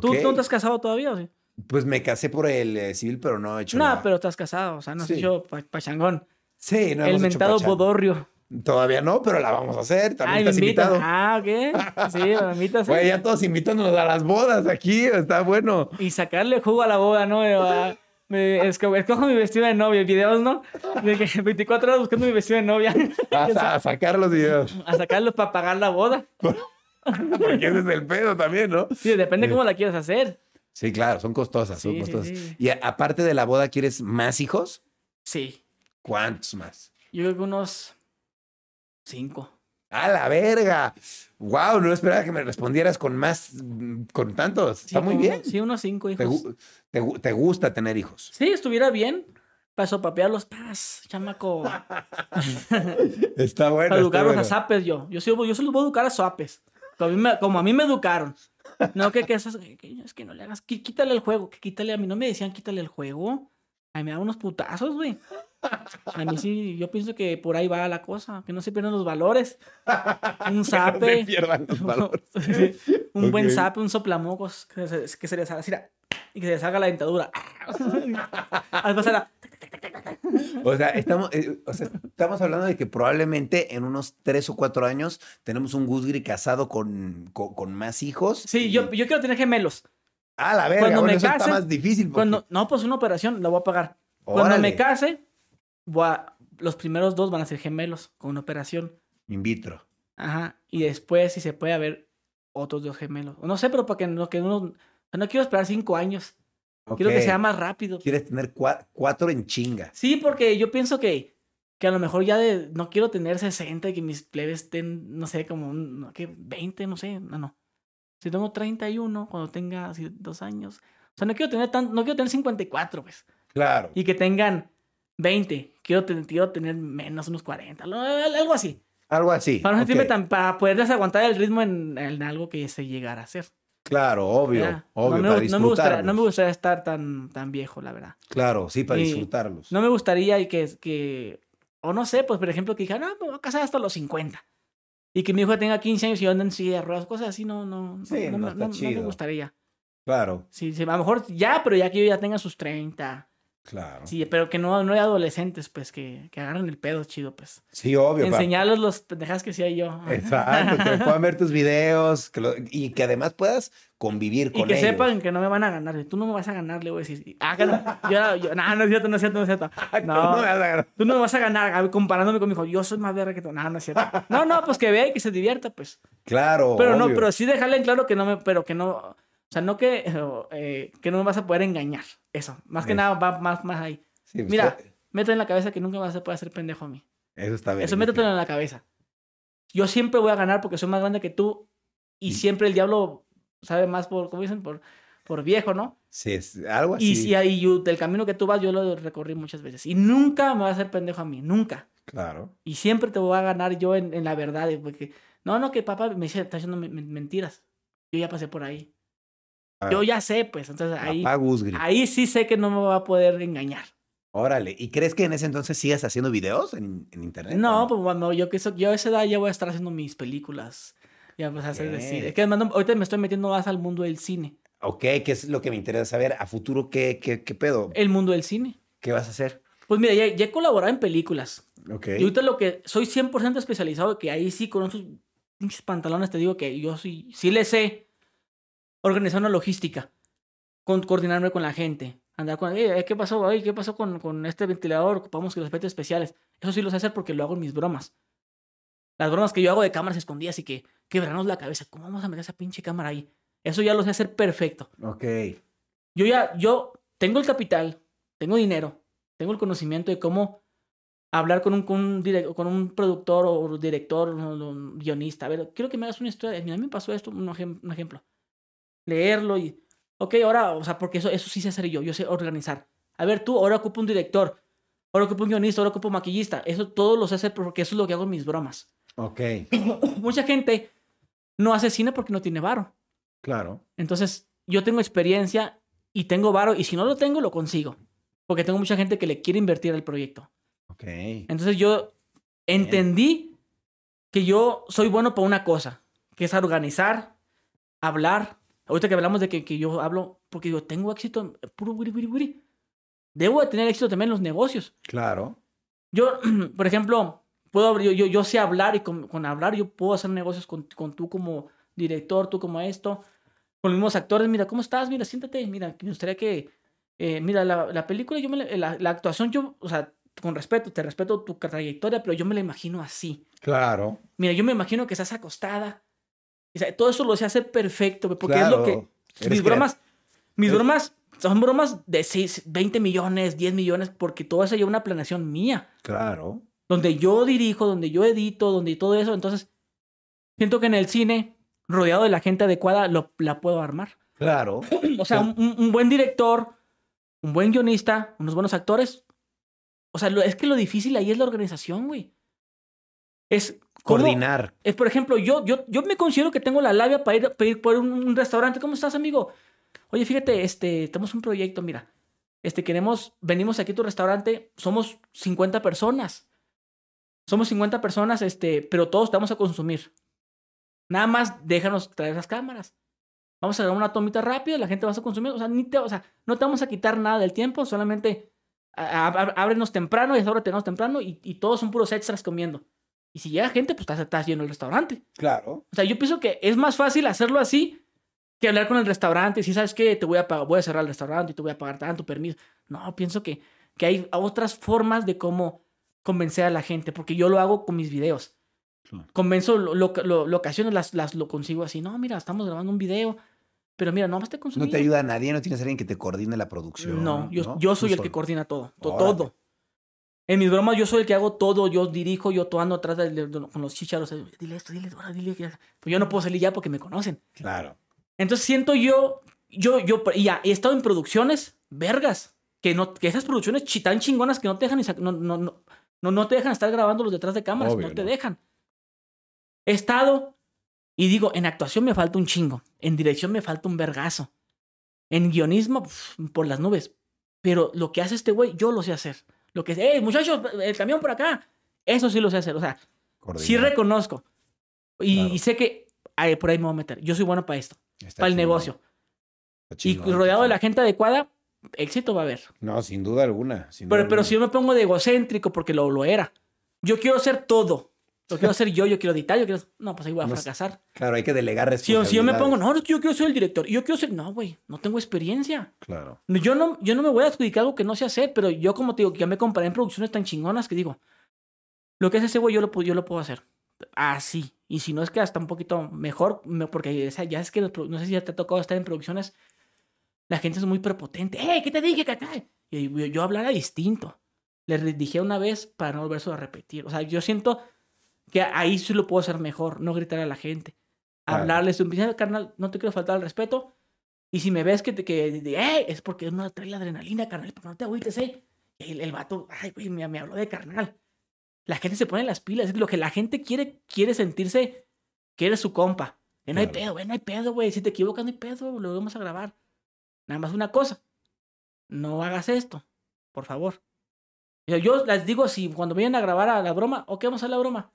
¿Tú no te has casado todavía o sí? Pues me casé por el eh, civil, pero no he hecho No, nada. pero estás casado, o sea, no has hecho pa- pachangón. Sí, no el hemos mentado bodorrio. Todavía no, pero la vamos a hacer. También Ay, estás invitado. Ah, ¿ok? Sí, me [LAUGHS] invitas. Güey, ¿eh? ya todos invitándonos a las bodas aquí. Está bueno. Y sacarle jugo a la boda, ¿no? Eh, Me, esco- escojo mi vestido de novia, videos, ¿no? De que [LAUGHS] 24 horas buscando mi vestido de novia. [LAUGHS] A, a sacar los videos. A sacarlo para pagar la boda. Porque ese es el pedo también, ¿no? Sí, depende cómo la quieras hacer. Sí, claro, son costosas, son Sí, costosas. sí. Y aparte de la boda, ¿quieres más hijos? Sí. ¿Cuántos más? Yo creo que unos cinco. ¡A la verga! ¡Wow! No esperaba que me respondieras con más, con tantos. Sí, Está muy como- bien. Sí, unos cinco hijos. te gu- te gusta tener hijos. Sí, estuviera bien. Para sopapear los paz, chamaco. [LAUGHS] Está bueno. Para educarlos bueno. a zapes yo. Yo, sí, yo se los voy a educar a zapes. Como a mí me, como a mí me educaron. No, que, que, eso es, que es que no le hagas. Quítale el juego. Que quítale a mí. No me decían quítale el juego. A mí me daban unos putazos, güey. A mí sí, yo pienso que por ahí va la cosa. Que no se pierdan los valores. Un [LAUGHS] No se zape. pierdan los valores. [LAUGHS] un buen zape, un soplamocos. Que se, que se les haga así, y que se les haga la dentadura. [LAUGHS] Al pasar la- O sea, estamos, eh, o sea, estamos hablando de que probablemente en unos tres o cuatro años tenemos un Gusgri casado con, con, con más hijos. Sí, yo, yo quiero tener gemelos. Ah, la verga. cuando bueno, me eso está case, más difícil. porque- Cuando, no, pues una operación la voy a pagar. Cuando me case, voy a- los primeros dos van a ser gemelos con una operación. In vitro. Ajá. Y después, si se puede haber otros dos gemelos. No sé, pero para que no, que uno, no quiero esperar cinco años. Quiero que sea más rápido. Quieres tener cua- cuatro en chinga. Sí, porque yo pienso que, que a lo mejor ya de, no quiero tener 60 y que mis plebes estén, no sé, como, un- que 20, no sé, no, no. Si tengo 31, cuando tenga así dos años. O sea, no quiero tener tan, no quiero tener 54, pues. Claro. Y que tengan 20. Quiero, ten- quiero tener menos, unos 40. lo- Algo así. Algo así. Para, no sentirme ok. tan, para poderles aguantar el ritmo en, en algo que se llegara a hacer. Claro, obvio. Obvio, no, me, para no, me gustaría, no me gustaría estar tan, tan viejo, la verdad. Claro, sí, para Y- disfrutarlos. No me gustaría y que, que, o no sé, pues por ejemplo, que dijera, no, me voy a casar hasta los 50. Y que mi hijo tenga 15 años y yo ande en silla de ruedas, cosas así, no, no, no, Sí, no, no está no- no me gustaría. Claro, Sí, sí, a lo mejor ya, pero ya que yo ya tenga sus 30. Claro. Sí, pero que no, no hay adolescentes, pues, que, que agarren el pedo chido, pues. Sí, obvio. Enseñarles los pendejas que hacía yo. [LAUGHS] Exacto, que puedan ver tus videos que lo- y que además puedas convivir Y con que ellos. sepan que no me van a ganar. Tú no me vas a ganar, le voy a decir. Ah, que no. Yo, yo, no, no es cierto, no es cierto, no es cierto. No, No, me vas a agarrar. tú no me vas a ganar comparándome con mi hijo. Yo soy más verga que tú. No, no es cierto. No, no, pues que vea y que se divierta, pues. Claro, Pero no, pero sí dejarle en claro que no me, pero que no, o sea, no que, [LAUGHS] eh, que no me vas a poder engañar. Eso, más que nada va más, más ahí. Sí, pues, Mira, te- mete en la cabeza que nunca vas a poder hacer pendejo a mí. Eso está bien. Eso métetelo en la cabeza. Yo siempre voy a ganar porque soy más grande que tú y siempre el diablo sabe más por, ¿cómo dicen? Por, por viejo, ¿no? Sí, es algo así. Y si ahí yo, del camino que tú vas, yo lo recorrí muchas veces. Y nunca me va a hacer pendejo a mí, nunca. Claro. Y siempre te voy a ganar yo en, en la verdad. Porque, no, no, que papá me dice, está haciendo men- men- mentiras. Yo ya pasé por ahí. Ah, Yo ya sé, pues. Entonces ahí, ahí sí sé que no me va a poder engañar. Órale. ¿Y crees que en ese entonces sigas haciendo videos en, en internet? No, o pues bueno, yo que yo a esa edad ya voy a estar haciendo mis películas. Ya vas a hacer decir. Es que además no- ahorita me estoy metiendo más al mundo del cine. Ok, ¿qué es lo que me interesa saber? ¿A futuro qué, qué, qué pedo? El mundo del cine. ¿Qué vas a hacer? Pues mira, ya, ya he colaborado en películas. Ok. Y ahorita lo que soy 100% especializado, que ahí sí con esos pinches pantalones te digo que yo sí, sí le sé organizar una logística, con, coordinarme con la gente, andar con, "Eh, ¿qué pasó? ¿Qué pasó con, con este ventilador? Ocupamos que los efectos especiales. Eso sí lo sé hacer porque lo hago en mis bromas. Las bromas que yo hago de cámaras escondidas y que quebrarnos la cabeza. ¿Cómo vamos a meter esa pinche cámara ahí? Eso ya lo sé hacer perfecto. Ok. Yo ya, yo tengo el capital, tengo dinero, tengo el conocimiento de cómo hablar con un, con un, con un productor o director, o guionista. A ver, quiero que me hagas una historia. Mira, a mí me pasó esto, un ejemplo. Leerlo y, ok, ahora, o sea, porque eso, eso sí sé hacer yo, yo sé organizar. A ver, tú, ahora ocupo un director, ahora ocupo un guionista, ahora ocupo un maquillista. Eso todo lo sé hacer porque eso es lo que hago en mis bromas. Ok. [CLEARS THROAT] Mucha gente no hace cine porque no tiene varo. Claro. Entonces, yo tengo experiencia y tengo varo, y si no lo tengo, lo consigo. Porque tengo mucha gente que le quiere invertir al proyecto. Ok. Entonces, yo entendí que yo soy bueno para una cosa, que es organizar, hablar. Ahorita que hablamos de que, que yo hablo, porque yo tengo éxito, puro wiri, wiri, wiri. Debo de tener éxito también en los negocios. Claro. Yo, [CLEARS THROAT] por ejemplo, puedo, yo, yo, yo sé hablar y con, con hablar yo puedo hacer negocios con, con tú como director, tú como esto, con los mismos actores. Mira, ¿cómo estás? Mira, siéntate. Mira, me gustaría que, eh, mira, la, la película, yo me la, la, la actuación, yo, o sea, con respeto, te respeto tu trayectoria, pero yo me la imagino así. Claro. Mira, yo me imagino que estás acostada. O sea, todo eso lo sé hacer perfecto, porque es lo que... Mis bromas, mis bromas son bromas de 6, 20 millones, 10 millones, porque todo eso lleva una planeación mía Claro. donde yo dirijo, donde yo edito, donde todo eso. Entonces, siento que en el cine, rodeado de la gente adecuada, lo, la puedo armar. Claro. [CLEARS THROAT] O sea, un, un- buen director, un buen guionista, unos buenos actores. O sea, lo- es que lo difícil ahí es la organización, güey. Es Coordinar. es, por ejemplo, yo, yo, yo me considero que tengo la labia para ir, para ir por un, un restaurante. ¿Cómo estás, amigo? Oye, fíjate, este, tenemos un proyecto, mira. Este, queremos, venimos aquí a tu restaurante, somos 50 personas. Somos 50 personas, este, pero todos te vamos a consumir. Nada más déjanos traer las cámaras. Vamos a dar una tomita rápida, la gente va a consumir. O sea, ni te, o sea, no te vamos a quitar nada del tiempo, solamente a- a- ábrenos temprano y a esa hora tenemos temprano y, y todos son puros extras comiendo. Y si llega gente, pues estás, estás lleno el restaurante. Claro. O sea, yo pienso que es más fácil hacerlo así que hablar con el restaurante. Si sabes que te voy a pagar, voy a cerrar el restaurante y te voy a pagar tanto permiso. No, pienso que, que hay otras formas de cómo convencer a la gente, porque yo lo hago con mis videos. Claro. Convenzo lo, lo- las, las lo consigo así. No, mira, estamos grabando un video, pero mira, no más te No consumí. te ayuda a nadie, no tienes a alguien que te coordine la producción. No, yo, ¿no? soy el que coordina todo, to- todo. En mis bromas yo soy el que hago todo, yo dirijo, yo ando atrás del- del- con los chicharos. eh, Dile esto, dile, ahora dile que... Pues yo no puedo salir ya porque me conocen. Claro. Entonces siento yo, yo, yo, y ya, he estado en producciones vergas, que, no, que esas producciones tan chingonas que no te dejan no, no, no, no, no te dejan estar grabando los detrás de cámaras, Obvio, no te no. dejan. He estado y digo, en actuación me falta un chingo, en dirección me falta un vergazo, en guionismo pf, por las nubes, pero lo que hace este güey, yo lo sé hacer. Lo que es, hey muchachos, el camión por acá, eso sí lo sé hacer, o sea, sí Coordinar. reconozco. Y, Claro. y sé que ay, por ahí me voy a meter. Yo soy bueno para esto, Está para el chingón, negocio. está Y rodeado de la gente adecuada, éxito va a haber. No, sin duda alguna. sin Pero, duda pero alguna. si yo me pongo de egocéntrico, porque lo, lo era, yo quiero hacer todo. Lo quiero hacer yo, yo quiero editar, yo quiero... No, pues ahí voy a No fracasar. Claro, hay que delegar Si, yo- si yo me pongo, responsabilidades. no, es yo quiero ser el director, y yo quiero ser... No, güey, no tengo experiencia. Claro. Yo no, yo no me voy a adjudicar algo que no sé hacer, pero yo como te digo, ya me comparé en producciones tan chingonas que digo, lo que hace ese güey yo lo, yo lo puedo hacer. Así. Y si no es que hasta un poquito mejor, me- porque ya es que, no sé si ya te ha tocado estar en producciones, la gente es muy prepotente. ¡Eh, qué te dije? Y yo, yo hablara distinto. Le dije una vez para no volverse a repetir. O sea, yo siento que ahí sí lo puedo hacer mejor, no gritar a la gente. Claro. Hablarles un pinche carnal, no te quiero faltar al respeto. Y si me ves que te que de, "Eh", es porque no trae la adrenalina, carnal, porque no te agüites, eh. Y el, el vato, ay, güey, me, me habló de carnal. La gente se pone las pilas, es lo que la gente quiere, quiere sentirse que eres su compa. Que no hay pedo, güey, no hay pedo, güey. Si te equivocas, no hay pedo, lo vamos a grabar. Nada más una cosa, no hagas esto, por favor. Yo, yo les digo, si cuando vayan a grabar a la broma, ok, vamos a la broma.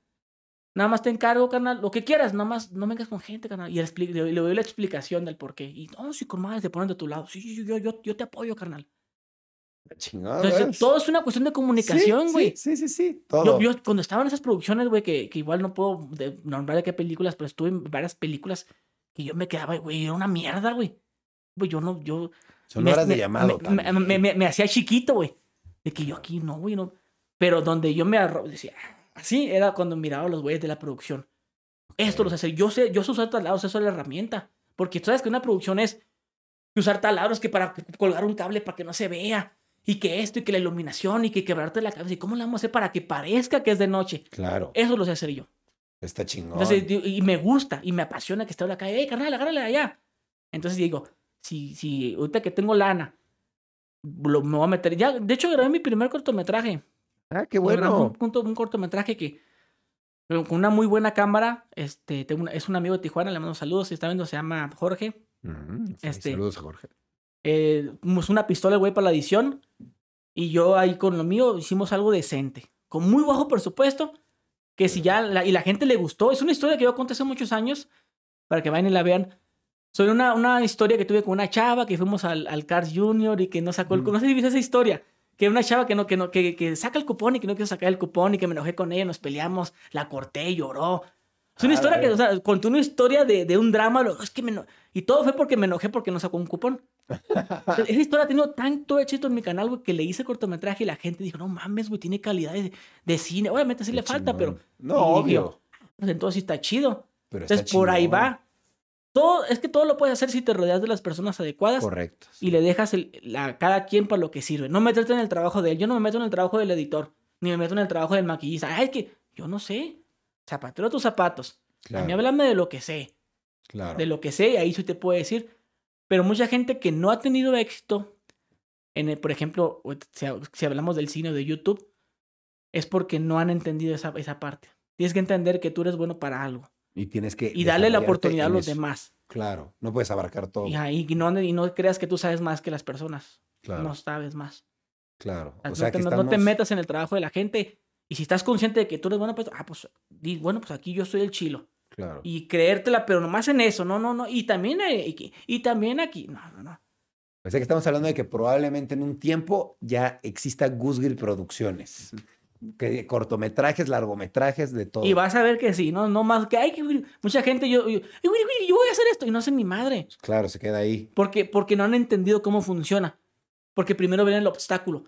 Nada más te encargo, carnal, lo que quieras, nada más no vengas con gente, carnal. Y le, doy la explicación del por qué. Y no, si con madre te ponen de tu lado. Sí, sí, yo, yo, yo te apoyo, carnal. Chingón. Entonces, todo es una cuestión de comunicación, güey. Sí, sí, sí, sí, todo. Yo, yo cuando estaba en esas producciones, güey, que, que igual no puedo de- nombrar de qué películas, pero estuve en varias películas que yo me quedaba, güey, era una mierda, güey. Güey, yo no, yo... Son me- horas de llamado. Me, me- hacía chiquito, güey. De que yo aquí no, güey, no. Pero donde yo me arro... decía, así era cuando miraba a los güeyes de la producción. Esto los hace. Yo sé, yo sé usar taladros, eso es la herramienta. Porque tú sabes que una producción es usar taladros que para colgar un cable para que no se vea. Y que esto, y que la iluminación, y que quebrarte la cabeza. ¿Y cómo la vamos a hacer para que parezca que es de noche? Claro, Eso lo sé hacer yo. está chingón. Entonces, y me gusta, y me apasiona que esté en la calle. ¡Ey, carnal, agárrale allá! Entonces digo, si, si ahorita que tengo lana, lo- me voy a meter. Ya, de hecho, grabé mi primer cortometraje. Ah, qué bueno. Un, cortometraje que, con una muy buena cámara, este, tengo una- es un amigo de Tijuana, le mando saludos, si está viendo, se llama Jorge. Mm, sí, Este- Saludos a Jorge. Eh, pusimos una pistola, güey, para la edición. Y yo ahí con lo mío hicimos algo decente. Con muy bajo presupuesto. Que si ya la, y la gente le gustó. Es una historia que yo conté hace muchos años. Para que vayan y la vean. Sobre una, una historia que tuve con una chava que fuimos al, al Cars Junior y que no sacó el Mm. No sé si viste esa historia. Que una chava que no, que no, que, que saca el cupón y que no quiso sacar el cupón y que me enojé con ella, nos peleamos, la corté, lloró. Es una Ah, historia que, o sea, contó una historia de, de un drama. lo- Es que me Y todo fue porque me enojé porque no sacó un cupón. [LAUGHS] Esa historia ha tenido tanto éxito en mi canal, güey, que le hice cortometraje y la gente dijo, no mames, güey, tiene calidad de, de cine. Obviamente sí Qué le falta, pero No, obvio. pues, entonces sí está chido. Pero está Entonces por ahí va. Todo, es que todo lo puedes hacer si te rodeas de las personas adecuadas Correcto. y le dejas el- la, cada quien para lo que sirve. No meterte en el trabajo de él. Yo no me meto en el trabajo del editor, ni me meto en el trabajo del maquillista. Ay, es que yo no sé. Zapatero tus zapatos. A mí Claro, háblame de lo que sé claro. de lo que sé, y ahí sí te puedo decir. Pero mucha gente que no ha tenido éxito, en el- por ejemplo, si, si hablamos del cine o de YouTube, es porque no han entendido esa, esa parte. Tienes que entender que tú eres bueno para algo Y tienes que. y darle la oportunidad a los eso. demás. Claro, no puedes abarcar todo. Y, ahí, y, no, y no creas que tú sabes más que las personas. Claro, No sabes más. claro. No O sea te- que no, no te metas en el trabajo de la gente. Y si estás consciente de que tú eres bueno, pues, ah, pues, di, bueno, pues aquí yo soy el chilo. Claro. Y creértela, pero nomás en eso, no, no, no. Y también, eh, y, también aquí, no, no, no. O sea que estamos hablando de que probablemente en un tiempo ya exista Guzgrill Producciones. Que cortometrajes, largometrajes, de todo. Y vas a ver que sí, no, no más que hay que mucha gente yo, yo, "Ay, güey, güey, yo voy a hacer esto y no hacen ni madre, Claro, se queda ahí. porque porque no han entendido cómo funciona. Porque primero ven el obstáculo.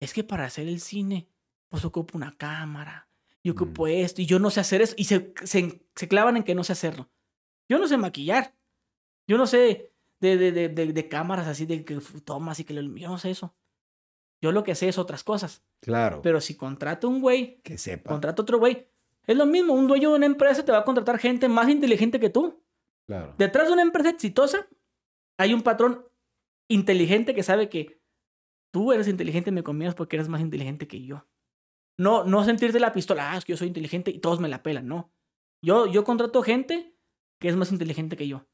Es que para hacer el cine pues ocupo una cámara y ocupo Mm. esto y yo no sé hacer eso y se, se, se clavan en que no sé hacerlo. Yo no sé maquillar. Yo no sé de, de, de, de, cámaras así de que tomas y que lo- yo no sé eso. Yo lo que sé es otras cosas. Claro. Pero si contrato un güey que sepa. contrata otro güey. Es lo mismo, un dueño de una empresa te va a contratar gente más inteligente que tú. Claro. Detrás de una empresa exitosa hay un patrón inteligente que sabe que tú eres inteligente y me convienes porque eres más inteligente que yo. No, no sentirte la pistola, ah, es que yo soy inteligente y todos me la pelan, no. Yo, yo contrato gente que es más inteligente que yo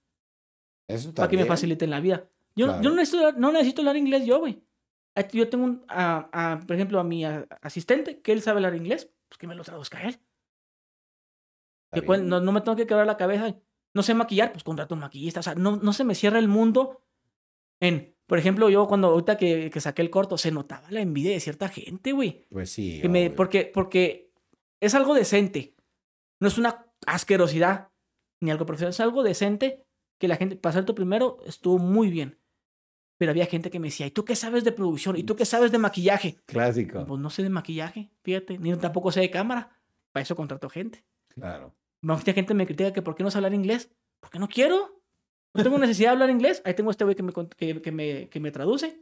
Eso para que me también. faciliten la vida. Yo, Claro. yo no, necesito, no necesito hablar inglés yo, güey. Yo tengo, un, a- a, por ejemplo, a mi a- asistente que él sabe hablar inglés, pues que me lo traduzca a él. No, no me tengo que quebrar la cabeza. No sé maquillar, pues contrato un maquillista. O sea, no, no se me cierra el mundo en, por ejemplo, yo cuando ahorita que, que saqué el corto, se notaba la envidia de cierta gente, güey. Pues sí. Que me- obvio. porque, porque es algo decente. No es una asquerosidad ni algo profesional. Es algo decente que la gente, para ser tu primero, estuvo muy bien. Pero había gente que me decía, ¿y tú qué sabes de producción? ¿Y tú qué sabes de maquillaje? Clásico. Pues no sé de maquillaje, fíjate, ni tampoco sé de cámara. Para eso contrato gente. Claro. Mucha gente me critica que por qué no sé hablar inglés. Porque no quiero. No tengo necesidad de hablar inglés. Ahí tengo este güey que me, que, que me, que me traduce.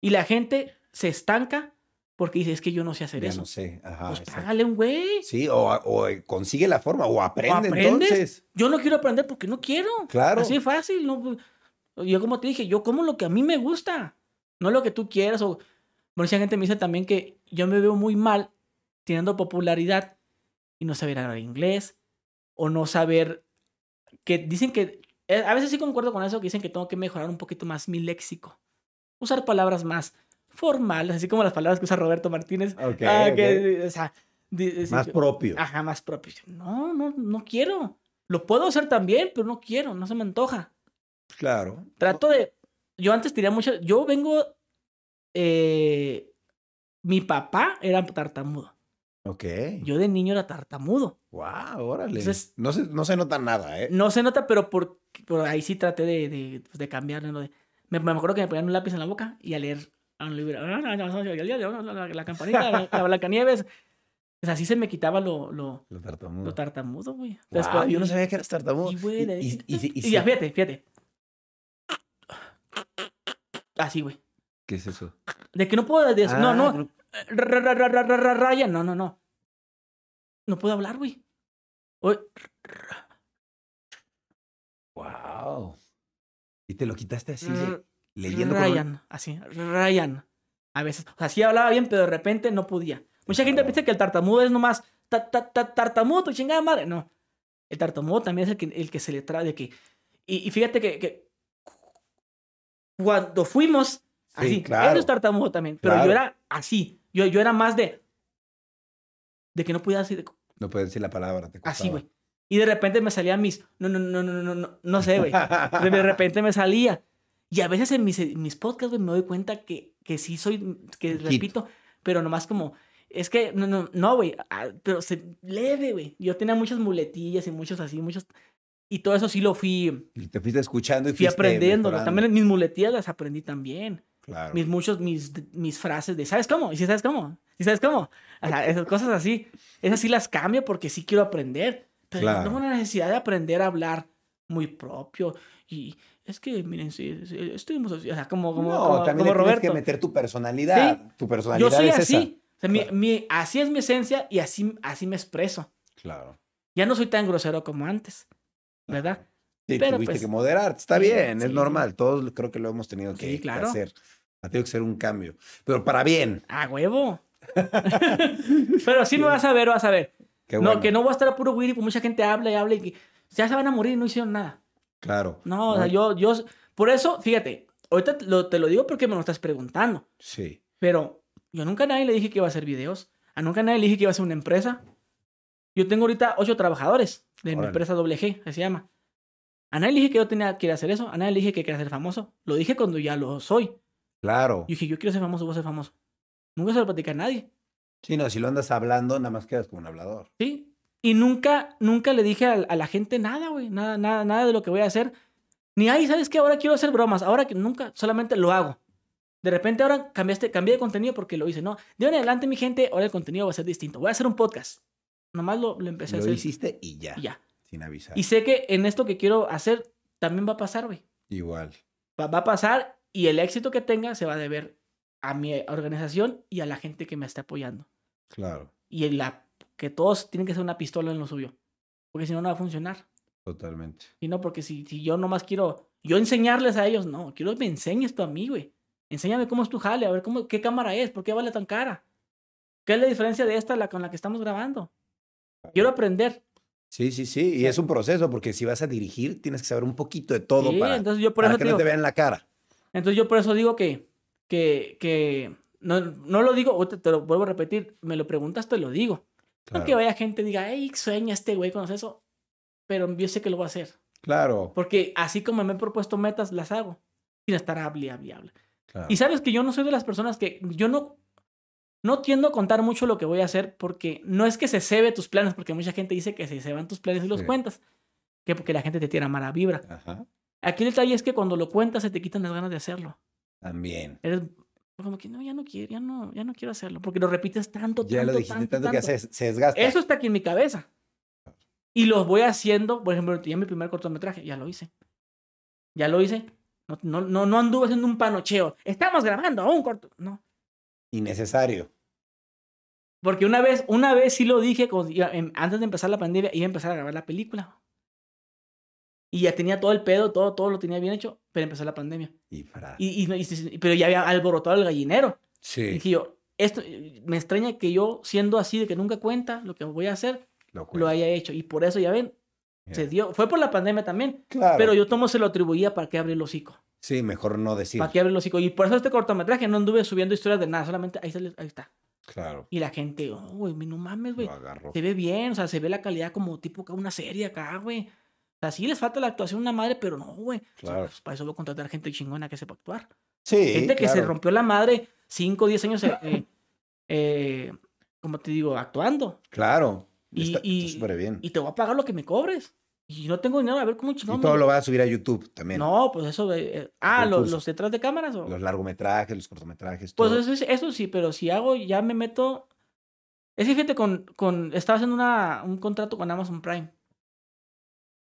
Y la gente se estanca porque dice, es que yo no sé hacer Ya eso. no sé. Ajá. pues exacto. págale un güey. Sí, o, o consigue la forma, o aprende aprendes. entonces. Yo no quiero aprender porque no quiero. Claro. Así fácil. No, pues, yo como te dije, yo como lo que a mí me gusta, no lo que tú quieras. O, mucha gente me dice también que yo me veo muy mal teniendo popularidad y no saber hablar inglés o no saber que dicen que eh, a veces sí concuerdo con eso que dicen que tengo que mejorar un poquito más mi léxico, usar palabras más formales, así como las palabras que usa Roberto Martínez. Ah, ok. que, o sea, di- decir Más propio. Ajá, más propio. No, no, no quiero. Lo puedo hacer también, pero no quiero, no se me antoja. Claro. Trato de. Yo antes tenía mucho. Yo vengo. eh, mi papá era tartamudo. Ok. Yo de niño era tartamudo. Wow, órale. Entonces- no, se, no se nota nada, ¿eh? No se nota, pero por, por ahí sí traté de, de, pues, de cambiarlo. ¿no? De- me, me acuerdo que me ponían un lápiz en la boca y a leer a un libro. La, campanita, la, la [LAUGHS] Blancanieves. Así se me quitaba lo, lo, Lo tartamudo. lo tartamudo, güey. Wow, yo no sabía que eras tartamudo. Y, güey, Y- y- y- [LAUGHS] y y ya, sí. fíjate, fíjate. Así, güey. ¿Qué es eso? De que no puedo. de- no, Ah, no. Ra- ra- Ryan, no, no, no. No puedo hablar, güey. Wow. Y te lo quitaste así, r- leyendo con un- Ryan, así, Ryan. A veces, o sea, sí hablaba bien, pero de repente no podía. Mucha gente Claro. piensa que el tartamudo es nomás ta, ta, ta- tartamudo, tu chingada madre. No. El tartamudo también es el que, el que se le trae de que. Y, y fíjate que, que cuando fuimos, Sí, así, claro. eres tartamudo también, pero Claro. yo era así. Yo, yo era más de. De que no podía decir. No puedes decir la palabra. Te Así, güey. Y de repente me salían mis. No, no, no, no, no, no, no sé, güey. De repente me salía. Y a veces en mis, mis podcasts, güey, me doy cuenta que, que sí soy, que Hit. repito, pero nomás como, es que, no, no, no, güey, ah, pero se leve, güey. Yo tenía muchas muletillas y muchos así, muchos, y todo eso sí lo fui, Y te fuiste escuchando y fui aprendiendo. También mis muletillas las aprendí también. Claro. Mis muchos, mis, mis frases de, ¿sabes cómo? ¿Y si sabes cómo? ¿Y sabes cómo? O sea, esas cosas así, esas sí las cambio porque sí quiero aprender. Pero Claro. tengo una necesidad de aprender a hablar muy propio. Y es que, miren, sí, sí, estuvimos así, o sea, como, como, no, como, también como le tienes Roberto. que meter tu personalidad. Tu personalidad Yo soy es así. esa. O sea, mi- Claro. mi- así es mi esencia y así, así me expreso. Claro. Ya no soy tan grosero como antes, ¿verdad? Sí, Pero, tuviste pues, que moderarte. Está sí, bien, es sí. normal. Todos creo que lo hemos tenido que, Sí, claro. hacer. Ha tenido que ser un cambio. Pero para bien. A huevo. [LAUGHS] Pero sí me vas a ver, vas a ver. Qué No, bueno. que no voy a estar a puro Willy, pues mucha gente habla y habla y que ya se van a morir y no hicieron nada. Claro. No, o sea, yo, yo, por eso, fíjate, ahorita te lo, te lo digo porque me lo estás preguntando, Sí. pero yo nunca a nadie le dije que iba a hacer videos, a nunca a nadie le dije que iba a ser una empresa. Yo tengo ahorita ocho trabajadores de mi empresa doble G, así se llama. A nadie le dije que yo tenía que hacer eso, a nadie le dije que quería ser famoso. Lo dije cuando ya lo soy. Yo Claro. dije, yo quiero ser famoso, voy a ser famoso. Nunca se lo platicé a nadie. Sí, no, si lo andas hablando, nada más quedas como un hablador. ¿Sí? Y nunca, nunca le dije a, a la gente nada, güey. Nada, nada, nada de lo que voy a hacer. Ni ahí, ¿sabes qué? Ahora quiero hacer bromas. Ahora que nunca, solamente lo hago. De repente ahora cambiaste, cambié de contenido porque lo hice. No, de ahora en adelante, mi gente, ahora el contenido va a ser distinto. Voy a hacer un podcast. Nomás lo, lo empecé a Lo hacer. hiciste y ya. y ya. Sin avisar. Y sé que en esto que quiero hacer también va a pasar, güey. Igual. Va, va a pasar y el éxito que tenga se va a deber a mi organización y a la gente que me está apoyando. Claro. Y la, que todos tienen que ser una pistola en lo suyo. Porque si no, no va a funcionar. Totalmente. Y no, porque si, si yo nomás quiero yo enseñarles a ellos, no, quiero que me enseñes tú a mí, güey. Enséñame cómo es tu jale, a ver cómo, qué cámara es, por qué vale tan cara. ¿Qué es la diferencia de esta la con la que estamos grabando? Quiero aprender. Sí, sí, sí. Y es un proceso porque si vas a dirigir, tienes que saber un poquito de todo Sí, para, entonces yo por para eso que te no digo, te vean la cara. entonces yo por eso digo que, que, que no, no lo digo, te lo vuelvo a repetir, me lo preguntas, te lo digo. No Claro. que vaya gente y diga, hey, sueña este güey con eso, pero yo sé que lo voy a hacer. Claro. Porque así como me he propuesto metas, las hago. Sin estar hable, hable, hable. claro. Y sabes que yo no soy de las personas que yo no no tiendo a contar mucho lo que voy a hacer porque no es que se cebe tus planes, porque mucha gente dice que se ceban tus planes y los Sí. cuentas, que porque la gente te tira mala vibra. Ajá. Aquí el detalle es que cuando lo cuentas se te quitan las ganas de hacerlo. También. Eres como que no, ya no quiero, ya no, ya no quiero hacerlo, porque lo repites tanto, Ya tanto, lo dijiste tanto, tanto, que tanto. se, se desgasta. Eso está aquí en mi cabeza. Y lo voy haciendo, por ejemplo, ya mi primer cortometraje, ya lo hice. Ya lo hice. No, no, no, no anduve haciendo un panocheo. Estamos grabando un corto. No. Innecesario. Porque una vez, una vez sí lo dije, em, antes de empezar la pandemia, iba a empezar a grabar la película. Y ya tenía todo el pedo, todo, todo lo tenía bien hecho, pero empezó la pandemia. Y para. Y, y- y- pero ya había alborotado el gallinero. Y sí, dije yo, esto, me extraña que yo, siendo así de que nunca cuenta lo que voy a hacer, lo lo haya hecho. Y por eso, ya ven, Se dio. Fue por la pandemia también. Claro. Pero yo tomo se lo atribuía para que abre el hocico. Sí, mejor no decir. Para que abre el hocico. Y por eso este cortometraje no anduve subiendo historias de nada, solamente ahí, sale- ahí está. Claro. Y la gente, oh, güey, no mames, güey. Se ve bien, o sea, se ve la calidad como tipo una serie acá, güey. O sea, sí les falta la actuación a una madre, pero no, güey. O sea, Claro. pues, para eso voy a contratar gente chingona que sepa actuar. Sí. gente que se rompió la madre 5 o 10 años, eh, eh, eh, como te digo, actuando. Claro. Y, está y- está súper bien. y te voy a pagar lo que me cobres. Y no tengo dinero, a ver cómo Y chingón. todo lo va a subir a YouTube también. No, pues eso. eh, ah, los, los detrás de cámaras. ¿o? Los largometrajes, los cortometrajes. Pues todo. eso, es- eso sí, pero si hago, ya me meto. Es que fíjate, con, con, estaba haciendo una, un contrato con Amazon Prime.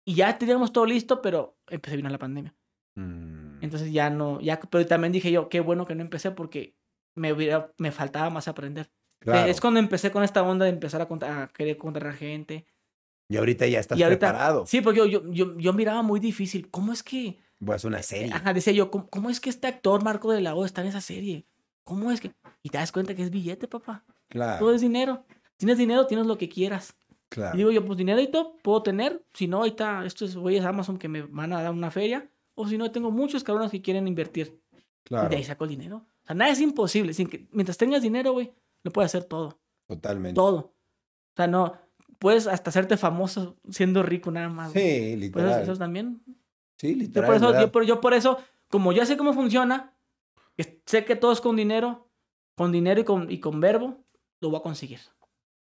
Y ya teníamos todo listo, pero empecé vino la pandemia. Mm, Entonces ya no, ya, pero también dije yo, qué bueno que no empecé porque me hubiera, me faltaba más aprender. Claro. Es cuando empecé con esta onda de empezar a, contar, a querer contratar gente. Y ahorita ya estás y ahorita, preparado. sí, porque yo, yo, yo, yo miraba muy difícil. ¿Cómo es que, hacer una serie. ajá, decía yo, ¿cómo, cómo es que este actor Marco de la O está en esa serie? ¿Cómo es que? Y te das cuenta que es billete, papá. Todo Claro. es dinero. Tienes dinero, tienes lo que quieras. Y Claro. digo yo, pues dinerito puedo tener. Si no, está, estos güeyes Amazon que me van a dar una feria. O si no, tengo muchos cabrones que quieren invertir. Y Claro. de ahí saco el dinero. O sea, nada es imposible. Sin que, mientras tengas dinero, güey, lo puedes hacer todo. Totalmente. Todo. O sea, no. Puedes hasta hacerte famoso siendo rico nada más. Sí, Pues eso, literal. eso también. Sí, Yo literal. por, eso, yo, por, yo por eso, como ya sé cómo funciona, sé que todo es con dinero, con dinero y con, y con verbo, lo voy a conseguir.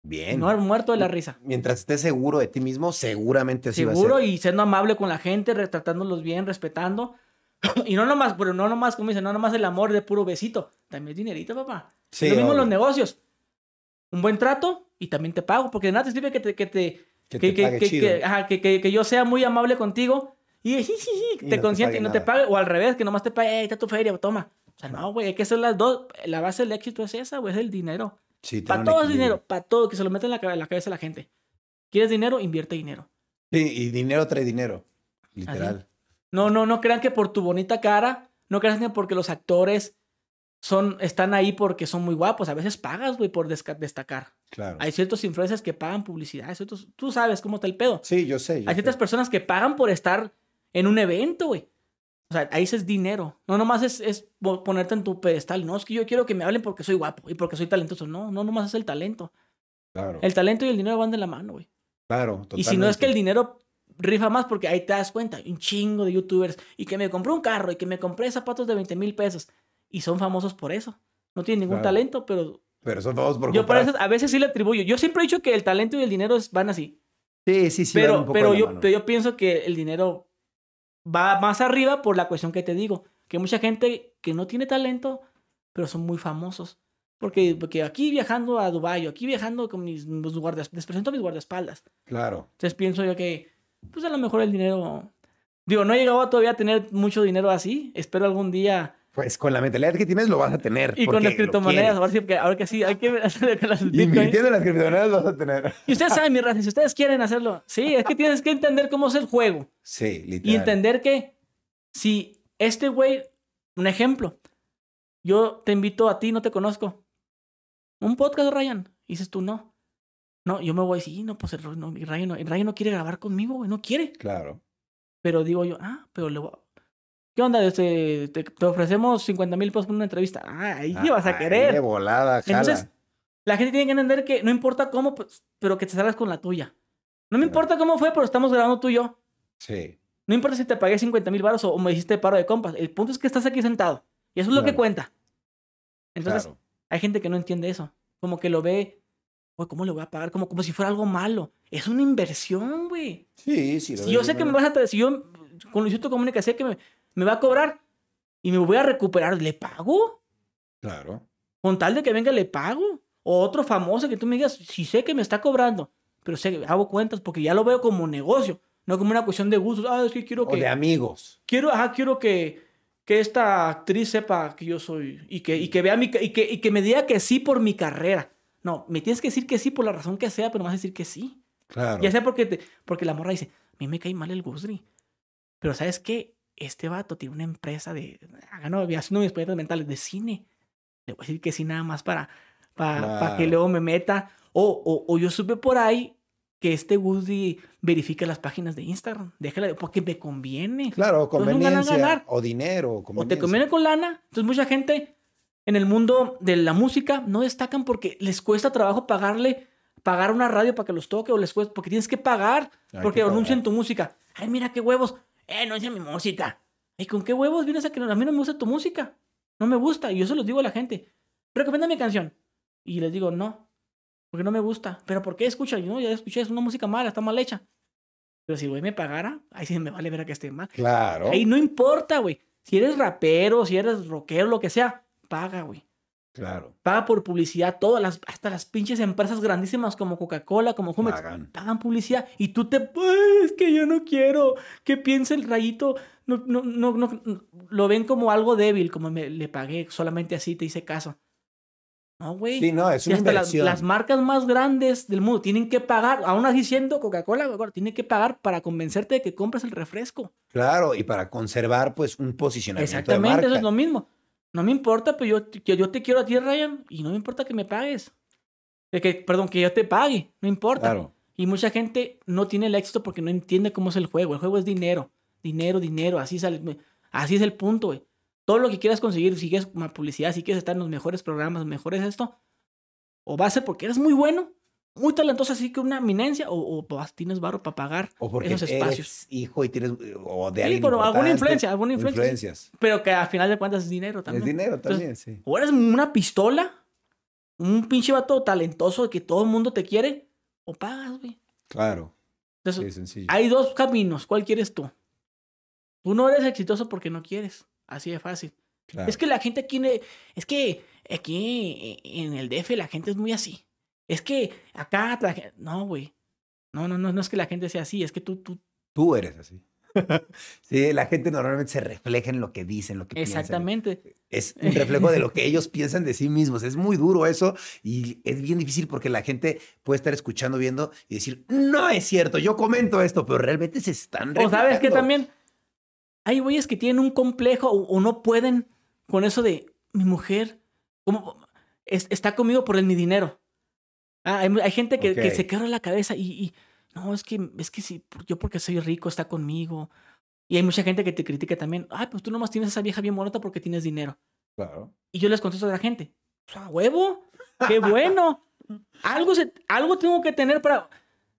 Bien. No muerto de la risa. Mientras estés seguro de ti mismo, seguramente así Seguro va a ser. y siendo amable con la gente, retratándolos bien, respetando. [CLEARS THROAT] Y no nomás, pero no nomás, como dicen, no nomás el amor de puro besito. También es dinerito, papá. Sí, Lo mismo en los negocios. Un buen trato y también te pago, porque de nada te sirve que te, que te, Que que, te que, pague que- chido. que- ajá, que- que- que yo sea muy amable contigo y, [LAUGHS] Y te no te consiente y pague no te nada. pague, o al revés, que nomás te pague, "Ey, está tu feria, toma. O sea, no, güey, hay que hacer las dos. La base del éxito es esa, güey, es el dinero. Sí, Para todo es dinero, para todo, que se lo meta en la, cabe- en la cabeza a la gente. ¿Quieres dinero? Invierte dinero. Sí, y dinero trae dinero. Literal. No, no, no crean que por tu bonita cara, no crean que porque los actores son, están ahí porque son muy guapos. A veces pagas, güey, por destacar. Claro. Hay ciertos influencers que pagan publicidad. ciertos- tú sabes cómo está el pedo. Sí, yo sé. yo Hay ciertas sé. personas que pagan por estar en un evento, güey. O sea, ahí es dinero. No nomás es, es po- ponerte en tu pedestal. No, es que yo quiero que me hablen porque soy guapo y porque soy talentoso. No, no nomás es el talento. Claro. El talento y el dinero van de la mano, güey. Claro, Y si no es que el totalmente. dinero rifa más, porque ahí te das cuenta, un chingo de youtubers y que me compré un carro y que me compré zapatos de 20 mil pesos y son famosos por eso. No tienen ningún Claro. talento, pero Pero son famosos por yo eso a veces sí le atribuyo. Yo siempre he dicho que el talento y el dinero van así, Sí, sí, sí. un pero, poco pero, yo, pero yo pienso que el dinero va más arriba por la cuestión que te digo, que mucha gente que no tiene talento, pero son muy famosos. Porque, porque aquí viajando a Dubái, aquí viajando con mis, mis guardas, les presento a mis guardaespaldas. Claro. Entonces pienso yo que, pues a lo mejor el dinero. Digo, no he llegado todavía a tener mucho dinero así. Espero algún día. Pues con la mentalidad que tienes lo vas a tener. Y con las criptomonedas, ahora sí, porque ahora que sí, hay que hacer con las. Invirtiendo en las criptomonedas lo vas a tener. Y ustedes saben, mi raza, si ustedes quieren hacerlo, sí, es que tienes que entender cómo es el juego. Sí, literal. Y entender que si este güey, un ejemplo, yo te invito a ti, no te conozco. Un podcast, Ryan. Y dices tú, no. No, yo me voy a decir, no, pues el, no, el Ryan, no, el Ryan no quiere grabar conmigo, güey, no quiere. Claro. Pero digo yo, ah, pero le voy a- ¿Qué onda? Este, te, te ofrecemos 50 mil pesos por una entrevista. Ah, ahí vas a Ay, querer. De volada, jala. Entonces, la gente tiene que entender que no importa cómo, pues, pero que te salgas con la tuya. No me importa cómo fue, pero estamos grabando tú y yo. Sí. No importa si te pagué 50 mil baros o, o me hiciste paro de compas. El punto es que estás aquí sentado. Y eso es lo que cuenta. Entonces, claro. hay gente que no entiende eso. Como que lo ve, güey, ¿cómo le voy a pagar? Como, como si fuera algo malo. Es una inversión, güey. Sí, sí. lo Si yo sé que me vas a traer, si yo con Luisito Comunica sé que me, me va a cobrar y me voy a recuperar, ¿le pago? Claro. Con tal de que venga, le pago. O otro famoso que tú me digas, si sé que me está cobrando, pero sé que hago cuentas porque ya lo veo como negocio, no como una cuestión de gustos. Ah, es que quiero O que. de amigos. Quiero, ajá, quiero que, que esta actriz sepa que yo soy y que, y que vea mi y que, y que me diga que sí por mi carrera. No, me tienes que decir que sí por la razón que sea, pero me vas a decir que sí. Claro. Ya sea porque, te- porque la morra dice, a mí me cae mal el Gusri. Pero ¿sabes qué? Este vato tiene una empresa de, hagan haciendo mis proyectos mentales de cine. Le voy a decir que sí nada más para, para, para que luego me meta. O, o, o yo supe por ahí que este Gusri verifica las páginas de Instagram. Déjala, porque me conviene. Claro, Entonces, un ganar, conveniencia. O dinero. O te conveniencia. conviene con lana. Entonces mucha gente en el mundo de la música no destacan porque les cuesta trabajo pagarle, pagar una radio para que los toque o les cuesta, porque tienes que pagar, Hay porque que anuncian pagar. tu música. Ay, mira qué huevos. Eh, anuncia mi música. ¿Y con qué huevos vienes a que a mí no me gusta tu música? No me gusta. Y yo se los digo a la gente. Recomienda mi canción. Y les digo, no. Porque no me gusta. ¿Pero por qué escucha? Yo no, ya escuché, es una música mala, está mal hecha. Pero si güey me pagara, ahí sí me vale ver a que esté mal. Claro. Ahí no importa, güey. Si eres rapero, si eres rockero, lo que sea, paga, güey. Claro. Paga por publicidad. Todas las, hasta las pinches empresas grandísimas como Coca-Cola, como Jumex, Pagan. pagan publicidad. Y tú te, "Ay, es que yo no quiero que piense el rayito. No, no, no, no, no". Lo ven como algo débil, como me, le pagué solamente así, te hice caso. No, güey. Sí, no, es una hasta las, marcas más grandes del mundo tienen que pagar, aún así siendo Coca-Cola, Coca-Cola, tienen que pagar para convencerte de que compres el refresco. Claro, y para conservar, pues, un posicionamiento de Exactamente, marca. eso es lo mismo. No me importa, pero yo, que yo te quiero a ti, Ryan, y no me importa que me pagues. De que, perdón, que yo te pague, no importa. Claro. Y mucha gente no tiene el éxito porque no entiende cómo es el juego. El juego es dinero, dinero, dinero. Así, sale, así es el punto, güey. Todo lo que quieras conseguir, si quieres publicidad, si quieres estar en los mejores programas, mejores esto, o va a ser porque eres muy bueno, muy talentoso, así que una eminencia, o, o vas- tienes barro para pagar O porque esos espacios. eres hijo y tienes, o de Sí, alguien pero alguna influencia, alguna influencia. Influencias. Pero que al final de cuentas es dinero también. Es dinero Entonces, también, sí. O eres una pistola, un pinche vato talentoso que todo el mundo te quiere, o pagas, güey. Claro. Entonces, Sí, sencillo. hay dos caminos. ¿Cuál quieres tú? Tú no eres exitoso porque no quieres. Así de fácil. Claro. Es que la gente aquí, es que aquí en el DF la gente es muy así. Es que acá, no, güey. No, no, no, no es que la gente sea así, es que tú, tú, Tú eres así. [LAUGHS] sí, la gente normalmente se refleja en lo que dicen, lo que piensan. exactamente. Es [LAUGHS] un reflejo de lo que ellos piensan de sí mismos. Es muy duro eso y es bien difícil porque la gente puede estar escuchando, viendo y decir, no es cierto, yo comento esto, pero realmente se están O sabes que reflejando". también hay güeyes que tienen un complejo o, o no pueden con eso de mi mujer, como es- está conmigo por el mi dinero. Ah, hay, hay gente que, se quebra la cabeza y, y, no, es que, es que si por- yo porque soy rico está conmigo. Y hay mucha gente que te critica también. Ay, pues tú nomás tienes esa vieja bien bonita porque tienes dinero. Claro. Y yo les contesto a la gente, pues a huevo, qué bueno. algo, se- algo tengo que tener para...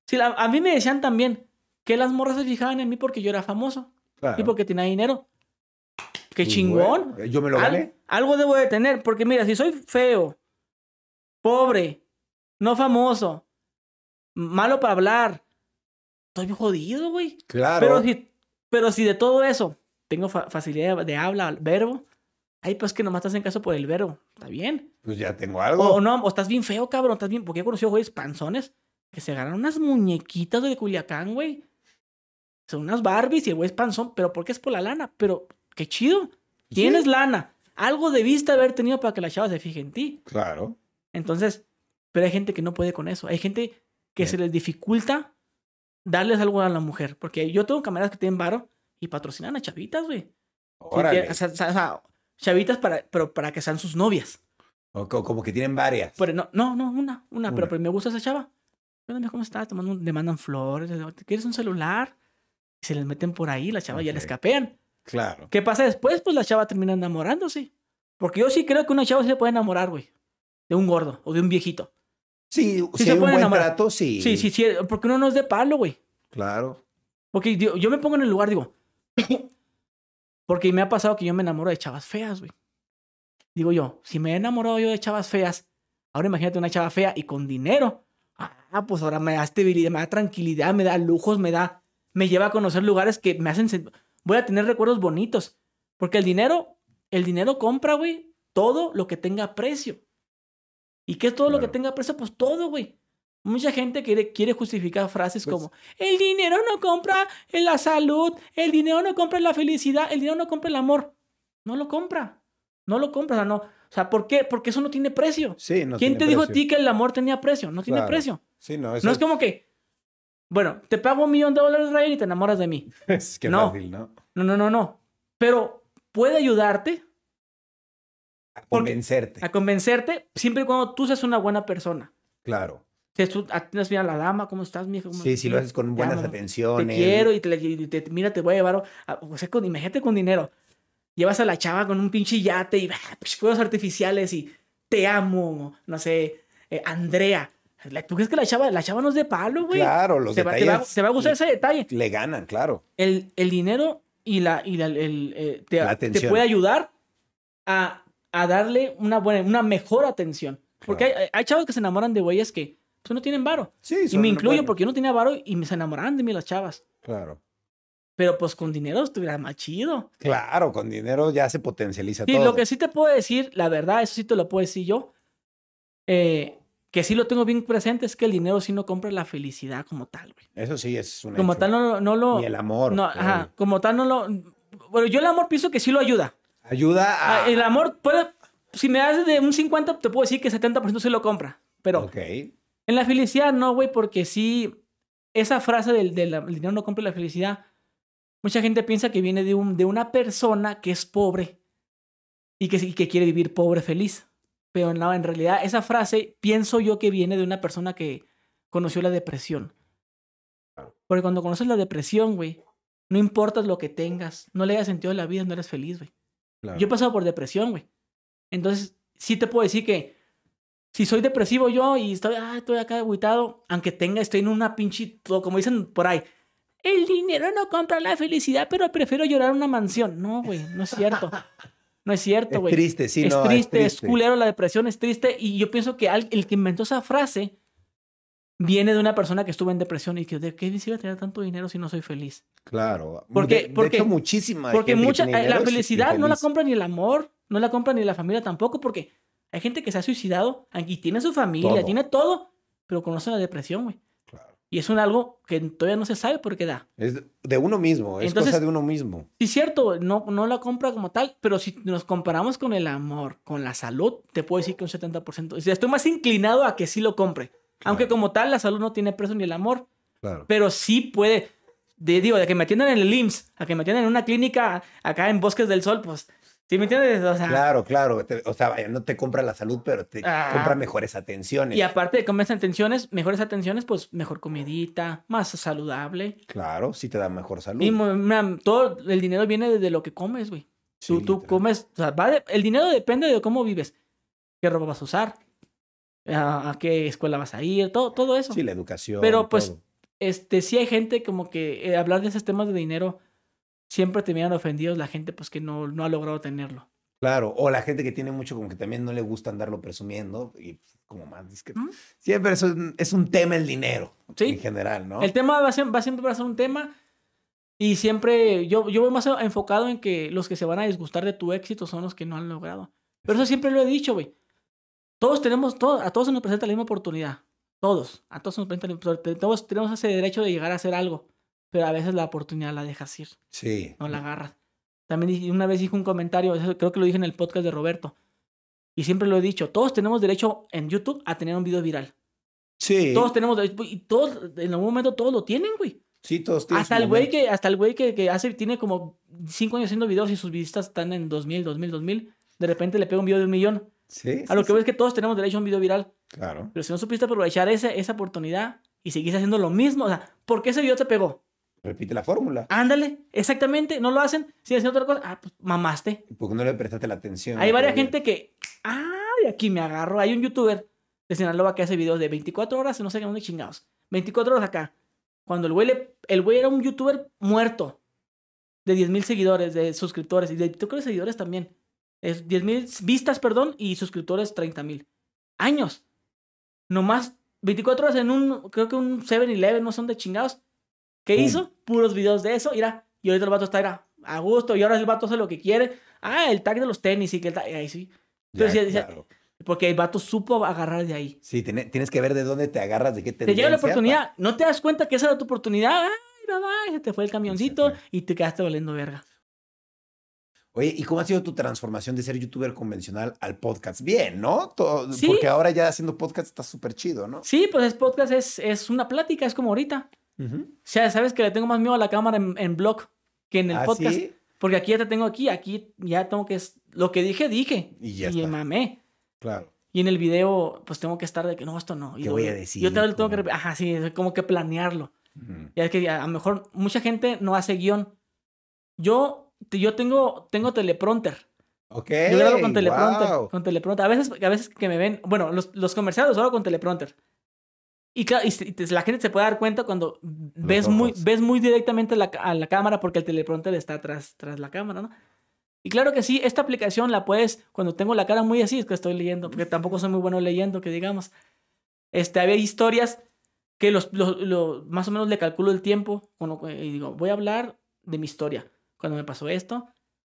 Si la- a mí me decían también que las morras se fijaban en mí porque yo era famoso claro. y porque tenía dinero. Qué Pues, chingón. bueno, yo me lo Al- gané. algo debo de tener, porque mira, si soy feo, pobre, no famoso, malo para hablar, estoy jodido, güey. Claro. Pero si, pero si de todo eso tengo fa- facilidad de habla, verbo, ay, pues que nomás te hacen caso por el verbo, está bien. Pues ya tengo algo. o no, o estás bien feo, cabrón, estás bien, porque he conocido güeyes panzones que se agarran unas muñequitas de Culiacán, güey. Son unas Barbies y el güey es panzón, pero porque es por la lana, pero qué chido. Tienes lana. Algo debiste haber tenido para que la chava se fije en ti. Claro. Entonces, pero hay gente que no puede con eso. Hay gente que Bien. se les dificulta darles algo a la mujer. Porque yo tengo camaradas que tienen varo y patrocinan a chavitas, güey. Sí, Órale. que- o sea, o sea, o sea, chavitas para, pero para que sean sus novias. O co- como que tienen varias. Pero no, no, no, una, una, Pero, Una. pero me gusta esa chava. ¿cómo estás? Te mandan, le mandan flores. ¿te ¿Quieres un celular? Y se les meten por ahí, la chava ya les capean. Claro. ¿Qué pasa después? Pues la chava termina enamorándose. Porque yo sí creo que una chava se puede enamorar, güey. De un gordo o de un viejito. Sí, Sí si se hay un pueden buen enamorar. trato, sí. Sí, sí, sí. Porque uno no es de palo, güey. Claro. Porque digo, yo me pongo en el lugar, digo. [COUGHS] porque me ha pasado que yo me enamoro de chavas feas, güey. Digo yo, si me he enamorado yo de chavas feas, ahora imagínate una chava fea y con dinero. Ah, pues ahora me da estabilidad, me da tranquilidad, me da lujos, me da. Me lleva a conocer lugares que me hacen. Voy a tener recuerdos bonitos. Porque el dinero, el dinero compra, güey, todo lo que tenga precio. ¿Y qué es todo lo que Claro. tenga precio? Pues todo, güey. Mucha gente quiere, quiere justificar frases Pues- como, el dinero no compra la salud, el dinero no compra la felicidad, el dinero no compra el amor. No lo compra. No lo compras, o sea, no. O sea, ¿por qué? Porque eso no tiene precio. Sí, no ¿Quién tiene te dijo a precio. ti que el amor tenía precio? No tiene Claro. precio. Sí, no, eso No es como que, bueno, te pago un millón de dólares, Ryan, y te enamoras de mí. [LAUGHS] es que No. fácil, ¿no? No, no, no, no. Pero puede ayudarte A Porque- convencerte. a convencerte siempre y cuando tú seas una buena persona. Claro. Si tú atiendes bien a la dama, ¿cómo estás, mija? ¿Cómo- Sí, si lo haces con buenas amo, Te atenciones. quiero y te, y te- mira, te voy a llevar, a- o sea, con, imagínate con dinero. Llevas a la chava con un pinche yate y ah, pues, fuegos artificiales y te amo, no sé, eh, Andrea. ¿Tú crees que la chava, la chava no es de palo, güey? Claro, los te, va, te, va, detalles te va a gustar ese detalle. le ganan, claro. El, el dinero y la, y la- el, eh, te, La te puede ayudar a, a darle una buena, una mejor atención. Porque Claro. hay, hay chavos que se enamoran de güeyes que pues, no tienen varo. Sí, Y me incluyo buenos. porque yo no tenía varo y me se enamoraban de mí las chavas. Claro. Pero pues con dinero estuviera más chido. Claro, con dinero ya se potencializa Sí, todo. lo que sí te puedo decir, la verdad, eso sí te lo puedo decir yo, eh, que sí lo tengo bien presente, es que el dinero sí no compra la felicidad como tal, güey. Eso sí es un Como hecho. tal no, no lo... Ni el amor. no, ajá, como tal no lo... Bueno, yo el amor pienso que sí lo ayuda. Ayuda a... Ah, El amor puede... Si me das de un 50, te puedo decir que 70% sí lo compra. Pero Ok. en la felicidad no, güey, porque sí... Esa frase del, del el dinero no compra la felicidad, mucha gente piensa que viene de, un, de una persona que es pobre y que, que quiere vivir pobre feliz. Pero no, en realidad esa frase pienso yo que viene de una persona que conoció la depresión. Porque cuando conoces la depresión, güey, no importa lo que tengas, no le hayas sentido a la vida, no eres feliz, güey. Claro. Yo he pasado por depresión, güey. Entonces, sí te puedo decir que si soy depresivo yo y estoy, ah, estoy acá agüitado, aunque tenga, estoy en una pinche, todo, como dicen por ahí, el dinero no compra la felicidad, pero prefiero llorar una mansión. No, güey, no es cierto. No es cierto, Es güey. triste, sí, es, no, triste, es es triste. culero, la depresión es triste. Y yo pienso que el que inventó esa frase viene de una persona que estuvo en depresión y que, ¿de qué sirve tener tanto dinero si no soy feliz? Claro. Porque- de, de porque- hecho, muchísima Porque gente mucha, eh, la felicidad no la compra ni el amor, no la compra ni la familia tampoco, porque hay gente que se ha suicidado y tiene su familia, Todo. tiene todo, pero conoce la depresión, güey. Claro. Y es un algo que todavía no se sabe por qué da. Es de uno mismo, es Entonces- cosa de uno mismo. Sí, cierto, no, no la compra como tal, pero si nos comparamos con el amor, con la salud, te puedo decir que un 70%. O sea, estoy más inclinado a que sí lo compre. Aunque como tal, la salud no tiene precio ni el amor, Claro. pero sí puede. De, digo, de que me atiendan en el IMSS, a que me atiendan en una clínica acá en Bosques del Sol, pues, ¿sí me entiendes? O sea, Claro, claro. o sea, no te compra la salud, pero te Ah. compra mejores atenciones. y aparte de comer atenciones, mejores atenciones, pues mejor comidita, más saludable. Claro, sí te da mejor salud. Y mira, todo el dinero viene de, de lo que comes, güey. Tú, Sí, tú te- comes, o sea, va de- el dinero depende de cómo vives, qué ropa vas a usar, a, qué escuela vas a ir, todo, todo eso. Sí, la educación. Pero, pues, todo. Este, sí hay gente como que eh, hablar de esos temas de dinero siempre terminan ofendidos la gente pues que no, no ha logrado tenerlo. Claro, o la gente que tiene mucho como que también no le gusta andarlo presumiendo y pues, como más discreto. ¿Mm? Siempre es un, es un tema el dinero Sí. en general, ¿no? El tema va, va siempre a ser un tema y siempre yo, yo voy más enfocado en que los que se van a disgustar de tu éxito son los que no han logrado. Pero eso siempre lo he dicho, güey. Todos tenemos, todos, a todos se nos presenta la misma oportunidad. Todos. A todos se nos presenta la misma oportunidad. Todos tenemos ese derecho de llegar a hacer algo. Pero a veces la oportunidad la dejas ir, Sí. no la agarras. También una vez dije un comentario, creo que lo dije en el podcast de Roberto. Y siempre lo he dicho, todos tenemos derecho en YouTube a tener un video viral. Sí. Todos tenemos derecho, y todos, en algún momento todos lo tienen, güey. sí, todos tienen Hasta el güey que, hasta el güey que, que hace, tiene como cinco años haciendo videos y sus visitas están en 2000, 2000, 2000. De repente le pega un video de un millón. Sí, A lo sí, que ves es que todos tenemos derecho a un video viral. Claro. Pero si no supiste aprovechar esa, esa oportunidad y seguís haciendo lo mismo, o sea, ¿por qué ese video te pegó? Repite la fórmula. Ándale, exactamente, no lo hacen, siguen haciendo otra cosa. Ah, pues mamaste. Porque no le prestaste la atención. Hay varias gente que, ah, de aquí me agarro. Hay un youtuber de Sinaloa que hace videos de 24 horas, no sé qué, dónde chingados. 24 horas acá. Cuando el güey, le- el güey era un youtuber muerto. De 10 mil seguidores, de suscriptores. Y de creo que seguidores también. Es 10 mil vistas, perdón, y suscriptores 30 mil. Años. Nomás 24 horas en un, creo que un 7-Eleven, no son de chingados. ¿Qué hizo? Puros videos de eso, mira. Y ahorita el vato está era, a gusto, y ahora el vato hace lo que quiere. Ah, el tag de los tenis y que el tag, ahí sí. Entonces, claro. Porque el vato supo agarrar de ahí. Sí, tiene- tienes que ver de dónde te agarras, de qué Te llega la oportunidad, no te das cuenta que esa era tu oportunidad. Ay, bye, se te fue el camioncito y te quedaste valiendo verga. Oye, ¿y cómo ha sido tu transformación de ser youtuber convencional al podcast? Bien, ¿no? Todo- Sí. Porque ahora ya haciendo podcast está súper chido, ¿no? Sí, pues podcast es, es una plática, es como ahorita. O sea, sabes que le tengo más miedo a la cámara en, en blog que en el ¿Ah, podcast. sí? Porque aquí ya te tengo aquí, aquí ya tengo que... Lo que dije, dije. Y ya está. mamé. Claro. Y en el video, pues tengo que estar de que no, esto no. Y ¿Qué lo- voy a decir? Yo también tengo que... Ajá, sí, como que planearlo. Ya es que a lo mejor mucha gente no hace guion. Yo, yo tengo, tengo teleprompter. Ok. Yo grabo con teleprompter. wow. Con teleprompter. A veces, a veces que me ven, bueno, los, los comerciales los hago con teleprompter. Y, claro, y y la gente se puede dar cuenta cuando ves muy, ves muy directamente la a la cámara porque el teleprompter está tras, tras la cámara, ¿no? Y claro que sí, esta aplicación la puedes, cuando tengo la cara muy así, es que estoy leyendo, porque tampoco soy muy bueno leyendo, que digamos. Este, había historias que los, los- lo- más o menos le calculo el tiempo cuando- y digo, voy a hablar de mi historia. Cuando me pasó esto,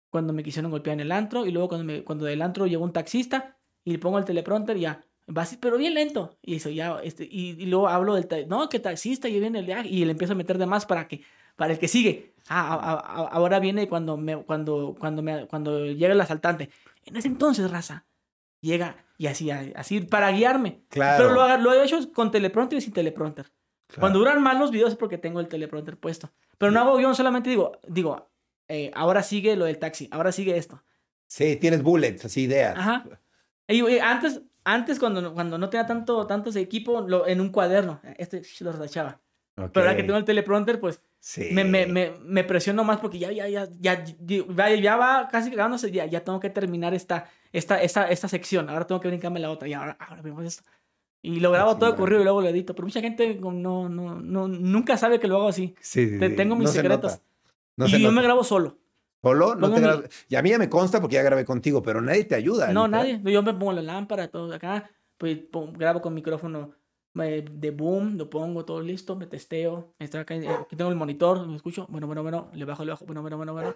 cuando me quisieron golpear en el antro, y luego cuando, me, cuando del antro llegó un taxista y le pongo el teleprompter y ya, va así, pero bien lento. Y eso ya, este, y, y luego hablo del, no, que taxista, y viene el de, ah, y le empiezo a meter de más para que, para el que sigue. Ah, a- a- ahora viene cuando me, cuando, cuando me, cuando llega el asaltante. En ese entonces, raza, llega y así, así, para guiarme. Claro. Pero lo, lo he hecho con teleprompter y sin teleprompter. Claro. Cuando duran más los videos es porque tengo el teleprompter puesto. Pero no hago guion, solamente digo, digo, eh, ahora sigue lo del taxi, ahora sigue esto. Sí, tienes bullets, así ideas. Ajá. Y, y antes, antes cuando, cuando no tenía tanto, tantos equipo, lo, en un cuaderno, este lo rachaba. Ok. Pero ahora que tengo el teleprompter, pues Sí. me, me, me, me presiono más porque ya, ya, ya, ya, ya, ya va casi acabándose, ya, ya tengo que terminar esta, esta, esta, esta sección. Ahora tengo que brincarme la otra y ahora, ahora vemos esto. Y lo grabo Sí, todo de corrido y luego lo edito. Pero mucha gente no, no, no, nunca sabe que lo hago así. Sí, sí, Te- sí. tengo mis No se secretos. nota. No y yo me grabo solo. ¿Solo? No te mi- grabas- Y a mí ya me consta porque ya grabé contigo, pero nadie te ayuda. No, nadie. Yo me pongo la lámpara, todo acá. Pues pon- grabo con micrófono eh, de boom, lo pongo todo listo, me testeo. Estoy acá, eh, aquí tengo el monitor, me escucho. Bueno, bueno, bueno, le bajo, le bajo. Bueno, bueno, bueno, bueno.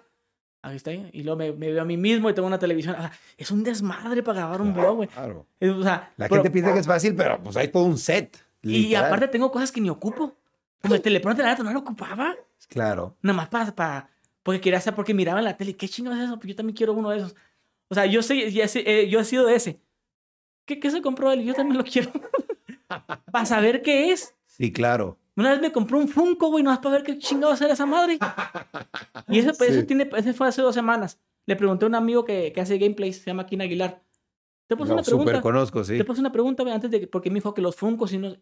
Aquí está. Y luego me, me veo a mí mismo y tengo una televisión. Ah, es un desmadre para grabar un blog, güey. Claro. Es- O sea, La pero- gente piensa que es fácil, pero pues hay todo un set. y literal. aparte tengo cosas que ni ocupo. Como el teleprompter, la neta, no lo ocupaba. Claro. Nada más para, para, porque quería hacer, porque miraba en la tele, ¿qué chingados es eso? Pues yo también quiero uno de esos. O sea, yo sé, ya sé, eh, yo he sido ese. ¿Qué, ¿Qué se compró él? Yo también lo quiero. [LAUGHS] para saber qué es. Sí, claro. Una vez me compré un Funko, güey, nomás para ver qué chingados era esa madre. Y ese, pues, Sí. ese, tiene, ese fue hace dos semanas. Le pregunté a un amigo que, que hace gameplays, se llama Kina Aguilar. Te puse No, una pregunta. súper conozco, sí. Te puse una pregunta güey, antes de que, porque me dijo que los Funcos y no.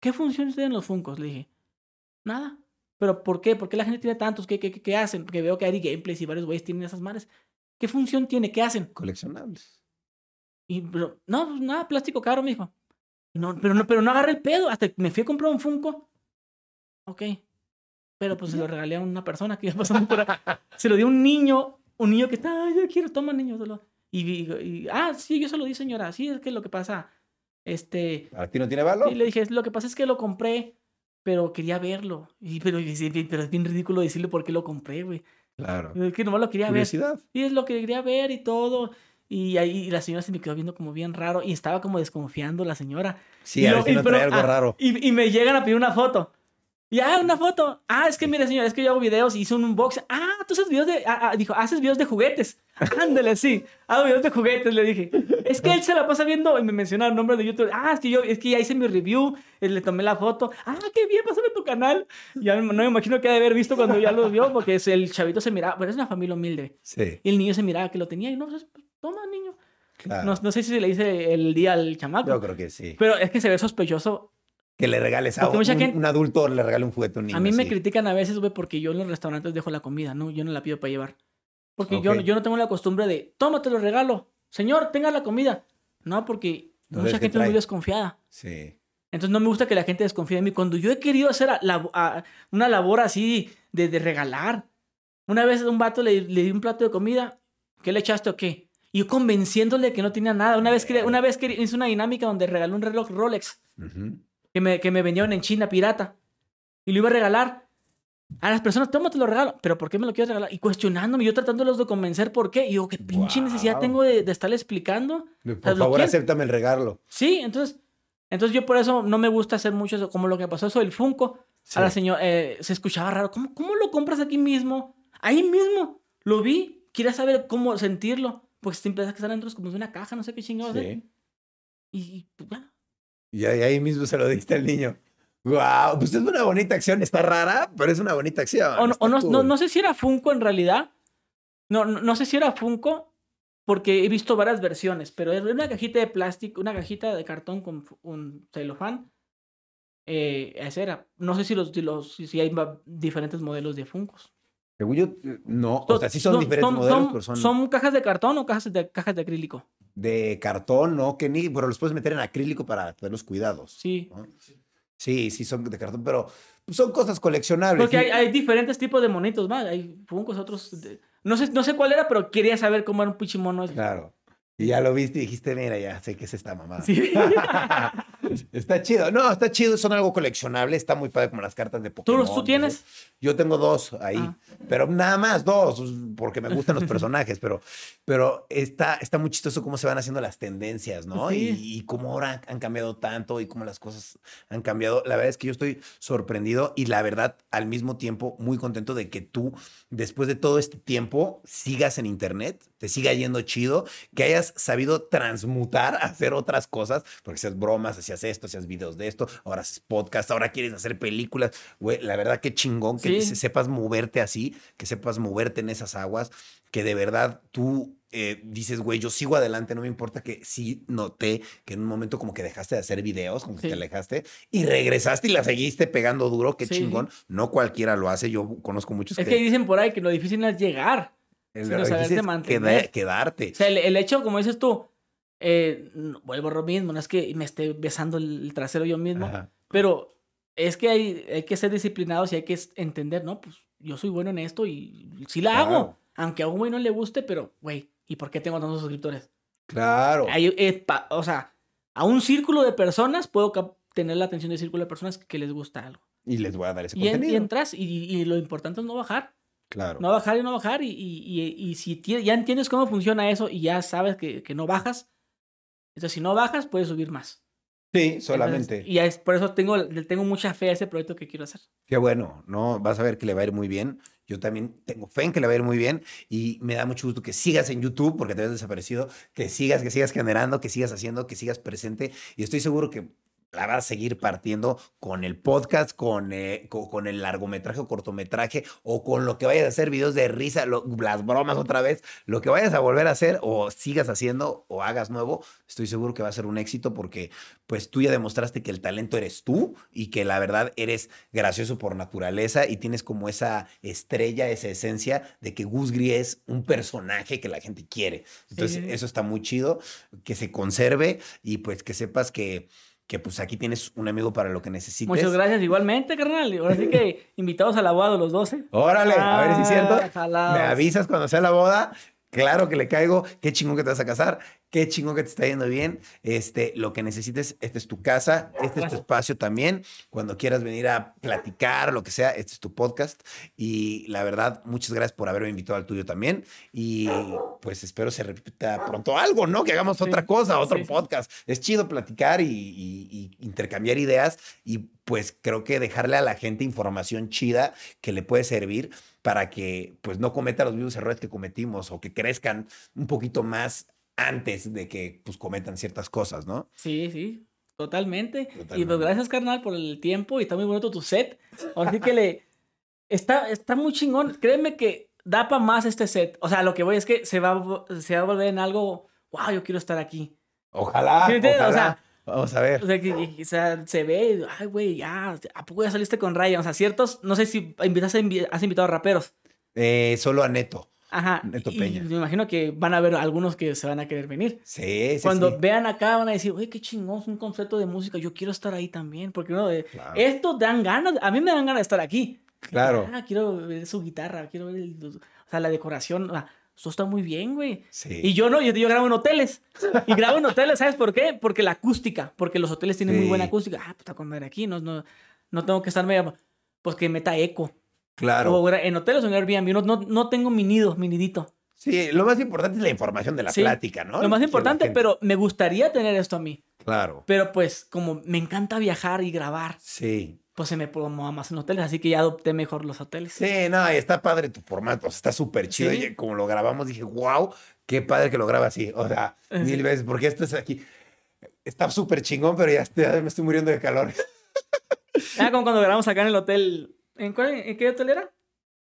¿Qué funciones tienen los Funcos? Le dije, nada. ¿Pero por qué? ¿Por qué la gente tiene tantos? ¿Qué, qué, qué, hacen? Porque veo que hay gameplays y varios güeyes tienen esas madres. ¿Qué función tiene? ¿Qué hacen? Coleccionables. Y, pero, no, pues nada, plástico caro. Y No, pero, no, pero no agarré el pedo. Hasta me fui a comprar un Funko. Ok. Pero pues se lo regalé a una persona que iba pasando por ahí. Se lo dio a un niño. Un niño que está, "Ay, yo quiero, toma niño. se lo-". Y, y- y- ah, sí, yo se lo di, señora. Sí, es que lo que pasa, este, ¿Para ti no tiene valor? y le dije, lo que pasa es que lo compré, pero quería verlo. Y, pero, y pero es bien ridículo decirle por qué lo compré, güey. Claro. Es que nomás lo quería ver. Y es lo que quería ver y todo. Y ahí la señora se me quedó viendo como bien raro y estaba como desconfiando la señora. Sí, Y a lo- pero- algo ah, raro. Y, y me llegan a pedir una foto. Y ah, una foto. Ah, es que mire, señora, es que yo hago videos y hice un unboxing. Ah, tú haces videos de. ah, ah, dijo, haces videos de juguetes. [LAUGHS] Ándale, sí. Hago videos de juguetes, le dije. Es que él se la pasa viendo y me menciona el nombre de YouTube. Ah, es que yo, es que ya hice mi review, eh, le tomé la foto. Ah, qué bien, pásame tu canal. Ya no me imagino que ha de haber visto cuando ya lo vio, porque es- el chavito se miraba. Pero es una familia humilde. Sí, Y el niño se miraba que lo tenía y no, pues, toma, niño. claro. No, no sé si le hice el día al chamaco. Yo creo que sí. Pero es que se ve sospechoso Que le regales a un, mucha gente- un adulto, le regale un juguete a un niño. A mí me sí. critican a veces, güey, porque yo en los restaurantes dejo la comida, ¿no? Yo no la pido para llevar. Porque yo, yo no tengo la costumbre de, toma, te lo regalo. Señor, tenga la comida. No, porque mucha gente es muy desconfiada. Sí. Entonces no me gusta que la gente desconfíe de mí. Cuando yo he querido hacer a- una labor así de, de regalar. Una vez a un vato le, le di un plato de comida. ¿Qué le echaste o qué? Y yo convenciéndole que no tenía nada. Una vez, que, una vez que hice una dinámica donde regalé un reloj Rolex Ujú. Que me, que me vendieron en China pirata. Y lo iba a regalar. A las personas, toma, te lo regalo. ¿Pero por qué me lo quieres regalar? Y cuestionándome, yo tratándolos de convencer por qué. Y yo, ¿qué pinche necesidad Guau. tengo de, de estarle explicando? Por sea, favor, acéptame el regalo. Sí, entonces, entonces yo por eso no me gusta hacer mucho eso, como lo que pasó eso del Funko. A la Sí. señora, eh, se escuchaba raro. ¿Cómo, ¿Cómo lo compras aquí mismo? Ahí mismo. Lo vi. quería saber cómo sentirlo. Porque si te empiezas a estar dentro como de una caja, no sé qué chingados. Sí. Y, y, pues ya. Y ahí, mismo se lo diste al niño. Wow, pues es una bonita acción, está rara, pero es una bonita acción. O, no, o no, no, cool. no sé si era Funko en realidad. No, no, sé si era Funko, porque he visto varias versiones, pero es una cajita de plástico, una cajita de cartón con un celofán. Eh, ese era. No sé si los, si los si, si hay diferentes modelos de Funkos. Según yo, no, o sea, sí son, diferentes modelos, pero son, ¿Son cajas de cartón o cajas de, cajas de acrílico? De cartón, ¿no? Que ni, pero los puedes meter en acrílico para tenerlos cuidados. Sí. ¿no? Sí, sí, son de cartón, pero son cosas coleccionables. Porque hay, hay diferentes tipos de monitos, más. Hay Funkos, otros. de- no, sé, no sé cuál era, pero quería saber cómo era un pinche mono. ese. Claro. Y ya lo viste y dijiste, mira, ya sé que es esta mamada. Sí. [LAUGHS] está chido. No, está chido, son algo coleccionable, está muy padre como las cartas de ¿Tú, Pokémon. los- ¿Tú tienes? Yo tengo dos ahí, Ah. pero nada más dos, porque me gustan los [LAUGHS] personajes, pero, pero está, está muy chistoso cómo se van haciendo las tendencias, ¿no? Sí. Y, y cómo ahora han cambiado tanto y cómo las cosas han cambiado. La verdad es que yo estoy sorprendido y la verdad al mismo tiempo muy contento de que tú, después de todo este tiempo, sigas en Internet, te siga yendo chido, que hayas sabido transmutar, [LAUGHS] hacer otras cosas, porque hacías bromas, hacías esto, hacías videos de esto, ahora haces podcast, ahora quieres hacer películas. Güey, la verdad que chingón que Sí. sepas moverte así, que sepas moverte en esas aguas, que de verdad tú eh, dices, güey, yo sigo adelante, no me importa que sí noté que en un momento como que dejaste de hacer videos, como que Sí. te alejaste y regresaste y la seguiste pegando duro, qué Sí. chingón. No cualquiera lo hace, yo conozco muchos Es que dicen por ahí que lo difícil no es llegar. es sino mantener. queda- quedarte. O sea, el, el hecho, como dices tú, eh, vuelvo a lo mismo, no es que me esté besando el, trasero yo mismo, Ajá. pero es que hay, hay que ser disciplinados y hay que entender, ¿no? Pues yo soy bueno en esto y sí la hago. Claro. Aunque a un güey no le guste, pero, güey, ¿y por qué tengo tantos suscriptores? Claro. Hay, eh, pa- o sea, a un círculo de personas puedo tener la atención de círculo de personas que les gusta algo. Y les voy a dar ese Y, en- y contenido. entras y, y lo importante es no bajar. Claro. No bajar y no bajar. Y, y, si ya entiendes cómo funciona eso y ya sabes que, que no bajas, entonces si no bajas, puedes subir más. Sí, solamente. Entonces, y es, por eso tengo, tengo mucha fe a ese proyecto que quiero hacer. Qué bueno, ¿no? Vas a ver que le va a ir muy bien. Yo también tengo fe en que le va a ir muy bien y me da mucho gusto que sigas en YouTube porque te habías desaparecido, que sigas, que sigas generando, que sigas haciendo, que sigas presente y estoy seguro que la vas a seguir partiendo con el podcast, con, eh, co- con, el largometraje o cortometraje o con lo que vayas a hacer, videos de risa, lo- las bromas otra vez, lo que vayas a volver a hacer o sigas haciendo o hagas nuevo, estoy seguro que va a ser un éxito porque pues tú ya demostraste que el talento eres tú y que la verdad eres gracioso por naturaleza y tienes como esa estrella, esa esencia de que Gus Gris es un personaje que la gente quiere. Entonces, Sí. eso está muy chido, que se conserve y pues que sepas que, que pues aquí tienes un amigo para lo que necesites. Muchas gracias. Igualmente, carnal. Ahora sí que [LAUGHS] invitados a la boda los 12. Órale, a ver si es cierto. Ah, jalados. Me avisas cuando sea la boda. Claro que le caigo. Qué chingón que te vas a casar. Qué chingón que te está yendo bien. Este, lo que necesites, esta es tu casa, este es tu espacio también. Cuando quieras venir a platicar, lo que sea, este es tu podcast. Y la verdad, muchas gracias por haberme invitado al tuyo también. Y pues espero se repita pronto algo, ¿no? Que hagamos Sí. otra cosa, otro Sí, sí. podcast. Es chido platicar y, y- y intercambiar ideas. Y pues creo que dejarle a la gente información chida que le puede servir para que pues no cometa los mismos errores que cometimos o que crezcan un poquito más antes de que pues cometan ciertas cosas, ¿no? Sí, sí, totalmente. Y Totalmente. pues gracias, carnal, por el tiempo y está muy bonito tu set. [LAUGHS] Ahora sí que le... Está, está muy chingón. Créeme que da para más este set. O sea, lo que voy es que se va, se va a volver en algo, wow, yo quiero estar aquí. Ojalá, ¿Sí entiendes? O ojalá. sea, Vamos a ver. O sea, que, que- o sea, se ve, ay, güey, ya, ¿a poco ya saliste con Ryan? O sea, ciertos, no sé si invitas has invitado a raperos. Eh, solo a Neto. Ajá. Neto y Peña. me imagino que van a haber algunos que se van a querer venir. Sí, sí, Cuando sí. vean acá van a decir, oye, qué chingón, es un concepto de música, yo quiero estar ahí también, porque no, Claro. esto dan ganas, a mí me dan ganas de estar aquí. Claro. Ah, quiero ver su guitarra, quiero ver, el- o sea, la decoración, o sea, esto está muy bien, güey. Sí. Y yo no, yo, yo grabo en hoteles. Y grabo en hoteles, ¿sabes por qué? Porque la acústica, porque los hoteles tienen muy buena acústica. Ah, puta, comer aquí, no, no, no tengo que estar medio, pues que meta eco. Claro. O en hoteles o en Airbnb, no, no, no tengo mi nido, mi nidito. Sí, lo más importante es la información de la Sí, plática, ¿no? Lo más importante, pero me gustaría tener esto a mí. Claro. Pero pues como me encanta viajar y grabar, Sí. pues se me pongo más en hoteles, así que ya adopté mejor los hoteles. Sí, no, y está padre tu formato, o sea, está súper chido. Sí. Y como lo grabamos, dije, wow, qué padre que lo graba así. O sea, Sí. mil veces, porque esto es aquí. Está súper chingón, pero ya, estoy- ya me estoy muriendo de calor. Ah, como cuando grabamos acá en el hotel. ¿En, cuál- en qué hotel era?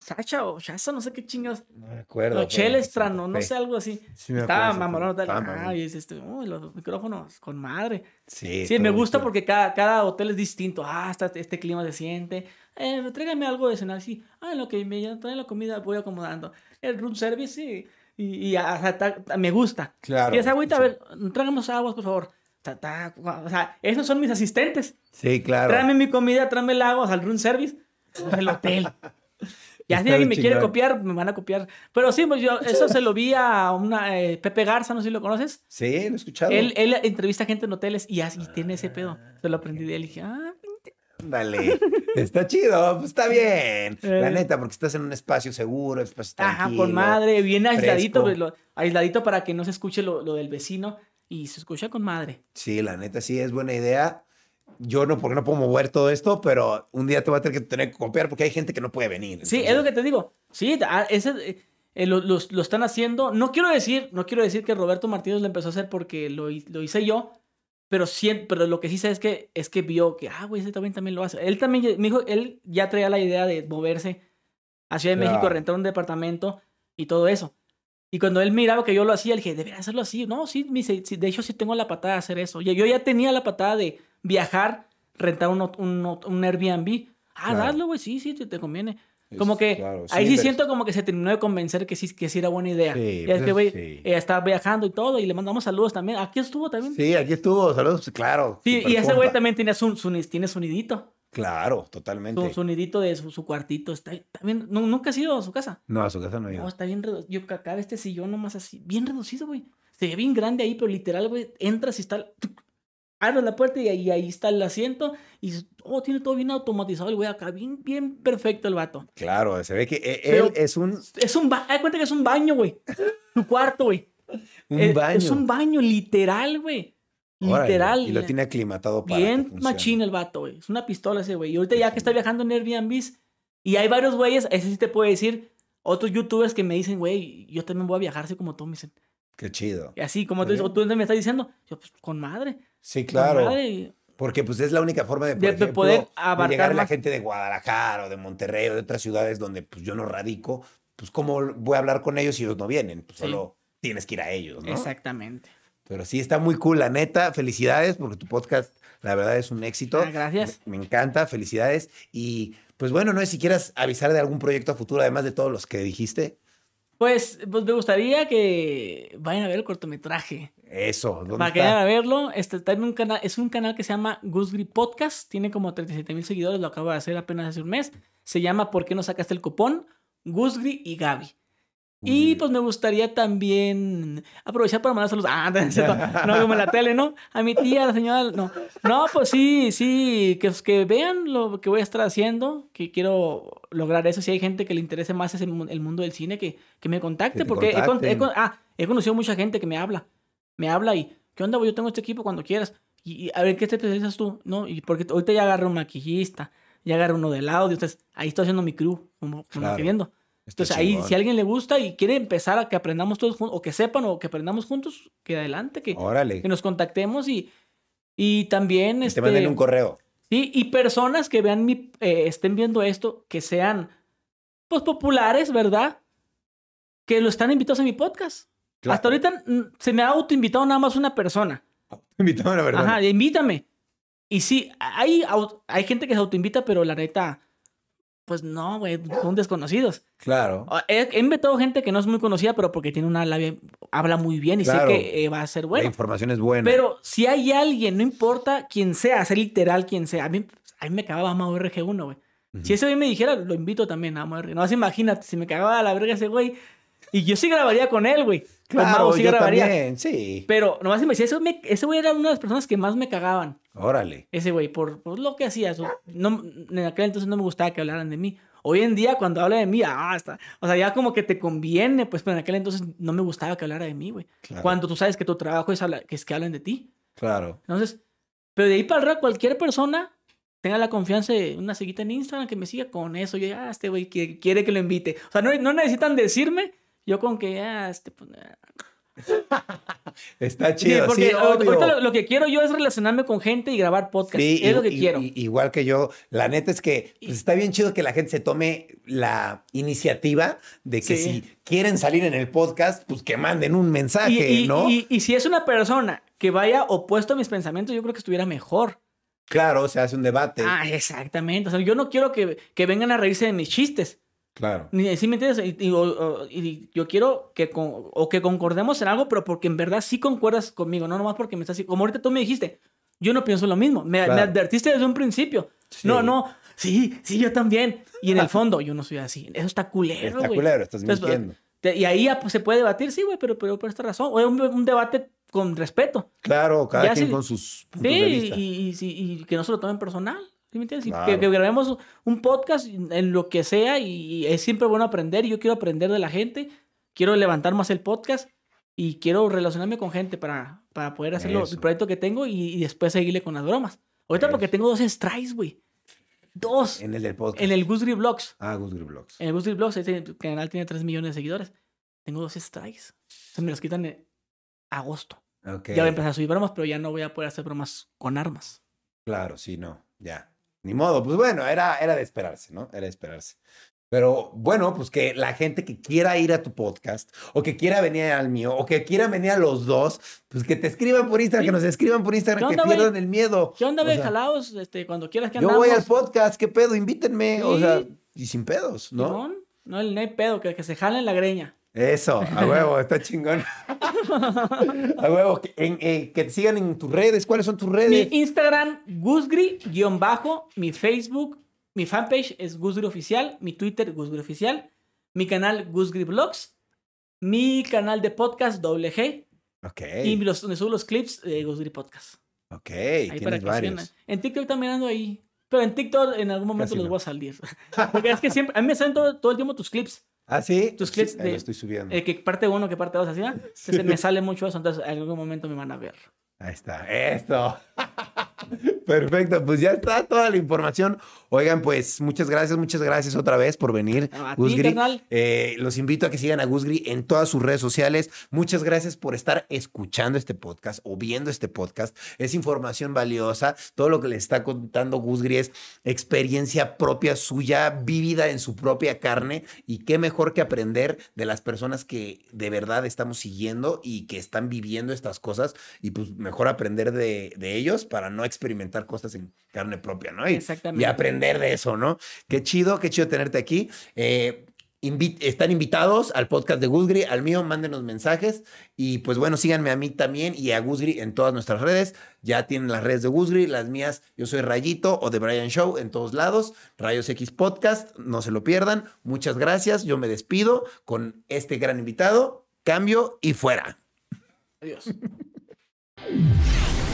Sacha o Shasta, no sé qué chingados. No me acuerdo. No, pero Chelestra, sí, no, no sé, algo así. Sí, me Estaba mamalón estaba Ah, y dices, este, uy, los micrófonos con madre. Sí, Sí, me gusta chido. porque cada, cada hotel es distinto. Ah, está, este clima se siente. Eh, tráigame algo de cenar. Sí, ah, en lo que me traen la comida voy acomodando. El room service, sí. Y, y ah, o sea, ta- ta- me gusta. Claro. Y esa agüita, a sí. ver, tráiganos aguas, por favor. Ta- ta, o sea, esos son mis asistentes. Sí, claro. Tráeme mi comida, tráeme el agua, o sea, el room service, el hotel. [LAUGHS] Ya si alguien me quiere copiar, me van a copiar. Pero sí, pues yo, eso se lo vi a una eh, Pepe Garza, no sé si lo conoces. Sí, lo he escuchado. Él, él entrevista gente en hoteles y así tiene ese pedo. Se lo aprendí de él y dije, ah, Dale. Está chido, pues está bien. La Eh. neta, porque estás en un espacio seguro, espacio ajá, tranquilo. con madre, bien aisladito, pues, lo- aisladito para que no se escuche lo, lo del vecino y se escucha con madre. Sí, la neta, sí, es buena idea. Yo no, porque no puedo mover todo esto, pero un día te voy a tener que tener que copiar porque hay gente que no puede venir. Sí, es lo que te digo. Sí, ah, ese, eh, lo, los- lo están haciendo. No quiero decir, no quiero decir que Roberto Martínez lo empezó a hacer porque lo, lo hice yo, pero sí, pero lo que sí sé es que es que vio que, ah, güey, ese también, también lo hace. Él también, me dijo, él ya traía la idea de moverse a Ciudad de México, rentar un departamento y todo eso. Y cuando él miraba que yo lo hacía, le dije, debería hacerlo así. No, sí, me dice, sí, de hecho sí tengo la patada de hacer eso. Yo ya tenía la patada de viajar, rentar un, un, un Airbnb. Ah, Claro. hazlo, güey, sí, sí, te, te conviene. Como que claro, ahí sí siento como que se terminó de convencer que sí, que sí era buena idea. Sí, ya es pues, que, güey, sí. eh, está viajando y todo, y le mandamos saludos también. Aquí estuvo también. Sí, Sí, aquí estuvo, saludos, claro. y super ese güey también tenía su, su, tiene su nidito. Claro, totalmente. Su, su nidito de su, su cuartito. Está, está bien, nu- nunca has ido a su casa. No, a su casa no he ido. No, está bien reducido. Yo acá este sillón nomás así, bien reducido, güey. Se ve bien grande ahí, pero literal, güey, entras y está... Abres la puerta y ahí, ahí está el asiento y oh, tiene todo bien automatizado el güey acá, bien, bien perfecto el vato. Claro, se ve que Pero- él es un, Es un baño, cuenta que es un baño, güey. Tu cuarto, güey. un Eh, baño. Es un baño, literal, güey. Órale, Literal. Y lo tiene aclimatado para Bien machín el vato, güey. Es una pistola ese, güey. Y ahorita ya que está viajando en Airbnbs y hay varios güeyes, ese sí te puede decir, otros youtubers que me dicen, güey, yo también voy a viajar así como tú, me dicen. Qué chido. Y así, como tú, dices, tú me estás diciendo, yo, pues con madre. Sí, con claro. madre, Porque pues es la única forma de, por De- de ejemplo, poder de abarcar llegar a la más. gente de Guadalajara o de Monterrey o de otras ciudades donde pues yo no radico, pues cómo voy a hablar con ellos si ellos no vienen, pues Sí. solo tienes que ir a ellos, ¿no? Exactamente. Pero sí está muy cool, la neta, felicidades porque tu podcast la verdad es un éxito. Ah, gracias. Me, me encanta, felicidades y pues bueno, no sé si quieras avisar de algún proyecto a futuro además de todos los que dijiste. Pues, pues me gustaría que vayan a ver el cortometraje. Eso, ¿dónde Para que vayan a verlo, este, está en un canal, es un canal que se llama Gusgri Podcast, tiene como 37 mil seguidores, lo acabo de hacer apenas hace un mes. Se llama ¿Por qué no sacaste el cupón? Gusgri y Gaby. Y pues me gustaría también aprovechar para mandar saludos. Ah, [LAUGHS] no, como en la tele, ¿no? A mi tía, a la señora. No, no pues sí, sí, que, que vean lo que voy a estar haciendo, que quiero lograr eso. Si hay gente que le interese más ese el mundo del cine, que, que me contacte, Que te porque he, con- he contacten. con- ah, he conocido mucha gente que me habla. Me habla y, ¿qué onda? Yo tengo este equipo cuando quieras. Y, y a ver, ¿qué te especializas tú? No, y porque ahorita ya agarré un maquillista, ya agarré uno del audio. Entonces, ahí estoy haciendo mi crew, como, como Claro. queriendo. Está Entonces ahí, chingón. si a alguien le gusta y quiere empezar a que aprendamos todos juntos, o que sepan, o que aprendamos juntos, que adelante, que, Órale. que nos contactemos y, y también, este, te manden un correo. sí, y personas que vean mi, eh, estén viendo esto, que sean, pues, populares, ¿verdad? Que lo están invitados a mi podcast. Claro. Hasta ahorita mm, se me ha autoinvitado nada más una persona. Invítame la verdad. Ajá, invítame. Y sí, hay, hay gente que se autoinvita, pero la neta, pues no, güey, son desconocidos. Claro. He, he invitado gente que no es muy conocida, pero porque tiene una labia, habla muy bien y Claro. sé que eh, va a ser La bueno. información es buena. Pero si hay alguien, no importa quién sea, ser literal quien sea, a mí, a mí me cagaba Amado RG1, güey. Si ese güey me dijera, lo invito también a Amado RG. No, imagínate, si me cagaba a la verga ese güey. Y yo sí grabaría con él, güey. Claro, Mau sí yo grabaría. también, sí. Pero nomás me decía, ese, me- ese güey era una de las personas que más me cagaban. Órale. Ese güey, por, por lo que hacía. su- no, en aquel entonces no me gustaba que hablaran de mí. Hoy en día, cuando habla de mí, ah, está. O sea, ya como que te conviene, pues, pero en aquel entonces no me gustaba que hablara de mí, güey. Claro. Cuando tú sabes que tu trabajo es, hablar- que es que hablen de ti. Claro. Entonces, pero de ahí para arriba, cualquier persona tenga la confianza de una seguita en Instagram que me siga con eso. Yo, ah, este güey quiere, quiere que lo invite. O sea, no, no necesitan decirme. Yo con que, ah, este, pues, ah. [LAUGHS] Está Sí, chido, porque sí, ahorita obvio. lo, lo que quiero yo es relacionarme con gente y grabar podcast. Sí, es lo que quiero. igual que yo. La neta es que pues, está bien chido que la gente se tome la iniciativa de que si quieren salir en el podcast, pues que manden un mensaje, ¿no? y- y si es una persona que vaya opuesto a mis pensamientos, yo creo que estuviera mejor. Claro, se hace un debate. Ah, exactamente. O sea, yo no quiero que, que vengan a reírse de mis chistes. Claro. Ni, ¿Sí me entiendes? Y, y- o- o- y yo quiero que, con- o que concordemos en algo, pero porque en verdad sí concuerdas conmigo, no nomás porque me estás... Como ahorita tú me dijiste, yo no pienso lo mismo. Me, advertiste desde un principio. Sí. No, no, sí, sí, yo también. Y en el [LAUGHS] fondo, yo no soy así. Eso está culero, Está culero, estás Entonces, mintiendo. te- y ahí ya, pues, se puede debatir, sí, güey, pero, pero por esta razón. O un, un debate con respeto. Claro, cada Ya quien con sus puntos Sí, de y, vista. y- y- y que no se lo tomen personal. ¿Sí me entiendes? Y Claro. Que, que grabemos un podcast en lo que sea y, es siempre bueno aprender. Yo quiero aprender de la gente, quiero levantar más el podcast y quiero relacionarme con gente para, para poder hacer el proyecto que tengo y, y después seguirle con las bromas. Ahorita porque tengo dos strikes, güey. Dos. En el del podcast. En el Gusgri Vlogs. Ah, Gusgri Vlogs. En el Gusgri Vlogs, ese canal tiene 3 millones de seguidores. Tengo dos strikes. Se me los quitan en agosto. Ya voy a empezar a subir bromas, pero ya no voy a poder hacer bromas con armas. Claro, sí, no, ya. Ni modo, pues bueno, era, era de esperarse, ¿no? Era de esperarse. Pero bueno, pues que la gente que quiera ir a tu podcast, o que quiera venir al mío, o que quiera venir a los dos, pues que te escriban por Instagram, Sí. que nos escriban por Instagram, ¿Qué que pierdan el miedo. ¿Qué onda, O sea, Jalaos, este, cuando quieras que Yo andamos. voy al podcast, ¿qué pedo? Invítenme, o sea, y sin pedos, ¿no? No, el no hay pedo, que, que se jalen la greña. Eso, a [LAUGHS] huevo, está chingón. a huevo, en- eh, que te sigan en tus redes, ¿cuáles son tus Mi redes? Instagram, Gusgri-bajo. Mi Facebook, mi fanpage es Gusgri Oficial. Mi Twitter, Gusgri Oficial. Mi canal, Gusgri Vlogs. Mi canal de podcast, doble G. Ok, Y los, donde subo los clips de Gusgri Podcast. ok, Ahí para tienes que varios. sigan. En TikTok también ando ahí. Pero en TikTok en algún momento Casi los no. voy a salir. [LAUGHS] Porque es que siempre, a mí me salen todo, todo el tiempo tus clips. ¿Ah, sí? Tus Sí, clips ahí de- lo estoy subiendo. Eh, que parte uno, que parte dos, así. ¿no? [LAUGHS] Entonces me sale mucho eso. Entonces en algún momento me van a ver. Ahí está, esto. [LAUGHS] Perfecto, pues ya está toda la información. Oigan, pues muchas gracias, muchas gracias otra vez por venir, A Gusgri. Eh, los invito a que sigan a Gusgri en todas sus redes sociales. Muchas gracias por estar escuchando este podcast o viendo este podcast. Es información valiosa. Todo lo que le está contando Gusgri es experiencia propia suya, vivida en su propia carne. Y qué mejor que aprender de las personas que de verdad estamos siguiendo y que están viviendo estas cosas. Y pues mejor aprender de, de ellos para no experimentar cosas en carne propia, ¿no? Y, Exactamente. y aprender de eso, ¿no? Qué chido, qué chido tenerte aquí. Eh, están invitados al podcast de Gusgri, al mío, mándenos mensajes. Y pues bueno, síganme a mí también y a Gusgri en todas nuestras redes. Ya tienen las redes de Gusgri, las mías, yo soy Rayito o de Brian Show en todos lados. Rayos X Podcast, no se lo pierdan. Muchas gracias. Yo me despido con este gran invitado. Cambio y fuera. Adiós. [LAUGHS]